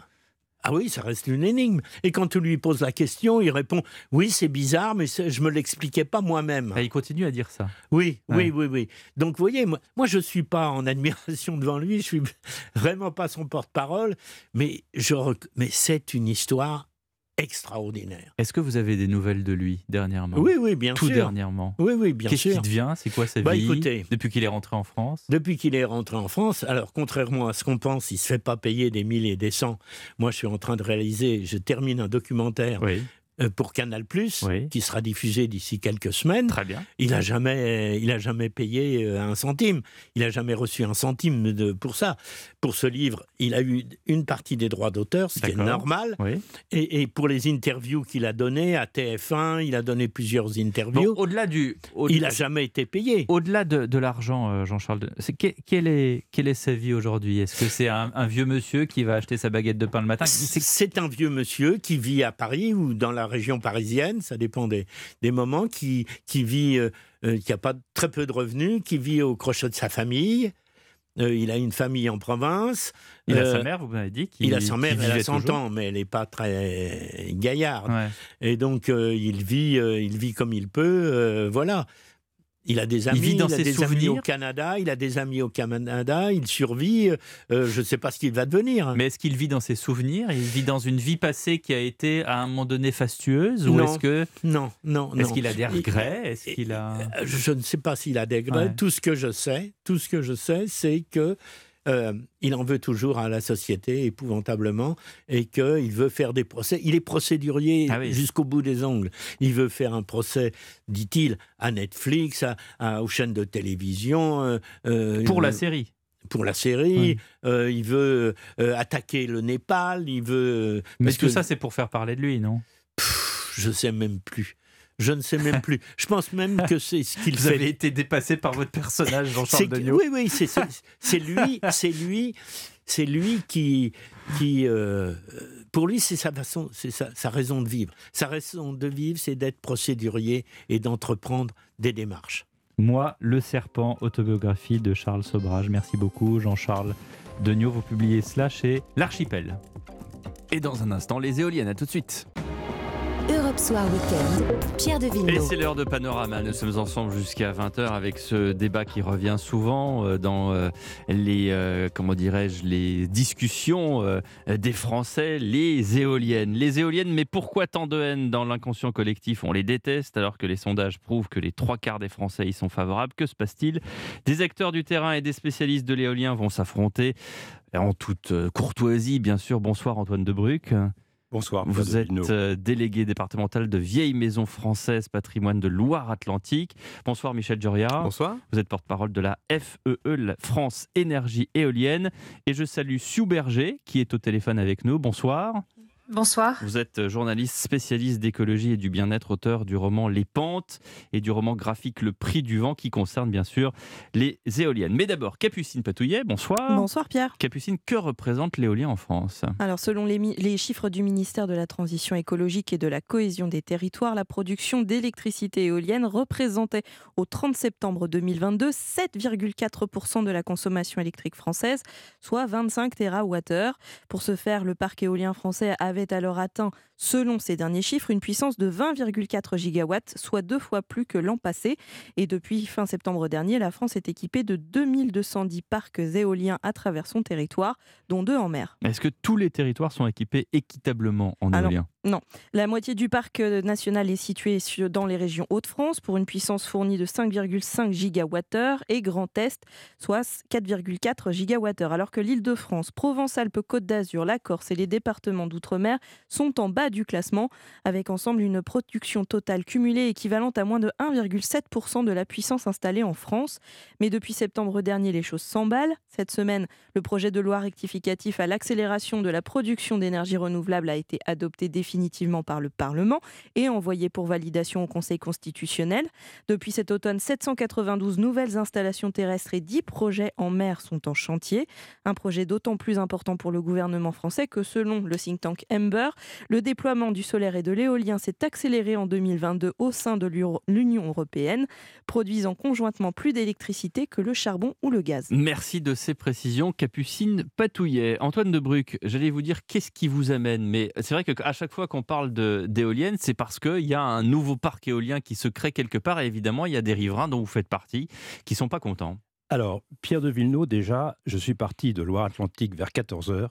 Speaker 27: Ah oui, ça reste une énigme. Et quand on lui pose la question, il répond Oui, c'est bizarre, mais je me l'expliquais pas moi-même.
Speaker 3: Et il continue à dire ça.
Speaker 27: Oui,
Speaker 3: Ouais.
Speaker 27: oui, oui, oui. Donc, vous voyez, moi, moi je ne suis pas en admiration devant lui, je suis vraiment pas son porte-parole, mais, je mais c'est une histoire extraordinaire.
Speaker 3: Est-ce que vous avez des nouvelles de lui dernièrement
Speaker 27: Oui, oui, bien
Speaker 3: Tout
Speaker 27: sûr.
Speaker 3: dernièrement.
Speaker 27: Oui, oui, bien
Speaker 3: Qu'est-ce
Speaker 27: sûr.
Speaker 3: qu'il devient C'est quoi sa
Speaker 27: Bah,
Speaker 3: vie
Speaker 27: écoutez.
Speaker 3: Depuis qu'il est rentré en France
Speaker 27: Depuis qu'il est rentré en France, alors contrairement à ce qu'on pense, il ne se fait pas payer des mille et des cents. Moi, je suis en train de réaliser, je termine un documentaire euh, pour Canal+, qui sera diffusé d'ici quelques semaines.
Speaker 3: Très bien.
Speaker 27: Il a jamais, il a jamais payé euh, un centime. Il a jamais reçu un centime de, pour ça. Pour ce livre, il a eu une partie des droits d'auteur, ce qui est normal.
Speaker 3: Oui.
Speaker 27: Et, et pour les interviews qu'il a données à TF1, il a donné plusieurs interviews.
Speaker 3: Bon, au-delà du, au-
Speaker 27: il a jamais été payé.
Speaker 3: Au-delà de, de l'argent, euh, Jean-Charles, quelle, est, quelle est sa vie aujourd'hui? Est-ce que c'est un, un vieux monsieur qui va acheter sa baguette de pain le matin?
Speaker 27: C'est un vieux monsieur qui vit à Paris ou dans la région parisienne, ça dépend des, des moments, qui, qui vit, euh, euh, qui a pas très peu de revenus, qui vit au crochet de sa famille. Euh, il a une famille en province.
Speaker 3: Il a sa mère, vous m'avez dit
Speaker 27: il a sa mère, elle a
Speaker 3: vivait
Speaker 27: 100
Speaker 3: toujours
Speaker 27: ans, mais elle n'est pas très gaillarde.
Speaker 3: Ouais.
Speaker 27: Et donc, il, vit, il vit comme il peut. voilà. Il a des amis,
Speaker 3: vit dans
Speaker 27: a
Speaker 3: ses
Speaker 27: des amis
Speaker 3: souvenirs
Speaker 27: au Canada, il a des amis au Canada, il survit. euh, je ne sais pas ce qu'il va devenir.
Speaker 3: Mais est-ce qu'il vit dans ses souvenirs? Il vit dans une vie passée qui a été à un moment donné fastueuse? Ou
Speaker 27: Non.
Speaker 3: est-ce que
Speaker 27: Non, non, non.
Speaker 3: Est-ce qu'il a des
Speaker 27: Il-
Speaker 3: regrets? Est-ce qu'il a
Speaker 27: Euh, Je ne sais pas s'il a des regrets.
Speaker 3: Ouais.
Speaker 27: Tout ce que je sais, tout ce que je sais, c'est que euh, il en veut toujours à la société, épouvantablement, et qu'il veut faire des procès. Il est procédurier
Speaker 3: Ah oui.
Speaker 27: jusqu'au bout des ongles. Il veut faire un procès, dit-il, à Netflix, à, à- aux chaînes de télévision. euh, euh,
Speaker 3: Pour la série.
Speaker 27: Pour la série. Euh, il veut euh, attaquer le Népal. Il veut.
Speaker 3: Mais
Speaker 27: parce
Speaker 3: tout
Speaker 27: que-
Speaker 3: ça, c'est pour faire parler de lui, non?
Speaker 27: Je sais même plus. Je ne sais même plus. Je pense même que c'est ce qu'il
Speaker 3: Vous
Speaker 27: fait.
Speaker 3: avez été dépassé par votre personnage,
Speaker 27: C'est
Speaker 3: Jean-Charles Degnaud.
Speaker 27: Oui, oui, c'est c'est- c'est lui, c'est lui, c'est lui qui, qui euh, pour lui, c'est sa façon, c'est sa, sa raison de vivre. Sa raison de vivre, c'est d'être procédurier et d'entreprendre des démarches.
Speaker 3: Moi, le serpent, autobiographie de Charles Sobrage. Merci beaucoup, Jean-Charles Degnaud. Vous publiez cela chez L'Archipel. Et dans un instant, les éoliennes. À tout de suite.
Speaker 2: Europe Soir Weekend, Pierre de
Speaker 3: Et
Speaker 2: Villeneuve.
Speaker 3: c'est l'heure de Panorama. Nous sommes ensemble jusqu'à 20h avec ce débat qui revient souvent euh, dans euh, les, euh, comment dirais-je, les discussions des Français, les éoliennes. Les éoliennes, mais pourquoi tant de haine dans l'inconscient collectif? On les déteste alors que les sondages prouvent que les trois quarts des Français y sont favorables. Que se passe-t-il? Des acteurs du terrain et des spécialistes de l'éolien vont s'affronter en toute courtoisie, bien sûr. Bonsoir Antoine Debruck.
Speaker 28: Bonsoir.
Speaker 3: Vous êtes euh, délégué départemental de Vieilles Maisons Françaises Patrimoine de Loire-Atlantique. Bonsoir Michel Joria.
Speaker 28: Bonsoir.
Speaker 3: Vous êtes porte-parole de la FEE, la France Énergie Éolienne. Et je salue Sue Berger qui est au téléphone avec nous. Bonsoir.
Speaker 29: Bonsoir.
Speaker 3: Vous êtes euh, journaliste spécialiste d'écologie et du bien-être, auteur du roman Les Pentes et du roman graphique Le Prix du Vent qui concerne bien sûr les éoliennes. Mais d'abord, Capucine Patouillet, bonsoir.
Speaker 29: Bonsoir Pierre.
Speaker 3: Capucine, que représente l'éolien en France?
Speaker 29: Alors, selon les, les chiffres du ministère de la Transition écologique et de la cohésion des territoires, la production d'électricité éolienne représentait au 30 septembre 2022 7,4% de la consommation électrique française, soit 25 TWh. Pour ce faire, le parc éolien français avait alors atteint, selon ces derniers chiffres, une puissance de 20,4 gigawatts, soit deux fois plus que l'an passé. Et depuis fin septembre dernier, la France est équipée de 2210 parcs éoliens à travers son territoire, dont deux en mer.
Speaker 3: Est-ce que tous les territoires sont équipés équitablement en
Speaker 29: Ah
Speaker 3: éolien?
Speaker 29: Non, la moitié du parc euh, national est située dans les régions Hauts-de-France pour une puissance fournie de 5,5 gigawattheures et Grand Est, soit 4,4 gigawattheures. Alors que l'Île-de-France, Provence-Alpes-Côte d'Azur, la Corse et les départements d'outre-mer sont en bas du classement, avec ensemble une production totale cumulée équivalente à moins de 1,7% de la puissance installée en France. Mais depuis septembre dernier, les choses s'emballent. Cette semaine, le projet de loi rectificatif à l'accélération de la production d'énergie renouvelable a été adopté définitivement par le Parlement et envoyé pour validation au Conseil constitutionnel. Depuis cet automne, 792 nouvelles installations terrestres et 10 projets en mer sont en chantier. Un projet d'autant plus important pour le gouvernement français que selon le think tank Ember, le déploiement du solaire et de l'éolien s'est accéléré en 2022 au sein de l'Union européenne, produisant conjointement plus d'électricité que le charbon ou le gaz.
Speaker 3: Merci de ces précisions, Capucine Patouillet. Antoine Debruck, j'allais vous dire qu'est-ce qui vous amène, mais c'est vrai qu'à chaque fois qu'on parle d'éoliennes, c'est parce qu'il y a un nouveau parc éolien qui se crée quelque part, et évidemment, il y a des riverains dont vous faites partie qui sont pas contents.
Speaker 28: Alors, Pierre de Villeneuve, déjà, je suis parti de Loire-Atlantique vers 14h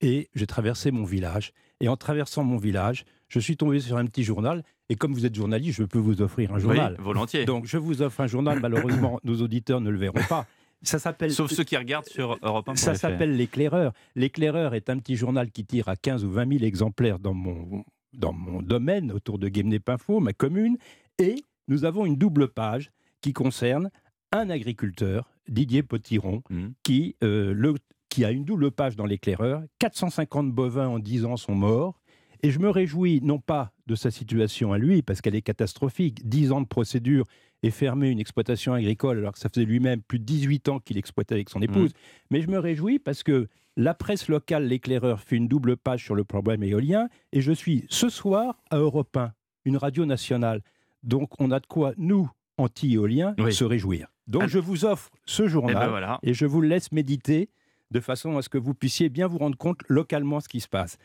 Speaker 28: et j'ai traversé mon village. Et en traversant mon village, je suis tombé sur un petit journal. Et comme vous êtes journaliste, je peux vous offrir un
Speaker 3: Oui,
Speaker 28: journal.
Speaker 3: volontiers.
Speaker 28: Donc, je vous offre un journal. Malheureusement, nos auditeurs ne le verront pas. Ça s'appelle.
Speaker 3: Sauf ceux qui regardent sur Europe 1.
Speaker 28: Ça s'appelle L'éclaireur. L'éclaireur est un petit journal qui tire à 15 ou 20 000 exemplaires dans mon, dans mon domaine, autour de Guémené-Pinfo, ma commune. Et nous avons une double page qui concerne un agriculteur, Didier Potiron,
Speaker 3: Mmh.
Speaker 28: qui, euh, le, qui a une double page dans l'éclaireur. 450 bovins en 10 ans sont morts. Et je me réjouis non pas de sa situation à lui, parce qu'elle est catastrophique. 10 ans de procédure et fermer une exploitation agricole alors que ça faisait lui-même plus de 18 ans qu'il exploitait avec son épouse. Mais je me réjouis parce que la presse locale, l'éclaireur, fait une double page sur le problème éolien et je suis ce soir à Europe 1, une radio nationale. Donc on a de quoi, nous, anti-éoliens, se réjouir. Donc je vous offre ce journal
Speaker 3: Eh ben voilà.
Speaker 28: et je vous laisse méditer de façon à ce que vous puissiez bien vous rendre compte localement ce qui se passe.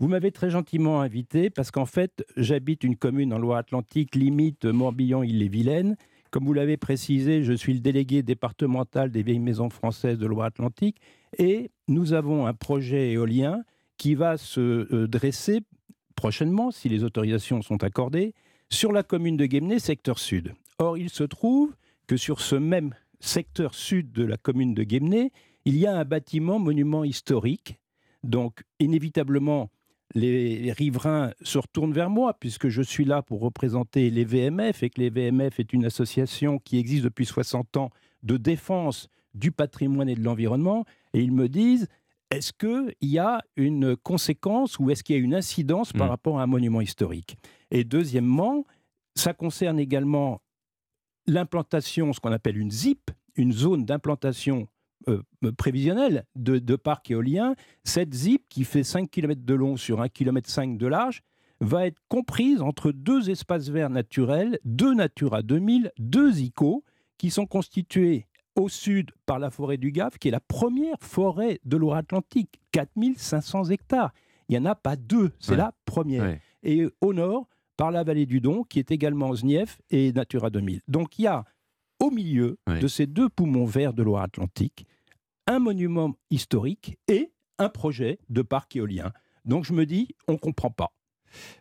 Speaker 28: Vous m'avez très gentiment invité parce qu'en fait, j'habite une commune en Loire-Atlantique, limite Morbihan-Île-et-Vilaine. Comme vous l'avez précisé, je suis le délégué départemental des vieilles maisons françaises de Loire-Atlantique et nous avons un projet éolien qui va se euh, dresser prochainement, si les autorisations sont accordées, sur la commune de Guémené, secteur sud. Or, il se trouve que sur ce même secteur sud de la commune de Guémené, Il y a un bâtiment monument historique, donc inévitablement les riverains se retournent vers moi puisque je suis là pour représenter les VMF et que les VMF est une association qui existe depuis 60 ans de défense du patrimoine et de l'environnement. Et ils me disent, est-ce qu'il y a une conséquence ou est-ce qu'il y a une incidence par
Speaker 3: Mm.
Speaker 28: rapport à un monument historique? Et deuxièmement, ça concerne également l'implantation, ce qu'on appelle une ZIP, une zone d'implantation euh, prévisionnelle de, de parcs éoliens. Cette ZIP, qui fait 5 km de long sur 1,5 km de large, va être comprise entre deux espaces verts naturels, deux Natura 2000, deux ICO, qui sont constitués au sud par la forêt du Gave, qui est la première forêt de Loire-Atlantique, 4500 hectares. Il n'y en a pas deux, c'est
Speaker 3: Ouais.
Speaker 28: la première.
Speaker 3: Ouais.
Speaker 28: Et au nord, par la vallée du Don, qui est également Znief et Natura 2000. Donc il y a au milieu de ces deux poumons verts de Loire-Atlantique un monument historique et un projet de parc éolien. Donc je me dis, on ne comprend pas.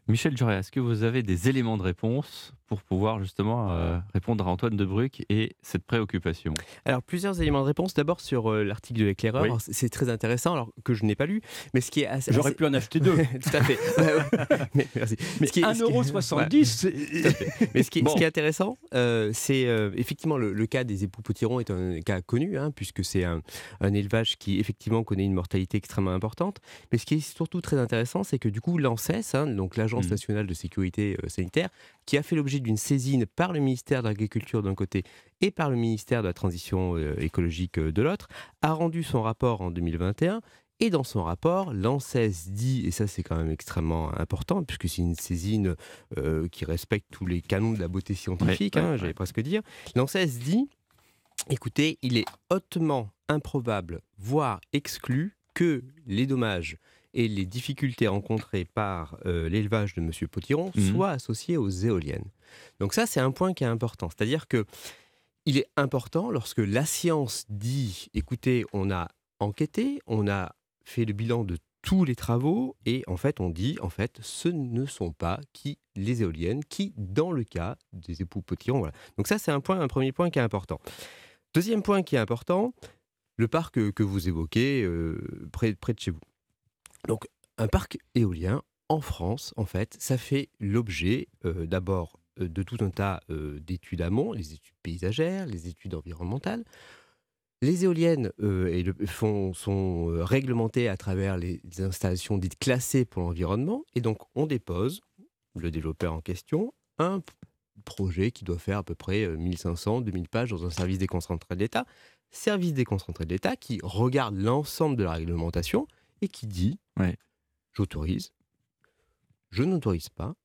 Speaker 3: Michel Juret, est-ce que vous avez des éléments de réponse pour pouvoir justement euh, répondre à Antoine de Bruck et cette préoccupation?
Speaker 30: Alors, plusieurs éléments de réponse. D'abord, sur euh, l'article de l'éclaireur,
Speaker 3: Oui.
Speaker 30: C'est très intéressant, alors que je n'ai pas lu, mais ce qui est assez.
Speaker 28: J'aurais
Speaker 30: assez-
Speaker 28: pu en acheter deux.
Speaker 30: Tout à fait. Mais, merci.
Speaker 28: Mais
Speaker 30: Ce qui est- ce qui est-
Speaker 28: 1,70 c'est-
Speaker 30: Tout à fait. Mais ce qui, est-
Speaker 28: Bon.
Speaker 30: ce qui est intéressant, euh, c'est euh, effectivement le, le cas des époux potirons est un cas connu, hein, puisque c'est un, un élevage qui effectivement connaît une mortalité extrêmement importante. Mais ce qui est surtout très intéressant, c'est que du coup l'ANSES, hein, donc l'Agence
Speaker 3: Mhm.
Speaker 30: nationale de sécurité euh, sanitaire, qui a fait l'objet d'une saisine par le ministère de l'Agriculture d'un côté et par le ministère de la Transition euh, écologique euh, de l'autre, a rendu son rapport en 2021. Et dans son rapport, l'ANSES dit, et ça c'est quand même extrêmement important, puisque c'est une saisine euh, qui respecte tous les canons de la beauté scientifique,
Speaker 3: Ouais,
Speaker 30: hein,
Speaker 3: ouais.
Speaker 30: j'allais presque dire, l'ANSES dit, écoutez, il est hautement improbable, voire exclu, que les dommages et les difficultés rencontrées par euh, l'élevage de M. Potiron
Speaker 3: Mhm.
Speaker 30: soient associés aux éoliennes. Donc ça, c'est un point qui est important. C'est-à-dire que il est important lorsque la science dit, écoutez, on a enquêté, on a fait le bilan de tous les travaux et en fait on dit en fait ce ne sont pas qui les éoliennes qui dans le cas des époux Potiron voilà. Donc ça c'est un point un premier point qui est important. Deuxième point qui est important, le parc que, que vous évoquez euh, près, près de chez vous. Donc un parc éolien en France en fait ça fait l'objet euh, d'abord euh, de tout un tas euh, d'études amont, les études paysagères, les études environnementales. Les éoliennes sont réglementées à travers les installations dites classées pour l'environnement. Et donc, on dépose, le développeur en question, un projet qui doit faire à peu près euh, 1500, 2000 pages dans un service déconcentré de l'État. Service déconcentré de l'État qui regarde l'ensemble de la réglementation et qui dit j'autorise, je n'autorise pas,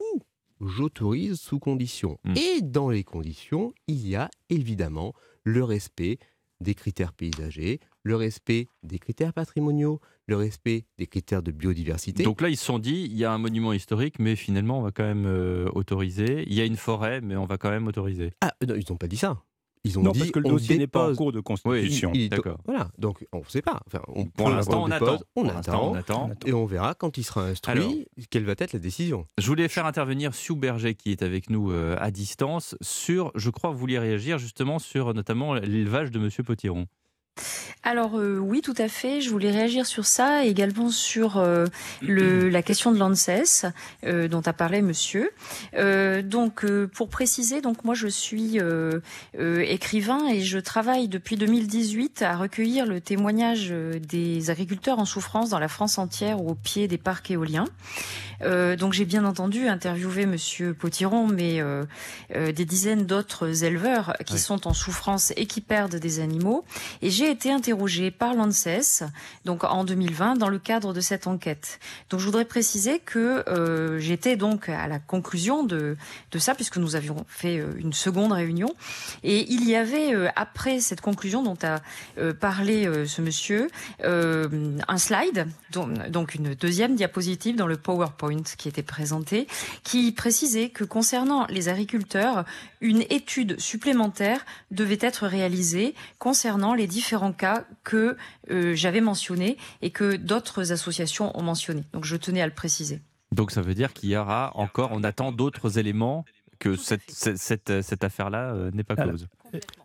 Speaker 30: ou j'autorise sous condition. Et dans les conditions, il y a évidemment le respect des critères paysagers, le respect des critères patrimoniaux, le respect des critères de biodiversité.
Speaker 3: Donc là, ils se sont dit, il y a un monument historique, mais finalement, on va quand même euh, autoriser. Il y a une forêt, mais on va quand même autoriser.
Speaker 30: Ah, non, ils n'ont pas dit ça. Ils ont
Speaker 28: Non,
Speaker 30: dit
Speaker 28: parce que le dossier n'est pas en cours de constitution.
Speaker 30: Il- il-
Speaker 3: D'accord.
Speaker 30: Voilà, donc on ne sait pas. Enfin, on,
Speaker 3: Pour l'instant, on attend.
Speaker 30: On attend,
Speaker 3: on attend.
Speaker 30: Et on verra quand il sera instruit
Speaker 3: Alors.
Speaker 30: quelle va être la décision.
Speaker 3: Je voulais faire intervenir Sue Berger, qui est avec nous euh, à distance, sur, je crois que vous vouliez réagir justement sur notamment l'élevage de Monsieur Potiron.
Speaker 31: Alors euh, oui, tout à fait. Je voulais réagir sur ça et également sur euh, le, la question de l'ANSES euh, dont a parlé Monsieur. Euh, donc euh, pour préciser, donc moi je suis euh, euh, écrivain et je travaille depuis 2018 à recueillir le témoignage des agriculteurs en souffrance dans la France entière au pied des parcs éoliens. Euh, donc j'ai bien entendu interviewé Monsieur Potiron, mais euh, euh, des dizaines d'autres éleveurs qui sont en souffrance et qui perdent des animaux. Et j'ai été interrogée par l'ANSES, donc en 2020, dans le cadre de cette enquête. Donc je voudrais préciser que euh, j'étais donc à la conclusion de, de ça, puisque nous avions fait euh, une seconde réunion. Et il y avait, euh, après cette conclusion dont a parlé ce monsieur, un slide, donc, donc une deuxième diapositive dans le PowerPoint qui était présenté, qui précisait que concernant les agriculteurs, une étude supplémentaire devait être réalisée concernant les différents cas que euh, j'avais mentionnés et que d'autres associations ont mentionnés. Donc je tenais à le préciser.
Speaker 3: Donc ça veut dire qu'il y aura encore, on attend d'autres éléments que cette, cette, cette, cette affaire-là euh, n'est pas
Speaker 28: Alors,
Speaker 3: close.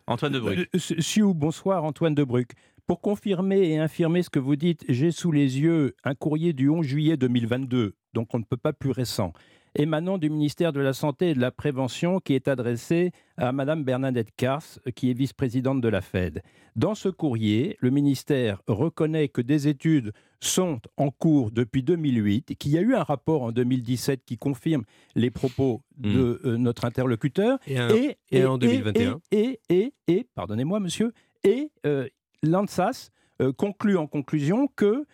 Speaker 3: Antoine de.
Speaker 28: Euh, Sioux, bonsoir Antoine de Bruck. Pour confirmer et infirmer ce que vous dites, j'ai sous les yeux un courrier du 11 juillet 2022, donc on ne peut pas plus récent, émanant du ministère de la Santé et de la Prévention qui est adressé à Madame Bernadette Kars, qui est vice-présidente de la Fed. Dans ce courrier, le ministère reconnaît que des études sont en cours depuis 2008 et qu'il y a eu un rapport en 2017 qui confirme les propos de euh, notre interlocuteur.
Speaker 30: Et un- et un en 2021.
Speaker 28: Et, et, et, pardonnez-moi monsieur, et euh, l'ANSAS euh, conclut en conclusion que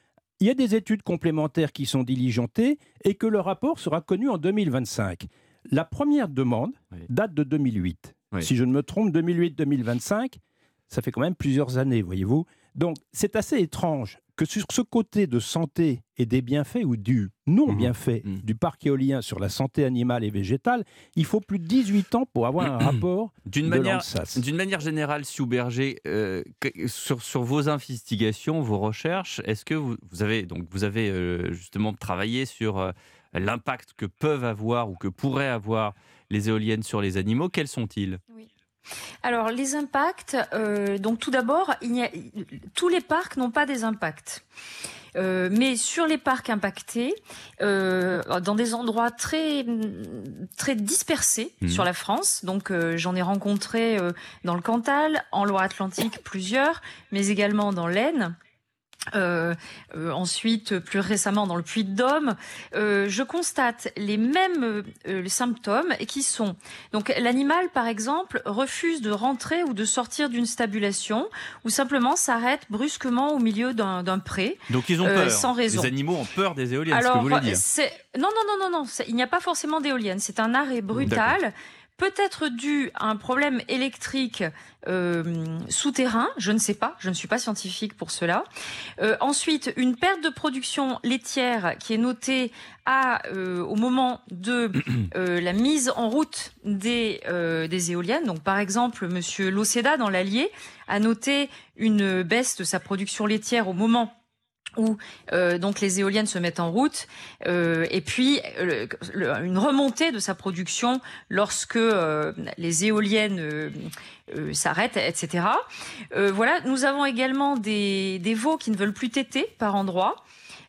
Speaker 28: il y a des études complémentaires qui sont diligentées et que le rapport sera connu en 2025. La première demande date de 2008. Si je ne me trompe, 2008-2025, ça fait quand même plusieurs années, voyez-vous. Donc c'est assez étrange que sur ce côté de santé et des bienfaits ou du non-bienfait du parc éolien sur la santé animale et végétale, il faut plus de 18 ans pour avoir un rapport
Speaker 3: D'une manière, d'une manière générale, Sue Berger, euh, que- sur, sur vos investigations, vos recherches, est-ce que vous, vous avez, donc, vous avez euh, justement travaillé sur euh, l'impact que peuvent avoir ou que pourraient avoir les éoliennes sur les animaux? Quels sont-ils?
Speaker 31: Alors, les impacts, euh, donc tout d'abord, il n'y a- tous les parcs n'ont pas des impacts. Euh, mais sur les parcs impactés, euh, dans des endroits très très dispersés
Speaker 32: Mhm.
Speaker 31: sur la France, donc euh, j'en ai rencontré euh, dans le Cantal, en Loire-Atlantique plusieurs, mais également dans l'Aisne. Euh, euh, ensuite, plus récemment dans le Puy-de-Dôme, euh, je constate les mêmes euh, symptômes qui sont donc l'animal, par exemple, refuse de rentrer ou de sortir d'une stabulation ou simplement s'arrête brusquement au milieu d'un pré.
Speaker 3: Donc ils ont
Speaker 31: euh,
Speaker 3: peur.
Speaker 31: sans raison.
Speaker 3: Les animaux ont peur des éoliennes, c'est ce que
Speaker 31: Alors,
Speaker 3: vous voulez dire.
Speaker 31: non, non, non, non, non, il n'y a pas forcément d'éolienne. C'est un arrêt brutal, peut-être dû à un problème électrique euh, souterrain. Je ne sais pas, je ne suis pas scientifique pour cela. Euh, ensuite, une perte de production laitière qui est notée à, euh, au moment de euh, la mise en route des, euh, des éoliennes. Donc, par exemple, Monsieur Loceda dans l'Allier a noté une baisse de sa production laitière au moment où euh, donc les éoliennes se mettent en route, euh, et puis une remontée de sa production lorsque euh, les éoliennes euh, euh, s'arrêtent, etc. Voilà, nous avons également des, des veaux qui ne veulent plus téter par endroits.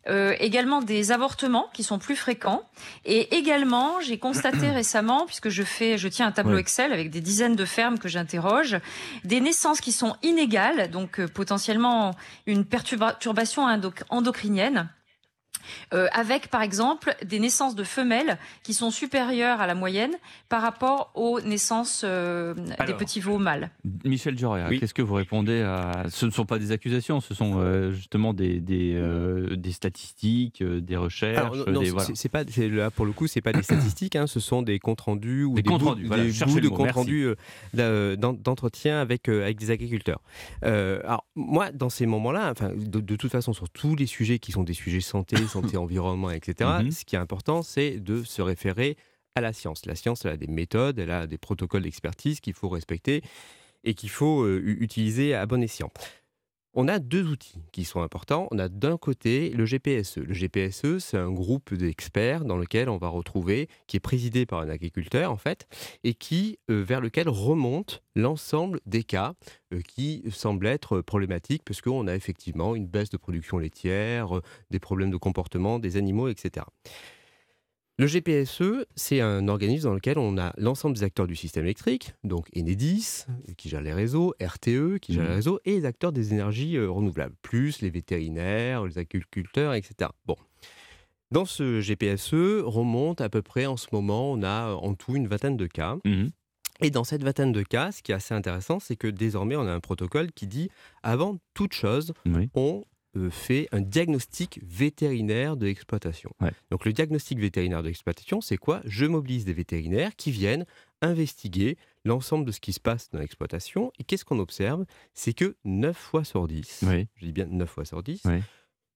Speaker 31: Euh, également des avortements qui sont plus fréquents et également j'ai constaté récemment puisque je fais je tiens un tableau
Speaker 32: Oui.
Speaker 31: Excel avec des dizaines de fermes que j'interroge des naissances qui sont inégales donc euh, potentiellement une perturba- perturbation endoc- endocrinienne euh, avec par exemple des naissances de femelles qui sont supérieures à la moyenne par rapport aux naissances euh, des petits veaux mâles.
Speaker 3: Michel Joria, qu'est-ce que vous répondez à Ce ne sont pas des accusations, ce sont euh, justement des, des, euh, des statistiques, des recherches.
Speaker 30: Alors, non, non,
Speaker 3: des,
Speaker 30: c'est-
Speaker 3: voilà.
Speaker 30: c'est- c'est pas c'est- là pour le coup, c'est pas des statistiques, hein, ce sont des comptes rendus ou
Speaker 3: Des
Speaker 30: des,
Speaker 3: comptes
Speaker 30: bouts,
Speaker 3: rendus, voilà,
Speaker 30: bouts de comptes rendus euh, d'entretien avec euh, avec des agriculteurs. Euh, alors moi, dans ces moments-là, enfin, de, de toute façon, sur tous les sujets qui sont des sujets santé, santé, environnement, etc.
Speaker 3: Mhm.
Speaker 30: Ce qui est important, c'est de se référer à la science. La science, elle a des méthodes, elle a des protocoles d'expertise qu'il faut respecter et qu'il faut euh, utiliser à bon escient. On a deux outils qui sont importants. On a d'un côté le GPSE. Le GPSE, c'est un groupe d'experts dans lequel on va retrouver, qui est présidé par un agriculteur en fait, et qui euh, vers lequel remonte l'ensemble des cas euh, qui semblent être problématiques, parce qu'on a effectivement une baisse de production laitière, euh, des problèmes de comportement des animaux, etc. Le GPSE, c'est un organisme dans lequel on a l'ensemble des acteurs du système électrique, donc Enedis, qui gère les réseaux, RTE, qui gère les réseaux, et les acteurs des énergies euh, renouvelables, plus les vétérinaires, les agriculteurs, etc. Bon. Dans ce GPSE, remonte à peu près en ce moment, on a en tout une vingtaine de cas. Et dans cette vingtaine de cas, ce qui est assez intéressant, c'est que désormais, on a un protocole qui dit, avant toute chose, on euh, fait un diagnostic vétérinaire de l'exploitation. Donc le diagnostic vétérinaire de l'exploitation, c'est quoi? Je mobilise des vétérinaires qui viennent investiguer l'ensemble de ce qui se passe dans l'exploitation. Et qu'est-ce qu'on observe? C'est que 9 fois sur 10, je dis bien 9 fois sur 10,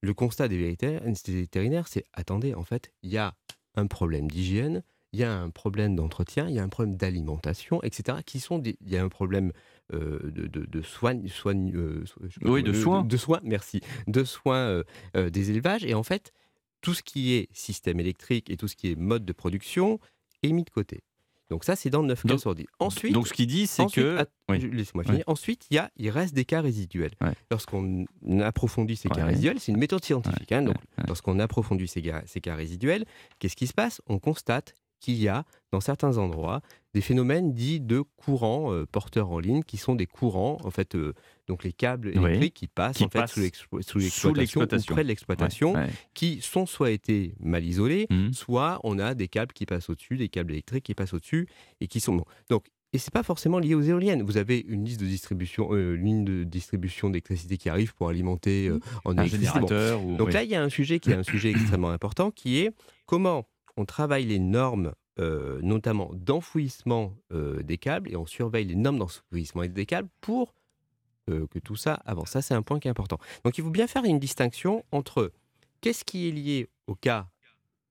Speaker 30: le constat des vétérinaires, des vétérinaires, c'est attendez, en fait, il y a un problème d'hygiène, il y a un problème d'entretien, il y a un problème d'alimentation, etc. Qui sont des- il y a un problème euh, de, de, de soigne- euh,
Speaker 3: Oui, de soins.
Speaker 30: de soins, merci, de soins euh, des élevages. Et en fait, tout ce qui est système électrique et tout ce qui est mode de production est mis de côté. Donc ça, c'est dans 9 cas sur 10. Ensuite,
Speaker 3: donc ce qu'il dit, c'est que... Oui.
Speaker 30: Laisse-moi finir. Ensuite, il, y a, il reste des cas résiduels. Lorsqu'on approfondit ces cas résiduels, c'est une méthode scientifique. hein, donc, lorsqu'on approfondit ces cas, ces cas résiduels, qu'est-ce qui se passe? On constate qu'il y a, dans certains endroits, des phénomènes dits de courants euh, porteurs en ligne, qui sont des courants, en fait, euh, donc les câbles
Speaker 3: Oui.
Speaker 30: électriques qui passent
Speaker 3: Qui
Speaker 30: en fait
Speaker 3: passent
Speaker 30: sous l'explo-
Speaker 3: sous
Speaker 30: sous l'exploitation près de l'exploitation,
Speaker 3: Ouais, ouais.
Speaker 30: qui sont soit été mal isolés,
Speaker 3: Mhm.
Speaker 30: soit on a des câbles qui passent au-dessus, des câbles électriques qui passent au-dessus et qui sont. Donc, et c'est pas forcément lié aux éoliennes. Vous avez une liste de distribution, euh, ligne de distribution d'électricité qui arrive pour alimenter euh, en
Speaker 3: Un
Speaker 30: électricité. Bon.
Speaker 3: générateur ou-
Speaker 30: Donc
Speaker 3: oui.
Speaker 30: là, il y a un sujet qui est un sujet extrêmement important, qui est comment on travaille les normes, euh, notamment d'enfouissement euh, des câbles, et on surveille les normes d'enfouissement des câbles pour euh, que tout ça avance. Ça, c'est un point qui est important. Donc, il faut bien faire une distinction entre qu'est-ce qui est lié au cas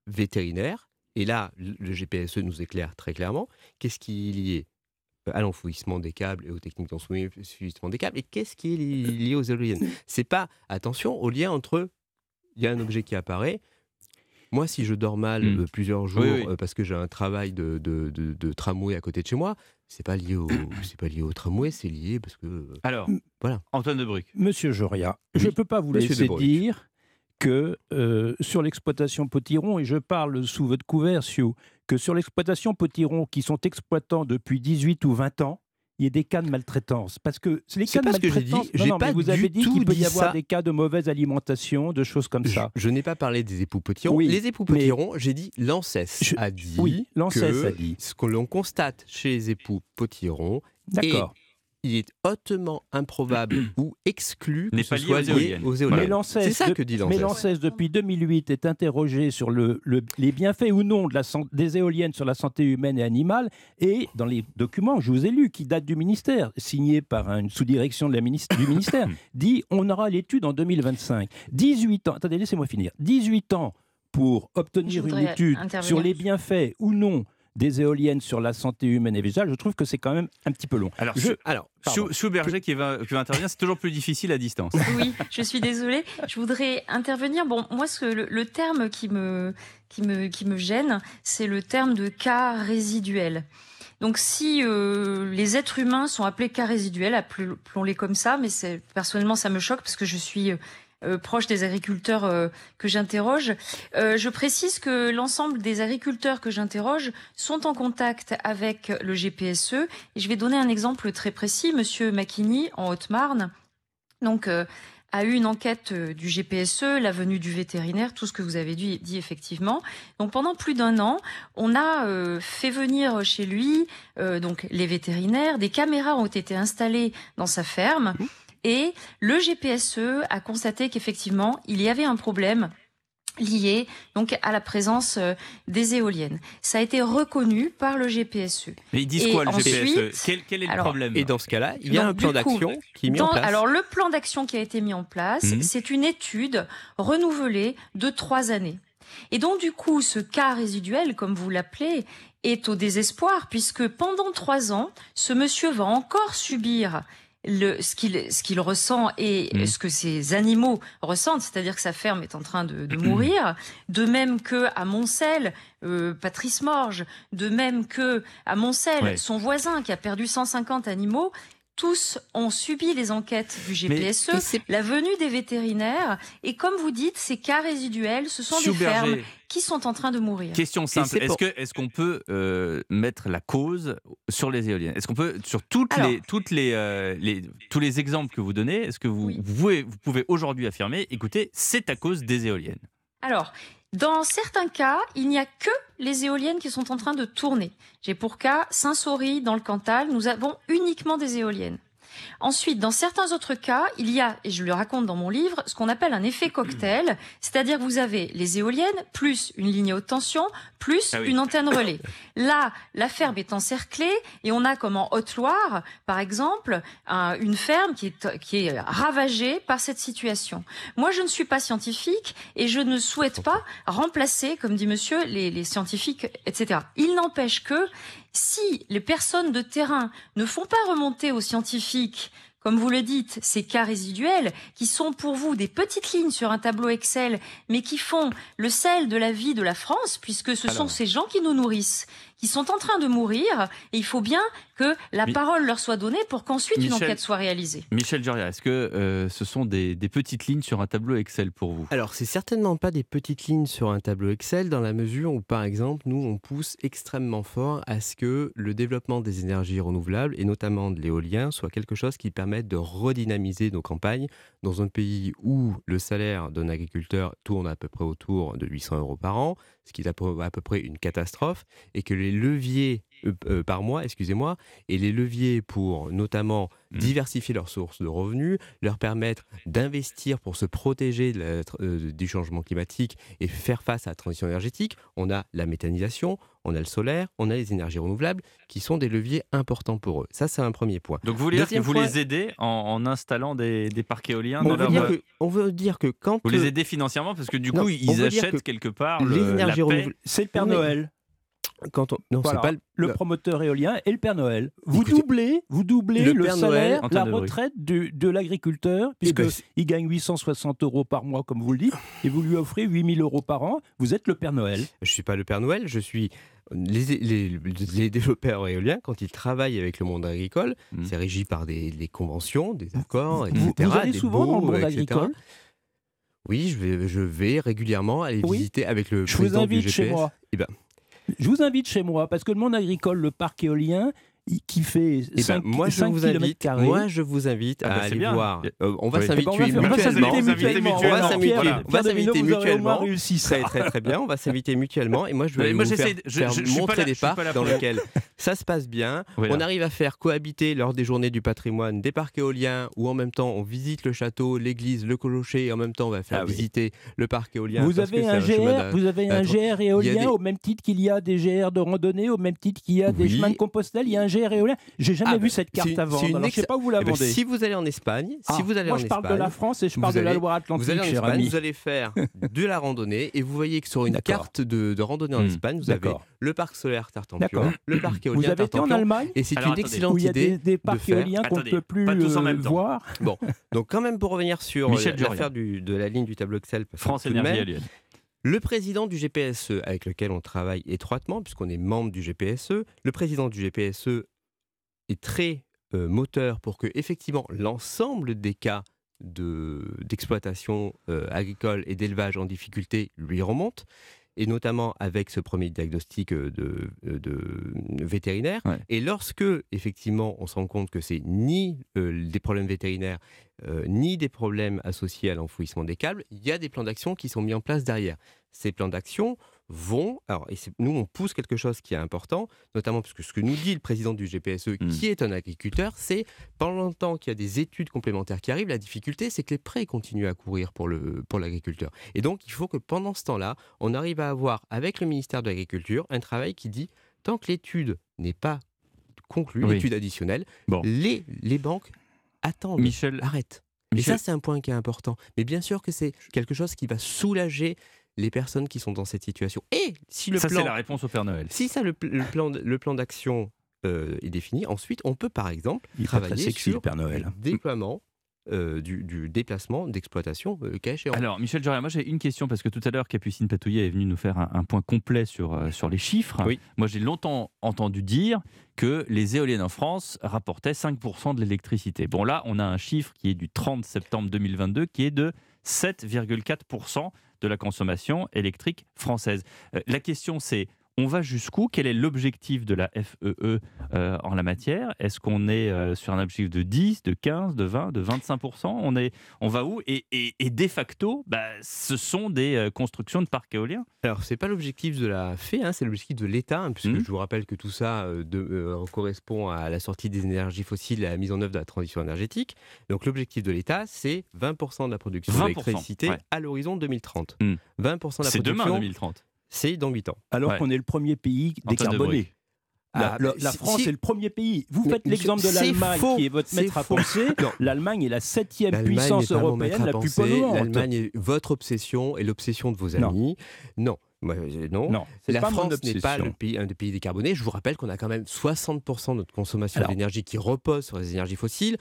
Speaker 30: vétérinaire, et là, le GPSE nous éclaire très clairement, qu'est-ce qui est lié à l'enfouissement des câbles et aux techniques d'enfouissement des câbles, et qu'est-ce qui est li- lié aux éoliennes. C'est pas, attention, au lien entre, il y a un objet qui apparaît, moi, si je dors mal
Speaker 3: Mm.
Speaker 30: euh, plusieurs jours
Speaker 3: Oui, oui.
Speaker 30: euh, parce que j'ai un travail de, de, de- de tramway à côté de chez moi, c'est pas lié au, c'est pas lié au tramway, c'est lié parce que. euh,
Speaker 3: Alors,
Speaker 30: voilà.
Speaker 3: Antoine de Bruck.
Speaker 28: Monsieur Joria, je ne peux pas vous
Speaker 30: Monsieur
Speaker 28: laisser dire que euh, sur l'exploitation potiron, et je parle sous votre couvert, Sioux, que sur l'exploitation potiron qui sont exploitants depuis 18 ou 20 ans, il y a des cas de maltraitance. Parce que les cas de
Speaker 30: pas ce que j'ai dit.
Speaker 28: maltraitance. Non,
Speaker 30: J'ai
Speaker 28: non, mais
Speaker 30: pas
Speaker 28: vous avez dit qu'il peut y avoir
Speaker 30: ça.
Speaker 28: des cas de mauvaise alimentation, de choses comme ça.
Speaker 30: Je n'ai pas parlé des époux potirons.
Speaker 28: Oui,
Speaker 30: les époux potirons, j'ai dit l'ANSES a dit
Speaker 28: oui,
Speaker 30: que
Speaker 28: a dit.
Speaker 30: ce que l'on constate chez les époux potirons
Speaker 28: D'accord.
Speaker 30: est- il est hautement improbable ou exclu que ce
Speaker 3: pas lié
Speaker 30: soit
Speaker 3: aux
Speaker 30: lié
Speaker 3: éoliennes.
Speaker 30: aux
Speaker 28: Mais
Speaker 30: éoliennes.
Speaker 28: l'ANSES,
Speaker 30: C'est ça
Speaker 28: de-
Speaker 30: que dit
Speaker 28: depuis 2008, est interrogé sur le, le- les bienfaits ou non de la, san- des éoliennes sur la santé humaine et animale. Et dans les documents que je vous ai lus, qui datent du ministère, signés par une sous-direction de la ministre- du ministère, dit on aura l'étude en 2025. 18 ans, attendez, laissez-moi finir. 18 ans pour obtenir une étude sur les bienfaits ou non des éoliennes sur la santé humaine et végétale, je trouve que c'est quand même un petit peu long.
Speaker 3: Alors,
Speaker 28: je,
Speaker 30: alors
Speaker 3: Chou, Chou Berger qui va, qui va intervenir, c'est toujours plus difficile à distance.
Speaker 31: Oui, je suis désolée. Je voudrais intervenir. Bon, moi, ce, le, le terme qui me, qui, me, qui me gêne, c'est le terme de cas résiduel. Donc, si euh, les êtres humains sont appelés cas résiduels, appelons-les comme ça, mais c'est personnellement, ça me choque parce que je suis euh, proche des agriculteurs euh, que j'interroge. Euh, je précise que l'ensemble des agriculteurs que j'interroge sont en contact avec le GPSE. Et je vais donner un exemple très précis. Monsieur Macchini, en Haute-Marne, donc, euh, a eu une enquête du GPSE, la venue du vétérinaire, tout ce que vous avez dit, effectivement. Donc pendant plus d'un an, on a fait venir chez lui donc les vétérinaires, des caméras ont été installées dans sa ferme et le GPSE a constaté qu'effectivement, il y avait un problème lié donc à la présence euh, des éoliennes. Ça a été reconnu par le GPSE.
Speaker 3: Mais ils disent
Speaker 31: Et
Speaker 3: quoi le
Speaker 31: ensuite-
Speaker 3: GPSE quel, quel est le
Speaker 31: Alors,
Speaker 3: problème?
Speaker 30: Et dans ce cas-là, il y a
Speaker 31: Donc,
Speaker 30: un plan d'action qui est mis en place.
Speaker 31: Alors, le plan d'action qui a été mis en place,
Speaker 30: Mhm.
Speaker 31: c'est une étude renouvelée de trois années. Et donc, du coup, ce cas résiduel, comme vous l'appelez, est au désespoir, puisque pendant trois ans, ce monsieur va encore subir le, ce qu'il ce qu'il ressent et
Speaker 32: Mhm.
Speaker 31: ce que ces animaux ressentent, c'est-à-dire que sa ferme est en train de, de mourir, de même que à Moncel, euh, Patrice Morge, de même que à Moncel,
Speaker 3: Ouais.
Speaker 31: son voisin qui a perdu 150 animaux, tous ont subi les enquêtes du GPSE, la venue des vétérinaires, et comme vous dites, ces cas résiduels, ce sont des fermes qui sont en train de mourir.
Speaker 3: Question simple, est-ce
Speaker 31: pour-
Speaker 3: que est-ce qu'on peut euh, mettre la cause sur les éoliennes? Est-ce qu'on peut sur toutes
Speaker 31: Alors-
Speaker 3: les toutes les, euh, les- tous les exemples que vous donnez, est-ce que vous, vous pouvez vous pouvez aujourd'hui affirmer écoutez, c'est à cause des éoliennes?
Speaker 31: Alors, dans certains cas, il n'y a que les éoliennes qui sont en train de tourner. J'ai pour cas Saint-Saury dans le Cantal, nous avons uniquement des éoliennes. Ensuite, dans certains autres cas, il y a, et je le raconte dans mon livre, ce qu'on appelle un effet cocktail, c'est-à-dire que vous avez les éoliennes plus une ligne haute tension plus
Speaker 32: Ah oui.
Speaker 31: une antenne relais. Là, la ferme est encerclée et on a comme en Haute-Loire, par exemple, un- une ferme qui est, qui est ravagée par cette situation. Moi, je ne suis pas scientifique et je ne souhaite pas remplacer, comme dit monsieur, les, les scientifiques, etc. Il n'empêche que si les personnes de terrain ne font pas remonter aux scientifiques comme vous le dites, ces cas résiduels, qui sont pour vous des petites lignes sur un tableau Excel, mais qui font le sel de la vie de la France, puisque ce sont ces gens qui nous nourrissent, qui sont en train de mourir, et il faut bien que la
Speaker 3: Mi-
Speaker 31: parole leur soit donnée pour qu'ensuite une enquête soit réalisée.
Speaker 3: Michel Juria, est-ce que euh, ce sont des, des petites lignes sur un tableau Excel pour vous?
Speaker 30: Alors, c'est certainement pas des petites lignes sur un tableau Excel, dans la mesure où, par exemple, nous, on pousse extrêmement fort à ce que le développement des énergies renouvelables, et notamment de l'éolien, soit quelque chose qui permette de redynamiser nos campagnes dans un pays où le salaire d'un agriculteur tourne à peu près autour de 800 euros par an, ce qui est à peu, près une catastrophe, et que les leviers euh, euh, par mois, excusez-moi, et les leviers pour notamment diversifier leurs sources de revenus, leur permettre d'investir pour se protéger de la tr- euh, du changement climatique et faire face à la transition énergétique. On a la méthanisation, on a le solaire, on a les énergies renouvelables qui sont des leviers importants pour eux. Ça, c'est un premier point.
Speaker 3: Donc vous voulez dire que vous
Speaker 30: point-
Speaker 3: les aidez en, en installant des, des parcs éoliens
Speaker 30: on
Speaker 3: dans
Speaker 30: veut,
Speaker 3: leur...
Speaker 30: dire que, on veut dire que quand
Speaker 3: Vous les aidez financièrement parce que du
Speaker 30: Non,
Speaker 3: coup ils achètent
Speaker 30: que
Speaker 3: quelque part
Speaker 30: les
Speaker 3: le,
Speaker 30: énergies
Speaker 3: la paix.
Speaker 30: renouvelables-
Speaker 28: C'est le Père Noël.
Speaker 30: Quand on non,
Speaker 28: Voilà,
Speaker 30: c'est pas le,
Speaker 28: le promoteur éolien et le Père Noël. Vous
Speaker 30: Écoutez,
Speaker 28: doublez, vous doublez
Speaker 30: le
Speaker 28: salaire,
Speaker 30: Noël-
Speaker 28: la retraite du- de l'agriculteur,
Speaker 30: Eh ben,
Speaker 28: puisqu'il gagne 860 euros par mois, comme vous le dites, et vous lui offrez 8000 euros par an. Vous êtes le Père Noël.
Speaker 30: Je suis pas le Père Noël, je suis les, les- les développeurs éoliens quand ils travaillent avec le monde agricole, c'est régi par des, des conventions, des accords, etc.
Speaker 28: Vous, vous allez
Speaker 30: des
Speaker 28: souvent dans le
Speaker 30: baux,
Speaker 28: monde
Speaker 30: etc..
Speaker 28: agricole
Speaker 30: Oui, je vais, je vais régulièrement aller
Speaker 28: Oui.
Speaker 30: visiter avec le
Speaker 28: Je vous
Speaker 30: du
Speaker 28: invite chez moi.
Speaker 30: Eh ben,
Speaker 28: Je vous invite chez moi, parce que le monde agricole, le parc éolien, qui fait
Speaker 30: eh ben,
Speaker 28: 5,
Speaker 30: moi, je vous invite, moi, je vous invite
Speaker 3: Ah
Speaker 30: à
Speaker 3: bah, c'est
Speaker 30: aller
Speaker 3: bien.
Speaker 30: voir. Euh, on va
Speaker 3: Oui.
Speaker 30: s'inviter
Speaker 28: Eh ben, on va faire- on va
Speaker 30: mutuellement.
Speaker 28: s'inviter mutuellement.
Speaker 30: On va s'inviter- mutuellement.
Speaker 28: réussi ça.
Speaker 30: Très très très bien. On va s'inviter mutuellement et moi je vais
Speaker 3: moi,
Speaker 30: vous
Speaker 3: j'essaie
Speaker 30: faire,
Speaker 3: de- je-
Speaker 30: faire
Speaker 3: je-
Speaker 30: montrer
Speaker 3: là-
Speaker 30: des parcs dans lesquels ça se passe bien.
Speaker 3: Voilà.
Speaker 30: On arrive à faire cohabiter lors des journées du patrimoine des parcs éoliens où en même temps on visite le château, l'église, le clocher et en même temps on va faire
Speaker 28: Ah oui.
Speaker 30: visiter le parc éolien.
Speaker 28: Vous avez un GR, vous avez un GR éolien
Speaker 30: des-
Speaker 28: au même titre qu'il y a des GR de randonnée, au même titre qu'il y a des
Speaker 30: Oui.
Speaker 28: chemins de Compostelle, il y a un GR éolien. J'ai jamais
Speaker 30: Ah,
Speaker 28: vu
Speaker 30: bah,
Speaker 28: cette carte avant.
Speaker 30: une
Speaker 28: Alors, je sais
Speaker 30: ex-
Speaker 28: pas où vous la
Speaker 30: Eh ben,
Speaker 28: vendez.
Speaker 30: si vous allez en Espagne,
Speaker 28: Ah,
Speaker 30: si vous allez
Speaker 28: moi,
Speaker 30: en
Speaker 28: je parle de la France et je parle de la Loire-Atlantique,
Speaker 30: Vous allez en Espagne,
Speaker 28: ami.
Speaker 30: vous allez faire de la randonnée et vous voyez que sur une carte de, de randonnée en
Speaker 3: Hmm.
Speaker 30: Espagne, vous avez le parc solaire Tartampion, le parc
Speaker 28: Vous
Speaker 30: éolien
Speaker 28: avez été en Allemagne
Speaker 30: et c'est une excellente
Speaker 28: où il y a
Speaker 30: idée
Speaker 28: des, des
Speaker 30: de
Speaker 28: parcs
Speaker 30: faire.
Speaker 28: éoliens qu'on ne peut plus
Speaker 3: pas tous en
Speaker 28: euh, voir.
Speaker 30: Bon, donc quand même pour revenir sur euh, l'affaire de la ligne du tableau Excel,
Speaker 3: France
Speaker 30: de
Speaker 3: Énergie
Speaker 30: même,
Speaker 3: Éolienne.
Speaker 30: le président du GPSE, avec lequel on travaille étroitement, puisqu'on est membre du GPSE, le président du GPSE est très euh, moteur pour que effectivement l'ensemble des cas de- d'exploitation euh, agricole et d'élevage en difficulté lui remontent, et notamment avec ce premier diagnostic euh, de, euh, de vétérinaire.
Speaker 3: Ouais.
Speaker 30: Et lorsque effectivement on se rend compte que c'est ni euh, des problèmes vétérinaires, euh, ni des problèmes associés à l'enfouissement des câbles, il y a des plans d'action qui sont mis en place derrière. Ces plans d'action vont, alors, et nous on pousse quelque chose qui est important, notamment parce que ce que nous dit le président du GPSE,
Speaker 3: Mm.
Speaker 30: qui est un agriculteur, c'est pendant le temps qu'il y a des études complémentaires qui arrivent, la difficulté c'est que les prêts continuent à courir pour le pour l'agriculteur. Et donc il faut que pendant ce temps-là, on arrive à avoir avec le ministère de l'Agriculture un travail qui dit tant que l'étude n'est pas conclue,
Speaker 3: Oui.
Speaker 30: l'étude additionnelle,
Speaker 3: Bon.
Speaker 30: les, les banques attendent.
Speaker 3: Michel,
Speaker 30: Arrête. Et
Speaker 3: Michel-
Speaker 30: ça, c'est un point qui est important. Mais bien sûr que c'est quelque chose qui va soulager les personnes qui sont dans cette situation. Et si le
Speaker 3: ça
Speaker 30: plan,
Speaker 3: c'est la réponse au Père Noël.
Speaker 30: si ça, le, pl- le plan, le plan d'action euh, est défini, ensuite, on peut par exemple
Speaker 28: Il
Speaker 30: travailler
Speaker 28: sexy, le
Speaker 30: sur
Speaker 28: Père Noël.
Speaker 30: le déploiement euh, du, du déplacement d'exploitation euh, le cas échéant.
Speaker 3: Alors, Michel Joria, moi j'ai une question parce que tout à l'heure, Capucine Patouillet est venue nous faire un, un point complet sur, euh, sur les chiffres.
Speaker 30: Oui.
Speaker 3: Moi j'ai longtemps entendu dire que les éoliennes en France rapportaient 5% de l'électricité. Bon, là, on a un chiffre qui est du 30 septembre 2022 qui est de 7,4% de la consommation électrique française. Euh, la question c'est. On va jusqu'où? Quel est l'objectif de la FEE euh, en la matière? Est-ce qu'on est euh, sur un objectif de 10, de 15, de 20, de 25% on, est, on va où? Et, et- et de facto, bah, ce sont des euh, constructions de parcs éoliens.
Speaker 30: Alors, c'est pas l'objectif de la FE, hein, c'est l'objectif de l'État, hein, puisque
Speaker 3: Mhm.
Speaker 30: je vous rappelle que tout ça de- correspond à la sortie des énergies fossiles et à la mise en œuvre de la transition énergétique. Donc, l'objectif de l'État, c'est 20% de la production
Speaker 3: 20%,
Speaker 30: d'électricité
Speaker 3: ouais.
Speaker 30: à l'horizon 2030.
Speaker 3: Mhm.
Speaker 30: 20% de la
Speaker 3: C'est demain
Speaker 30: production,
Speaker 3: 2030.
Speaker 30: C'est dans 8 ans.
Speaker 28: Alors
Speaker 3: Ouais.
Speaker 28: qu'on est le premier pays décarboné. La,
Speaker 30: Ah,
Speaker 28: la- France
Speaker 30: si-
Speaker 28: est le premier pays. Vous faites l'exemple de l'Allemagne, qui est votre maître à penser. L'Allemagne est la septième puissance européenne la plus polluante.
Speaker 30: L'Allemagne est votre obsession et l'obsession de vos amis. Non. Euh, non. La France n'est pas le pays, un des pays décarbonés. Je vous rappelle qu'on a quand même 60% de notre consommation d'énergie qui repose sur les énergies fossiles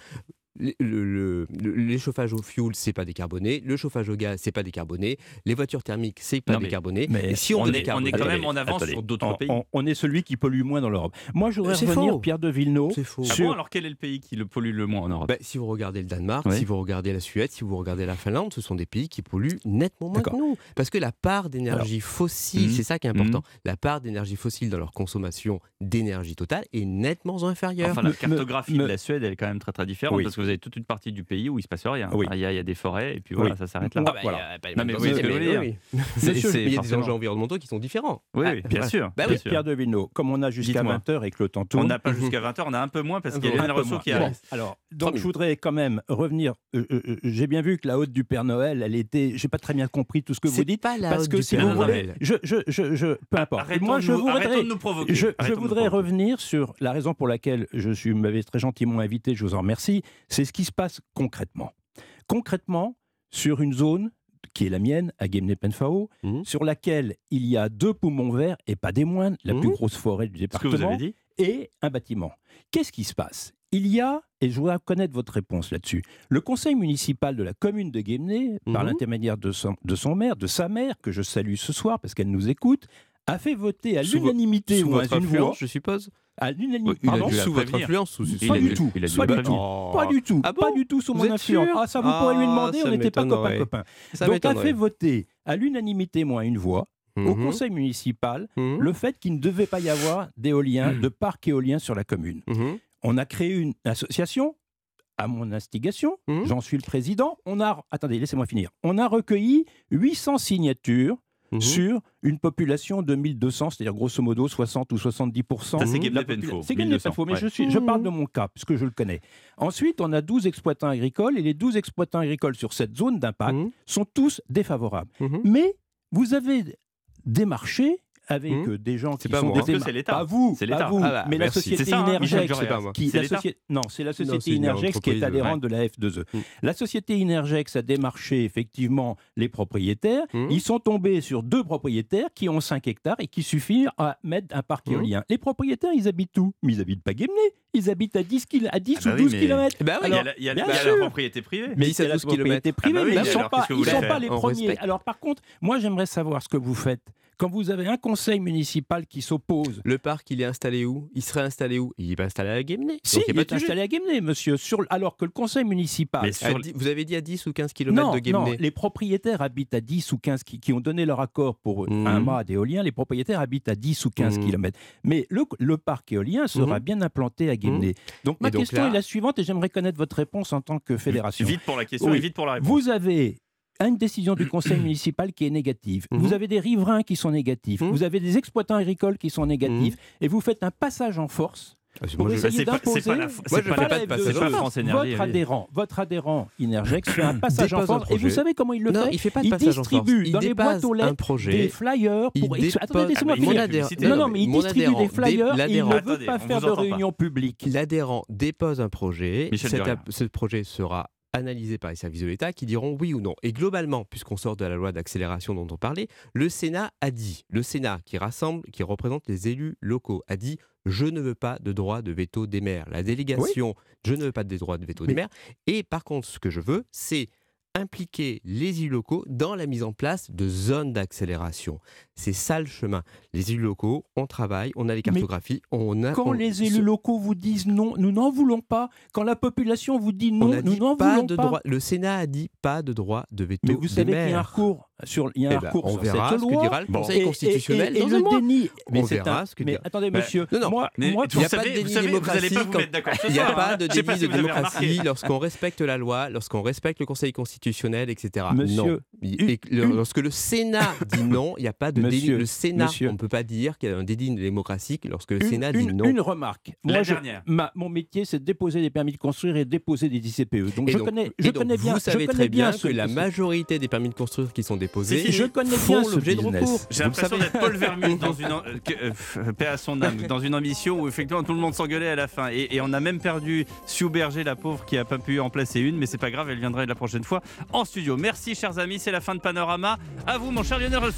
Speaker 30: le, chauffage au fioul, c'est pas décarboné. Le chauffage au gaz, c'est pas décarboné. Les voitures thermiques, c'est pas décarboné.
Speaker 28: Mais
Speaker 30: Et si on,
Speaker 3: on, est, on, est, quand même en avance sur d'autres pays.
Speaker 28: On, est celui qui pollue moins dans l'Europe. Moi, je voudrais revenir,
Speaker 30: faux.
Speaker 28: Pierre de Villeneuve.
Speaker 30: C'est faux.
Speaker 3: Ah alors, quel est le pays qui le pollue le moins en Europe?
Speaker 30: Bah, si vous regardez le Danemark, si vous regardez la Suède, si vous regardez la Finlande, ce sont des pays qui polluent nettement moins que nous. Parce que la part d'énergie fossile,
Speaker 3: mhm.
Speaker 30: c'est ça qui est important, mhm. la part d'énergie fossile dans leur consommation d'énergie totale est nettement inférieure.
Speaker 3: Enfin, la cartographie de la Suède, elle est quand même très très différente vous avez toute une partie du pays où il se passe rien. Il, y a, des forêts et puis voilà, ça s'arrête là.
Speaker 30: Ah bah,
Speaker 28: voilà.
Speaker 3: Non, mais vous voyez
Speaker 30: Il y a des enjeux environnementaux qui sont différents.
Speaker 3: Oui, bien, sûr.
Speaker 30: Bah
Speaker 3: bien sûr.
Speaker 28: Pierre Devineau, comme on a jusqu'à 20h et que le temps tourne.
Speaker 3: On n'a pas jusqu'à 20h, on a un peu moins parce qu'il y a
Speaker 28: les
Speaker 3: ressources qui
Speaker 28: arrivent. Alors, donc je voudrais quand même revenir. Euh, euh, euh, j'ai bien vu que la haute du Père Noël, elle était. J'ai pas très bien compris tout ce que vous dites.
Speaker 30: Pas la
Speaker 28: parce que si vous voulez. Je, peu importe. Moi, je voudrais. Je voudrais revenir sur la raison pour laquelle je suis. M'avez très gentiment invité, je vous en remercie c'est ce qui se passe concrètement. Concrètement, sur une zone qui est la mienne, à
Speaker 30: Gemne-Penfao,
Speaker 28: sur laquelle il y a deux poumons verts, et pas des moindres, la plus grosse forêt du département, et un bâtiment. Qu'est-ce qui se passe? Il y a, et je voudrais connaître votre réponse là-dessus, le conseil municipal de la commune de Guémené, par l'intermédiaire de son, maire, de sa mère, que je salue ce soir parce qu'elle nous écoute, a fait voter à l'unanimité ou à une voix,
Speaker 30: je suppose,
Speaker 28: à l'unanimité. Pardon, sous votre influence
Speaker 30: ou
Speaker 28: Pas du tout. Pas du tout. Pas du tout. Pas du tout sous mon influence. Ah, ça, vous pourrez lui
Speaker 30: ah,
Speaker 28: demander, on n'était pas
Speaker 30: copains-copains.
Speaker 28: Donc, a fait voter à l'unanimité, moins une voix, au
Speaker 30: mhm.
Speaker 28: conseil municipal
Speaker 30: mhm.
Speaker 28: le fait qu'il ne devait pas y avoir d'éolien, de parc éolien sur la commune.
Speaker 30: Mhm.
Speaker 28: On a créé une association à mon instigation, j'en suis le président. On a attendez, laissez-moi finir. On a recueilli 800 signatures
Speaker 30: Mhm.
Speaker 28: sur une population de 1200, c'est-à-dire grosso modo 60 ou 70%.
Speaker 3: Ça, c'est
Speaker 28: Gablé-Penfo. C'est Gablé-Penfo, mais
Speaker 3: ouais.
Speaker 28: je, je parle de mon cas, parce que je le connais. Ensuite, on a 12 exploitants agricoles, et les 12 exploitants agricoles sur cette zone d'impact
Speaker 30: mhm.
Speaker 28: sont tous défavorables.
Speaker 30: Mhm.
Speaker 28: Mais vous avez démarché avec
Speaker 30: mmh.
Speaker 28: euh, des gens qui
Speaker 30: pas
Speaker 28: sont des
Speaker 3: c'est l'État.
Speaker 28: Pas vous,
Speaker 3: c'est l'État.
Speaker 28: Mais la société Inergex, qui, la société, non, c'est la société
Speaker 30: non,
Speaker 28: Inergex qui est adhérente de la F2E. La société Inergex a démarché effectivement les propriétaires. Ils sont tombés sur deux propriétaires qui ont 5 hectares et qui suffisent à mettre un parc éolien. Les propriétaires, ils habitent où? Mais ils habitent pas Guémené. Ils habitent à 10, à 10 ou 12 km.
Speaker 30: Bah oui,
Speaker 3: il y a, la propriété privée.
Speaker 30: Mais
Speaker 28: la propriété privée, mais ils ne sont pas les premiers. Alors par contre, moi j'aimerais savoir ce que vous faites. Quand vous avez un conseil municipal qui s'oppose.
Speaker 30: Le parc, il est installé où? Il serait installé où? Il n'est pas installé à Guémené.
Speaker 28: Si, il,
Speaker 30: il
Speaker 28: est, installé à Guémené, monsieur. Alors que le conseil municipal.
Speaker 30: Vous avez dit à 10 ou 15 km
Speaker 28: non,
Speaker 30: de Guémené Non,
Speaker 28: les propriétaires habitent à 10 ou 15 qui, qui ont donné leur accord pour
Speaker 30: mmh.
Speaker 28: un mât d'éolien. Les propriétaires habitent à 10 ou 15
Speaker 30: mmh.
Speaker 28: km. Mais le, parc éolien sera
Speaker 30: mmh.
Speaker 28: bien implanté à Guémené. Mmh. Donc ma question est la suivante et j'aimerais connaître votre réponse en tant que fédération.
Speaker 3: Vite pour la question et vite pour la réponse.
Speaker 28: Vous avez une décision du conseil municipal qui est négative. Vous avez des riverains qui sont négatifs. Vous avez des exploitants agricoles qui sont négatifs. Et vous faites un passage en force.
Speaker 3: Pas, la, France Énergie.
Speaker 28: Votre adhérent, votre adhérent Inergex fait un passage en force. Et vous savez comment il le fait
Speaker 30: Il pas de il passage
Speaker 28: distribue
Speaker 30: en
Speaker 28: dans il
Speaker 30: les
Speaker 28: boîtes aux lettres des flyers pour.
Speaker 30: Il
Speaker 28: Attendez, laissez-moi finir. Non, non, mais il distribue des flyers. Il ne veut pas faire de réunion publique.
Speaker 30: L'adhérent dépose un projet. Ce projet sera analysés par les services de l'État qui diront oui ou non. Et globalement, puisqu'on sort de la loi d'accélération dont on parlait, le Sénat a dit, le Sénat qui rassemble, qui représente les élus locaux, a dit je ne veux pas de droit de veto des maires. La délégation, je ne veux pas de droit de veto des maires. Et par contre, ce que je veux, c'est impliquer les élus locaux dans la mise en place de zones d'accélération. C'est ça le chemin. Les élus locaux, on travaille, on a les cartographies, on a...
Speaker 28: Quand les élus locaux vous disent non, nous n'en voulons pas, quand la population vous dit non, nous n'en voulons pas...
Speaker 30: Le Sénat a dit pas de droit de veto
Speaker 28: Mais vous
Speaker 30: des
Speaker 28: savez qu'il y a un recours sur, il
Speaker 30: eh ben,
Speaker 28: recours
Speaker 30: on
Speaker 28: cette
Speaker 30: loi. que dira le. Conseil
Speaker 28: et,
Speaker 30: constitutionnel.
Speaker 28: Et, et,
Speaker 30: et
Speaker 28: le déni. Mais un... attendez, monsieur.
Speaker 30: Non, non.
Speaker 28: Moi,
Speaker 3: mais,
Speaker 28: moi,
Speaker 3: vous,
Speaker 30: vous
Speaker 3: savez, vous savez, vous allez pas vous d'accord.
Speaker 30: Il n'y a pas
Speaker 3: hein.
Speaker 30: de déni de démocratie lorsqu'on respecte la loi, lorsqu'on respecte le Conseil constitutionnel constitutionnel,
Speaker 28: etc.
Speaker 30: Non.
Speaker 28: U,
Speaker 30: le, U. Lorsque le Sénat dit non, il n'y a pas de
Speaker 28: monsieur,
Speaker 30: délit.
Speaker 28: Le
Speaker 30: on ne peut pas dire qu'il y a un délit démocratique lorsque le Sénat dit non.
Speaker 28: Une remarque. Moi, La je,
Speaker 3: dernière.
Speaker 28: Mon métier, c'est de déposer des permis de construire et déposer des ICPE. Donc, je connais, je
Speaker 30: donc
Speaker 28: connais
Speaker 30: vous savez très bien,
Speaker 28: bien
Speaker 30: que la majorité des permis de construire qui sont déposés
Speaker 3: je connais
Speaker 30: font l'objet de recours.
Speaker 3: J'ai l'impression d'être Paul Vermut euh, dans une ambition où effectivement tout le monde s'engueulait à la fin et, on a même perdu Sue Berger, la pauvre, qui a pas pu en placer une, mais c'est pas grave, elle viendra la prochaine fois en studio. Merci, chers amis, c'est la fin de Panorama. À vous, mon cher Lionel